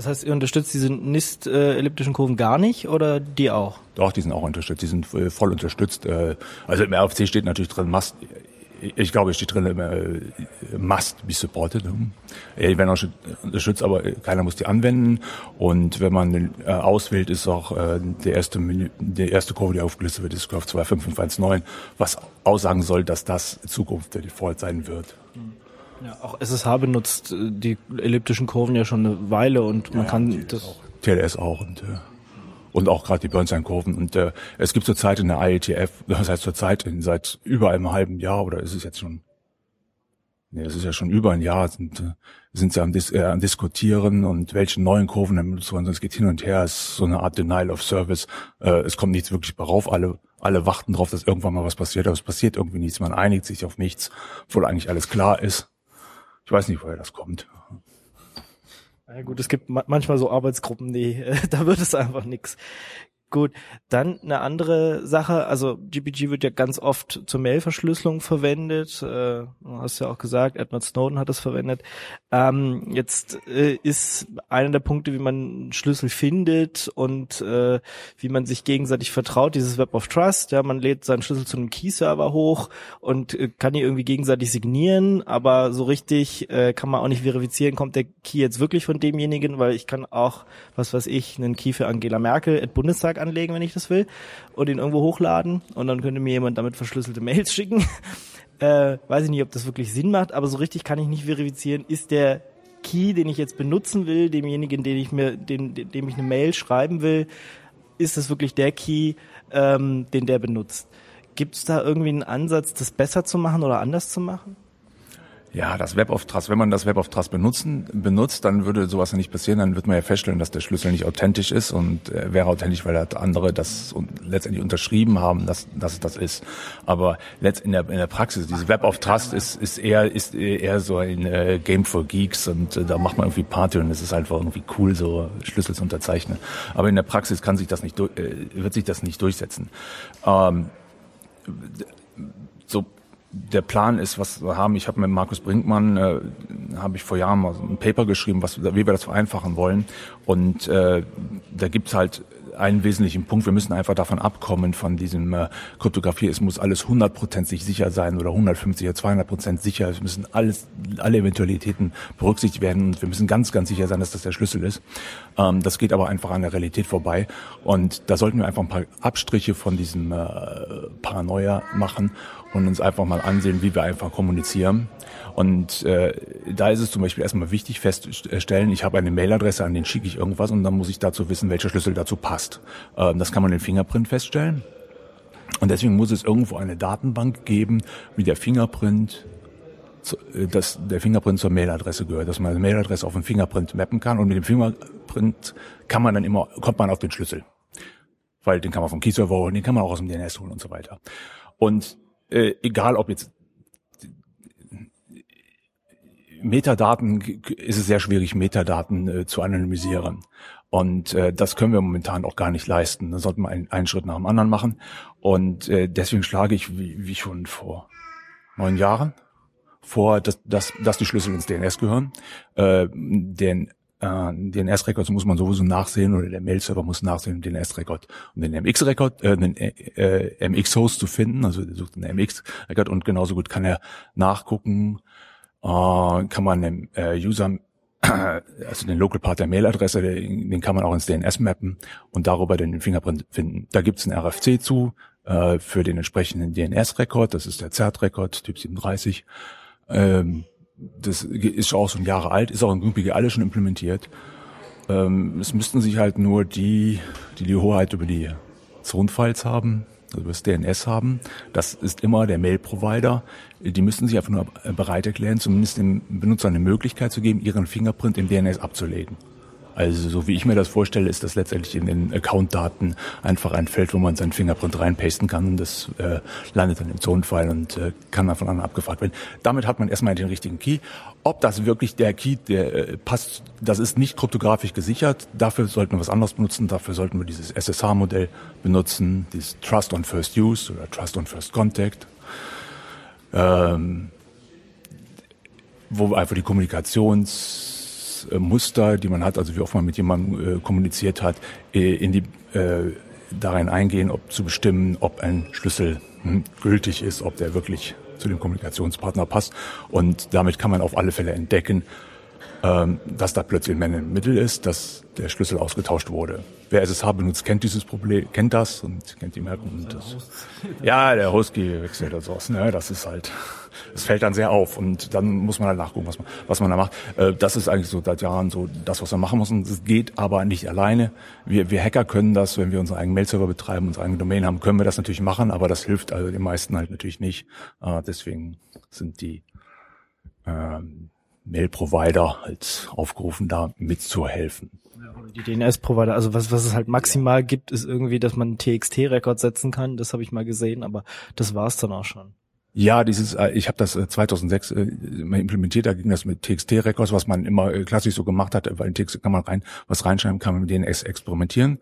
Das heißt, ihr unterstützt diese NIST-elliptischen Kurven gar nicht oder die auch? Doch, die sind auch unterstützt. Die sind äh, voll unterstützt. Äh, also im RFC steht natürlich drin, must, ich glaube, es steht drin, äh, must be supported. Äh, werden auch unterstützt, aber keiner muss die anwenden. Und wenn man äh, auswählt, ist auch äh, der erste Menü, der erste Kurve, die aufgelistet wird, ist Curve 25519, was aussagen soll, dass das Zukunft der Default sein wird. Ja, auch SSH benutzt äh, die elliptischen Kurven ja schon eine Weile und man Ja, kann das. auch. TLS auch und äh, und auch gerade die Bernstein-Kurven. Und äh, es gibt zurzeit in der IETF, das heißt zurzeit in, seit über einem halben Jahr oder ist es jetzt schon, nee, das ist ja schon über ein Jahr, sind, äh, sind sie am, Dis äh, am Diskutieren und welche neuen Kurven benutzt werden. Es geht hin und her, es ist so eine Art Denial of Service. Äh, es kommt nichts wirklich darauf. Alle, alle warten darauf, dass irgendwann mal was passiert, aber es passiert irgendwie nichts. Man einigt sich auf nichts, obwohl eigentlich alles klar ist. Ich weiß nicht, woher das kommt. Ja gut, es gibt ma manchmal so Arbeitsgruppen, die äh, da wird es einfach nix. Gut, dann eine andere Sache, also GPG wird ja ganz oft zur Mailverschlüsselung verwendet, äh, du hast ja auch gesagt, Edward Snowden hat das verwendet. Ähm, jetzt äh, ist einer der Punkte, wie man Schlüssel findet und äh, wie man sich gegenseitig vertraut, dieses Web of Trust, ja, man lädt seinen Schlüssel zu einem Key-Server hoch und äh, kann die irgendwie gegenseitig signieren, aber so richtig äh, kann man auch nicht verifizieren, kommt der Key jetzt wirklich von demjenigen, weil ich kann auch, was weiß ich, einen Key für Angela Merkel at Bundestag anlegen, wenn ich das will, und ihn irgendwo hochladen und dann könnte mir jemand damit verschlüsselte Mails schicken. Äh, weiß ich nicht, ob das wirklich Sinn macht, aber so richtig kann ich nicht verifizieren, ist der Key, den ich jetzt benutzen will, demjenigen, den ich mir, dem, dem ich eine Mail schreiben will, ist das wirklich der Key, ähm, den der benutzt? Gibt es da irgendwie einen Ansatz, das besser zu machen oder anders zu machen? Ja, das Web of Trust, wenn man das Web of Trust benutzen, benutzt, dann würde sowas nicht passieren, dann wird man ja feststellen, dass der Schlüssel nicht authentisch ist und äh, wäre authentisch, weil halt andere das und letztendlich unterschrieben haben, dass, dass das ist. Aber letzt in der, in der Praxis, dieses Web of Trust ist, ist eher, ist eher so ein äh, Game for Geeks und äh, da macht man irgendwie Party und es ist einfach irgendwie cool, so Schlüssel zu unterzeichnen. Aber in der Praxis kann sich das nicht, äh, wird sich das nicht durchsetzen. Ähm, so der Plan ist, was wir haben. Ich habe mit Markus Brinkmann, äh, habe ich vor Jahren mal ein Paper geschrieben, was, wie wir das vereinfachen wollen. Und äh, da gibt's halt einen wesentlichen Punkt. Wir müssen einfach davon abkommen, von diesem äh, Kryptographie. Es muss alles hundertprozentig sicher sein oder 150 oder 200 Prozent sicher. Es müssen alles, alle Eventualitäten berücksichtigt werden. Und wir müssen ganz, ganz sicher sein, dass das der Schlüssel ist. Ähm, das geht aber einfach an der Realität vorbei. Und da sollten wir einfach ein paar Abstriche von diesem äh, Paranoia machen und uns einfach mal ansehen, wie wir einfach kommunizieren. Und äh, da ist es zum Beispiel erstmal wichtig festzustellen, ich habe eine Mailadresse, an den schicke ich irgendwas und dann muss ich dazu wissen, welcher Schlüssel dazu passt. Ähm, das kann man im Fingerprint feststellen. Und deswegen muss es irgendwo eine Datenbank geben, wie der Fingerprint zu- äh, dass der Fingerprint zur Mailadresse gehört, dass man eine Mailadresse auf den Fingerprint mappen kann und mit dem Fingerprint kann man dann immer, kommt man auf den Schlüssel. Weil den kann man vom Key-Server holen, den kann man auch aus dem DNS holen und so weiter. Und äh, egal ob jetzt Metadaten ist es sehr schwierig, Metadaten äh, zu anonymisieren. Und äh, das können wir momentan auch gar nicht leisten. Da sollten wir einen, einen Schritt nach dem anderen machen. Und äh, deswegen schlage ich, wie, wie schon vor neun Jahren, vor, dass, dass, dass die Schlüssel ins DNS gehören. Äh, den äh, DNS-Records muss man sowieso nachsehen oder der Mail-Server muss nachsehen, den DNS-Record und den MX-Record, äh, den äh, MX-Host zu finden, also der sucht den MX-Record und genauso gut kann er nachgucken, äh, kann man dem äh, User, also den Local Part der Mailadresse, den, den kann man auch ins DNS mappen und darüber den Fingerprint finden. Da gibt's ein RFC zu äh, für den entsprechenden DNS-Record, das ist der ZERT-Record, Typ 37. Ähm, das ist auch schon Jahre alt, ist auch in GPG alle schon implementiert. Ähm, es müssten sich halt nur die, die die Hoheit über die Zone-Files haben, also über das DNS haben. Das ist immer der Mail-Provider. Die müssten sich einfach nur bereit erklären, zumindest dem Benutzer eine Möglichkeit zu geben, ihren Fingerprint im DNS abzulegen. Also so wie ich mir das vorstelle, ist das letztendlich in den Account-Daten einfach ein Feld, wo man seinen Fingerprint reinpasten kann und das äh, landet dann im Zonenfile und äh, kann dann von anderen abgefragt werden. Damit hat man erstmal den richtigen Key. Ob das wirklich der Key, der äh, passt, das ist nicht kryptografisch gesichert. Dafür sollten wir was anderes benutzen. Dafür sollten wir dieses SSH-Modell benutzen, dieses Trust on First Use oder Trust on First Contact. Ähm, wo einfach die Kommunikationsmuster, die man hat, also wie oft man mit jemandem äh, kommuniziert hat, äh, in die äh, darin eingehen, ob zu bestimmen, ob ein Schlüssel hm, gültig ist, ob der wirklich zu dem Kommunikationspartner passt. Und damit kann man auf alle Fälle entdecken, dass da plötzlich ein Man im Mittel ist, dass der Schlüssel ausgetauscht wurde. Wer SSH benutzt, kennt dieses Problem, kennt das und kennt die Merkung. Und das, ja, der Husky wechselt und sowas. Ne? Das ist halt, das fällt dann sehr auf und dann muss man halt nachgucken, was man, was man da macht. Äh, das ist eigentlich so seit Jahren so das, was wir machen müssen. Es geht aber nicht alleine. Wir, wir Hacker können das, wenn wir unseren eigenen Mail-Server betreiben, unsere eigene Domain haben, können wir das natürlich machen, aber das hilft also den meisten halt natürlich nicht. Äh, deswegen sind die ähm, Mail-Provider halt aufgerufen, da mitzuhelfen. Die DNS-Provider, also was, was es halt maximal gibt, ist irgendwie, dass man einen TXT-Rekord setzen kann. Das habe ich mal gesehen, aber das war's dann auch schon. Ja, dieses, äh, ich habe das äh, 2006 äh, mal implementiert, da ging das mit TXT-Records, was man immer äh, klassisch so gemacht hat, weil in TXT kann man rein, was reinschreiben, kann man mit DNS experimentieren.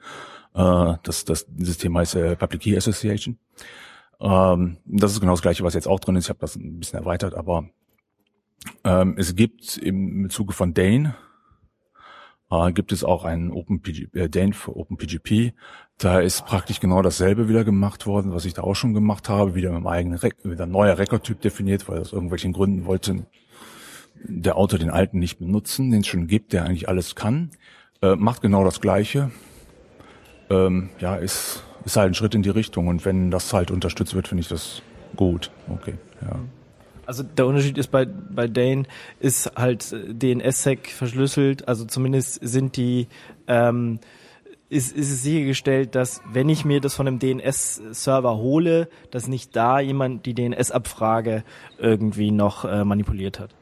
Äh, das, das, dieses Thema heißt äh, Public Key Association. Ähm, das ist genau das Gleiche, was jetzt auch drin ist. Ich habe das ein bisschen erweitert, aber ähm, es gibt im Zuge von Dane äh, gibt es auch einen OpenPG, äh, Dane für OpenPGP. Da ist praktisch genau dasselbe wieder gemacht worden, was ich da auch schon gemacht habe, wieder mit einem eigenen Re wieder neuer Rekordtyp definiert, weil aus irgendwelchen Gründen wollte der Autor den alten nicht benutzen, den es schon gibt, der eigentlich alles kann. Äh, macht genau das Gleiche. Ähm, ja, ist, ist halt ein Schritt in die Richtung und wenn das halt unterstützt wird, finde ich das gut. Okay, ja. Also der Unterschied ist bei, bei Dane ist halt äh, DNSSEC verschlüsselt, also zumindest sind die ähm, ist, ist es sichergestellt, dass wenn ich mir das von einem DNS-Server hole, dass nicht da jemand die DNS-Abfrage irgendwie noch äh, manipuliert hat.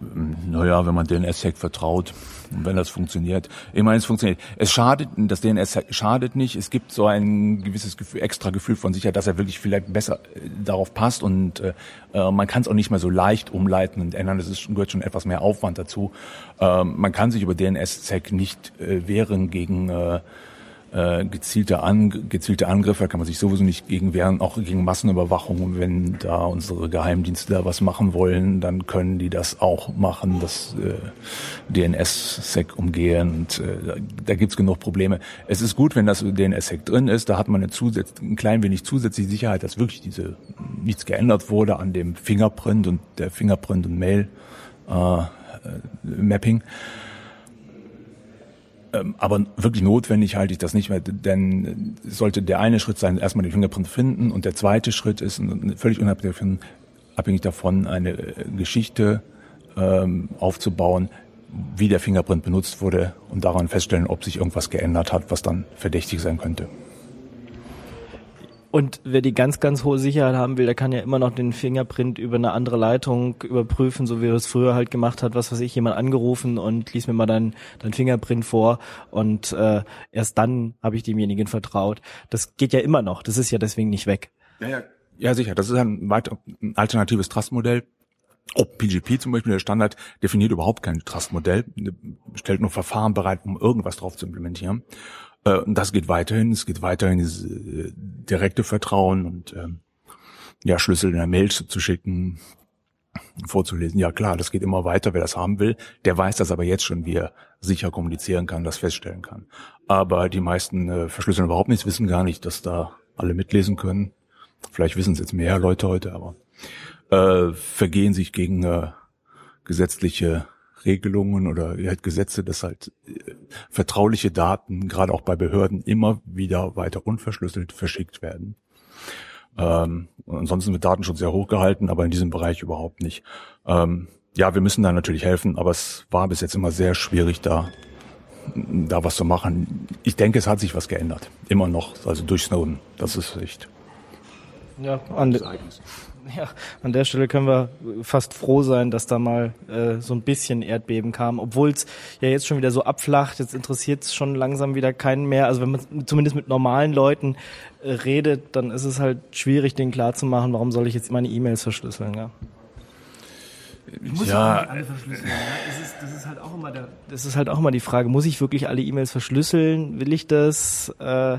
Naja, wenn man DNS-Sec vertraut wenn das funktioniert. Meine, es funktioniert. Es schadet, das DNS schadet nicht. Es gibt so ein gewisses Gefühl, extra Gefühl von Sicherheit, dass er wirklich vielleicht besser äh, darauf passt und äh, äh man kann es auch nicht mehr so leicht umleiten und ändern. Es ist, gehört schon etwas mehr Aufwand dazu. Ähm, man kann sich über DNS-Sec nicht äh, wehren gegen äh, äh, gezielte, An gezielte Angriffe, kann man sich sowieso nicht gegen wehren, auch gegen Massenüberwachung. Wenn da unsere Geheimdienste da was machen wollen, dann können die das auch machen, das äh, DNS-Sec umgehen. Und äh, da gibt's genug Probleme. Es ist gut, wenn das DNS-Sec drin ist, da hat man eine zusatz ein klein wenig zusätzliche Sicherheit, dass wirklich diese nichts geändert wurde an dem Fingerprint und der Fingerprint und Mail äh, Mapping. Ähm, aber wirklich notwendig halte ich das nicht mehr, denn sollte der eine Schritt sein, erstmal den Fingerprint finden und der zweite Schritt ist völlig unabhängig davon, abhängig davon eine äh, Geschichte ähm, aufzubauen, wie der Fingerprint benutzt wurde und daran feststellen, ob sich irgendwas geändert hat, was dann verdächtig sein könnte. Und wer die ganz, ganz hohe Sicherheit haben will, der kann ja immer noch den Fingerprint über eine andere Leitung überprüfen, so wie er es früher halt gemacht hat, was weiß ich, jemand angerufen und lies mir mal dein, dein Fingerprint vor und äh, erst dann habe ich demjenigen vertraut. Das geht ja immer noch, das ist ja deswegen nicht weg. Ja, ja. ja sicher, das ist ein, weiter, ein alternatives Trustmodell. OpenPGP zum Beispiel, der Standard, definiert überhaupt kein Trustmodell, stellt nur Verfahren bereit, um irgendwas drauf zu implementieren. Äh, und das geht weiterhin. Es geht weiterhin dieses äh, direkte Vertrauen und ähm, ja, Schlüssel in der Mail zu, zu schicken, vorzulesen. Ja klar, das geht immer weiter, wer das haben will. Der weiß das aber jetzt schon, wie er sicher kommunizieren kann, das feststellen kann. Aber die meisten äh, verschlüsseln überhaupt nichts, wissen gar nicht, dass da alle mitlesen können. Vielleicht wissen es jetzt mehr Leute heute, aber äh, vergehen sich gegen äh, gesetzliche Regelungen oder halt Gesetze, dass halt äh, vertrauliche Daten, gerade auch bei Behörden, immer wieder weiter unverschlüsselt verschickt werden. Ähm, ansonsten wird Datenschutz sehr hoch gehalten, aber in diesem Bereich überhaupt nicht. Ähm, ja, wir müssen da natürlich helfen, aber es war bis jetzt immer sehr schwierig, da da was zu machen. Ich denke, es hat sich was geändert. Immer noch, also durch Snowden. Das ist echt. Ja, an, ja, an der Stelle können wir fast froh sein, dass da mal äh, so ein bisschen Erdbeben kam, obwohl es ja jetzt schon wieder so abflacht. Jetzt interessiert es schon langsam wieder keinen mehr. Also wenn man zumindest mit normalen Leuten äh, redet, dann ist es halt schwierig, denen klarzumachen, warum soll ich jetzt meine E-Mails verschlüsseln. Ja? Muss Ja. ich auch nicht alle verschlüsseln. Ja? Das, ist, das, ist halt auch immer der, das ist halt auch immer die Frage, muss ich wirklich alle E-Mails verschlüsseln? Will ich das? Äh,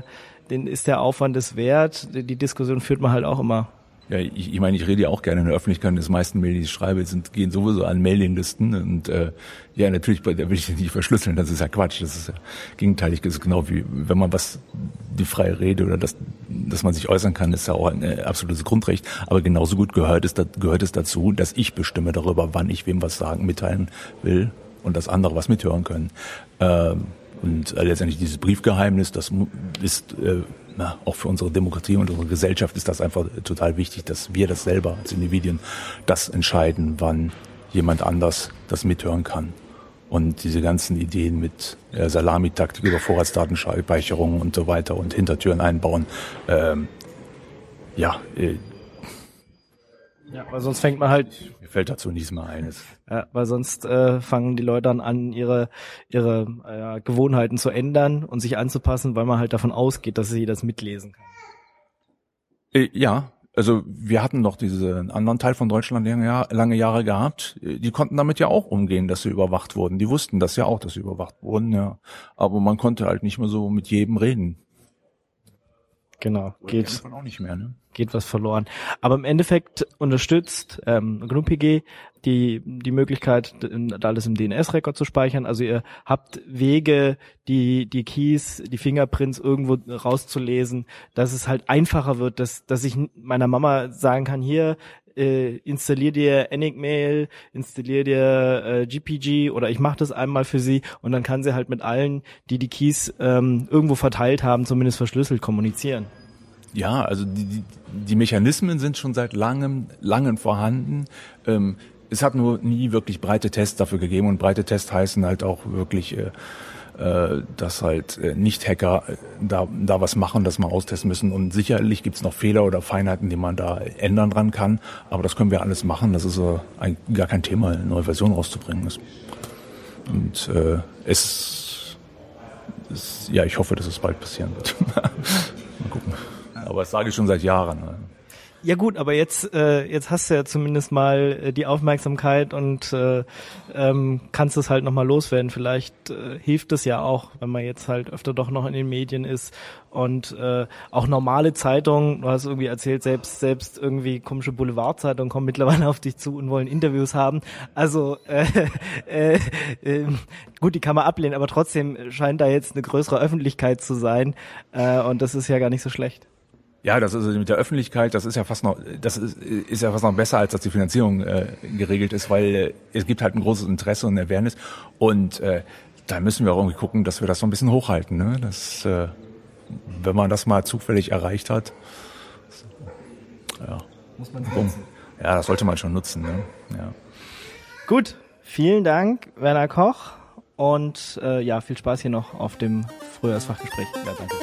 den ist der Aufwand es wert? Die die Diskussion führt man halt auch immer. Ja, ich, ich meine, ich rede ja auch gerne in der Öffentlichkeit. Das meisten Mails, die ich schreibe, sind, gehen sowieso an Mailinglisten. Und äh, ja, natürlich, da will ich nicht verschlüsseln. Das ist ja Quatsch. Das ist ja gegenteilig. Das ist genau wie, wenn man was, die freie Rede oder das, dass man sich äußern kann, ist ja auch ein äh, absolutes Grundrecht. Aber genauso gut gehört es, da- gehört es dazu, dass ich bestimme darüber, wann ich wem was sagen, mitteilen will und dass andere was mithören können. Ähm, und äh, letztendlich dieses Briefgeheimnis, das ist äh, na, auch für unsere Demokratie und unsere Gesellschaft ist das einfach total wichtig, dass wir das selber als Individuen das entscheiden, wann jemand anders das mithören kann. Und diese ganzen Ideen mit äh, Salamitaktik über Vorratsdatenspeicherung und so weiter und Hintertüren einbauen, ähm, ja, äh, Ja, weil sonst fängt man halt mir fällt dazu nichts mehr ein. Ja, weil sonst äh, fangen die Leute dann an, ihre, ihre äh, Gewohnheiten zu ändern und sich anzupassen, weil man halt davon ausgeht, dass sie das mitlesen kann. Äh, ja, Also wir hatten doch diesen anderen Teil von Deutschland lange, lange Jahre gehabt. Die konnten damit ja auch umgehen, dass sie überwacht wurden. Die wussten das ja auch, dass sie überwacht wurden, ja. Aber man konnte halt nicht mehr so mit jedem reden. Genau, Oder geht, man auch nicht mehr, ne? geht was verloren. Aber im Endeffekt unterstützt ähm, GNU-PG die, die Möglichkeit, alles im DNS-Record zu speichern. Also ihr habt Wege, die, die Keys, die Fingerprints irgendwo rauszulesen, dass es halt einfacher wird, dass, dass ich meiner Mama sagen kann, hier, äh, installier dir Enigmail, installier dir äh, GPG oder ich mache das einmal für sie und dann kann sie halt mit allen, die die Keys ähm, irgendwo verteilt haben, zumindest verschlüsselt kommunizieren. Ja, also die, die, Mechanismen sind schon seit langem, langem vorhanden. Ähm, es hat nur nie wirklich breite Tests dafür gegeben und breite Tests heißen halt auch wirklich, äh, dass halt äh, Nicht-Hacker äh, da, da was machen, das mal austesten müssen. Und sicherlich gibt's noch Fehler oder Feinheiten, die man da ändern dran kann. Aber das können wir alles machen. Das ist äh, ein, gar kein Thema, eine neue Version rauszubringen. Und äh, es, es, ja, ich hoffe, dass es bald passieren wird. mal gucken. Aber das sage ich schon seit Jahren. Ja gut, aber jetzt äh, jetzt hast du ja zumindest mal äh, die Aufmerksamkeit und äh, ähm, kannst es halt nochmal loswerden. Vielleicht äh, hilft es ja auch, wenn man jetzt halt öfter doch noch in den Medien ist und äh, auch normale Zeitungen, du hast irgendwie erzählt, selbst selbst irgendwie komische Boulevardzeitungen kommen mittlerweile auf dich zu und wollen Interviews haben. Also äh, äh, äh, gut, die kann man ablehnen, aber trotzdem scheint da jetzt eine größere Öffentlichkeit zu sein äh, und das ist ja gar nicht so schlecht. Ja, das ist mit der Öffentlichkeit, das ist ja fast noch, das ist, ist ja fast noch besser, als dass die Finanzierung äh, geregelt ist, weil äh, es gibt halt ein großes Interesse und Awareness und äh, da müssen wir auch irgendwie gucken, dass wir das so ein bisschen hochhalten. Ne? Das, äh, wenn man das mal zufällig erreicht hat, ja, Muss man bumm. ja, das sollte man schon nutzen. Ne? Ja. Gut, vielen Dank, Werner Koch. Und äh, ja, viel Spaß hier noch auf dem Frühjahrsfachgespräch. Ja, danke.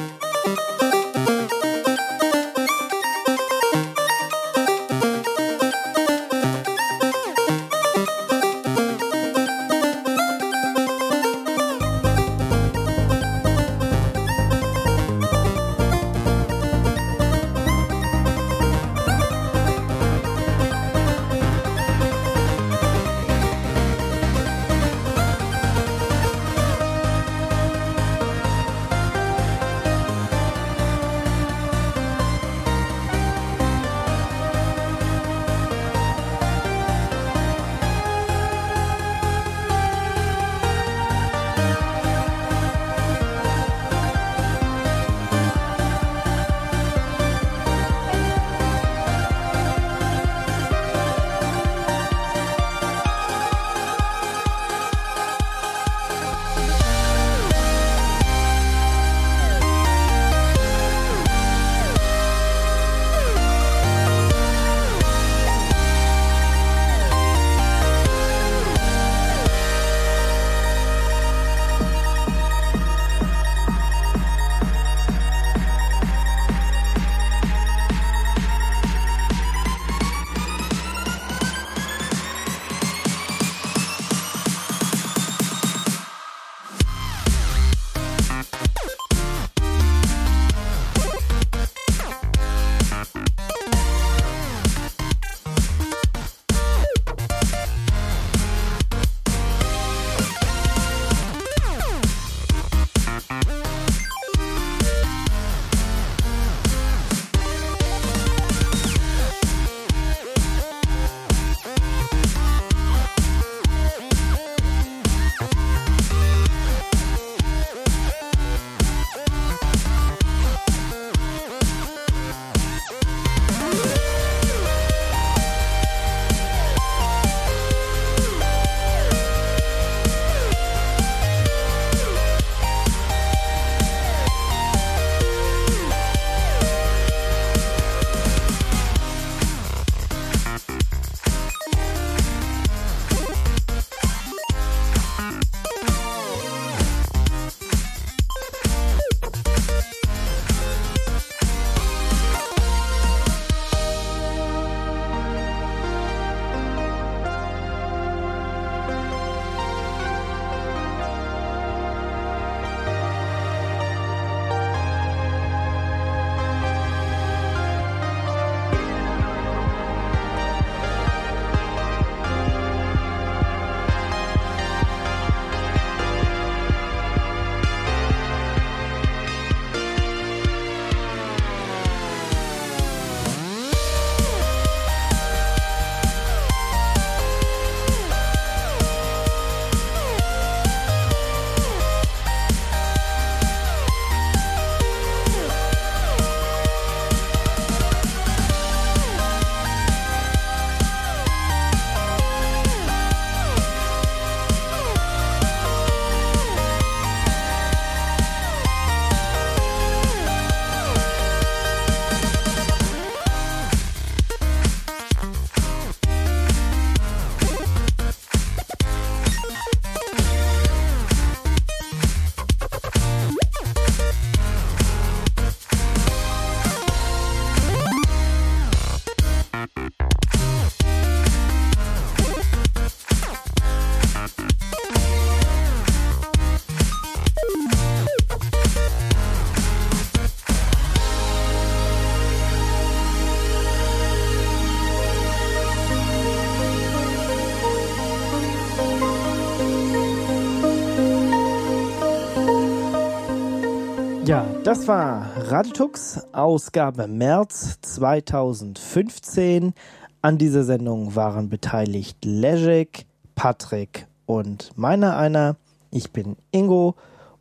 Das war Radetux, Ausgabe März 2015. An dieser Sendung waren beteiligt Lejek, Patrick und meiner einer. Ich bin Ingo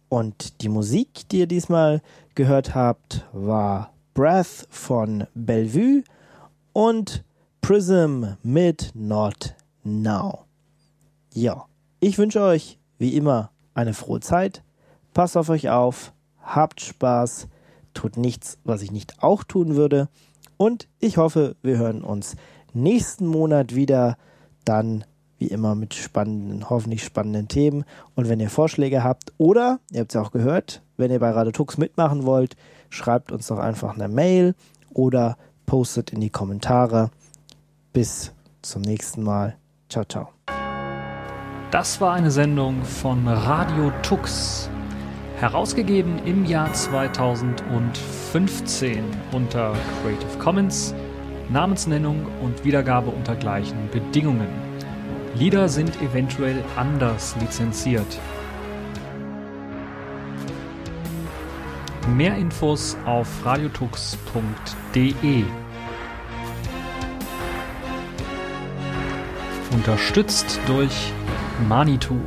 und die Musik, die ihr diesmal gehört habt, war Breath von Bellevue und Prism mit Not Now. Ja, ich wünsche euch wie immer eine frohe Zeit. Passt auf euch auf, habt Spaß, tut nichts, was ich nicht auch tun würde. Und ich hoffe, wir hören uns nächsten Monat wieder. Dann wie immer mit spannenden, hoffentlich spannenden Themen. Und wenn ihr Vorschläge habt oder, ihr habt es ja auch gehört, wenn ihr bei Radetux mitmachen wollt, schreibt uns doch einfach eine Mail oder postet in die Kommentare. Bis zum nächsten Mal. Ciao, ciao. Das war eine Sendung von Radio Tux. Herausgegeben im Jahr 2015 unter Creative Commons, Namensnennung und Wiedergabe unter gleichen Bedingungen. Lieder sind eventuell anders lizenziert. Mehr Infos auf radiotux.de. Unterstützt durch Manitou.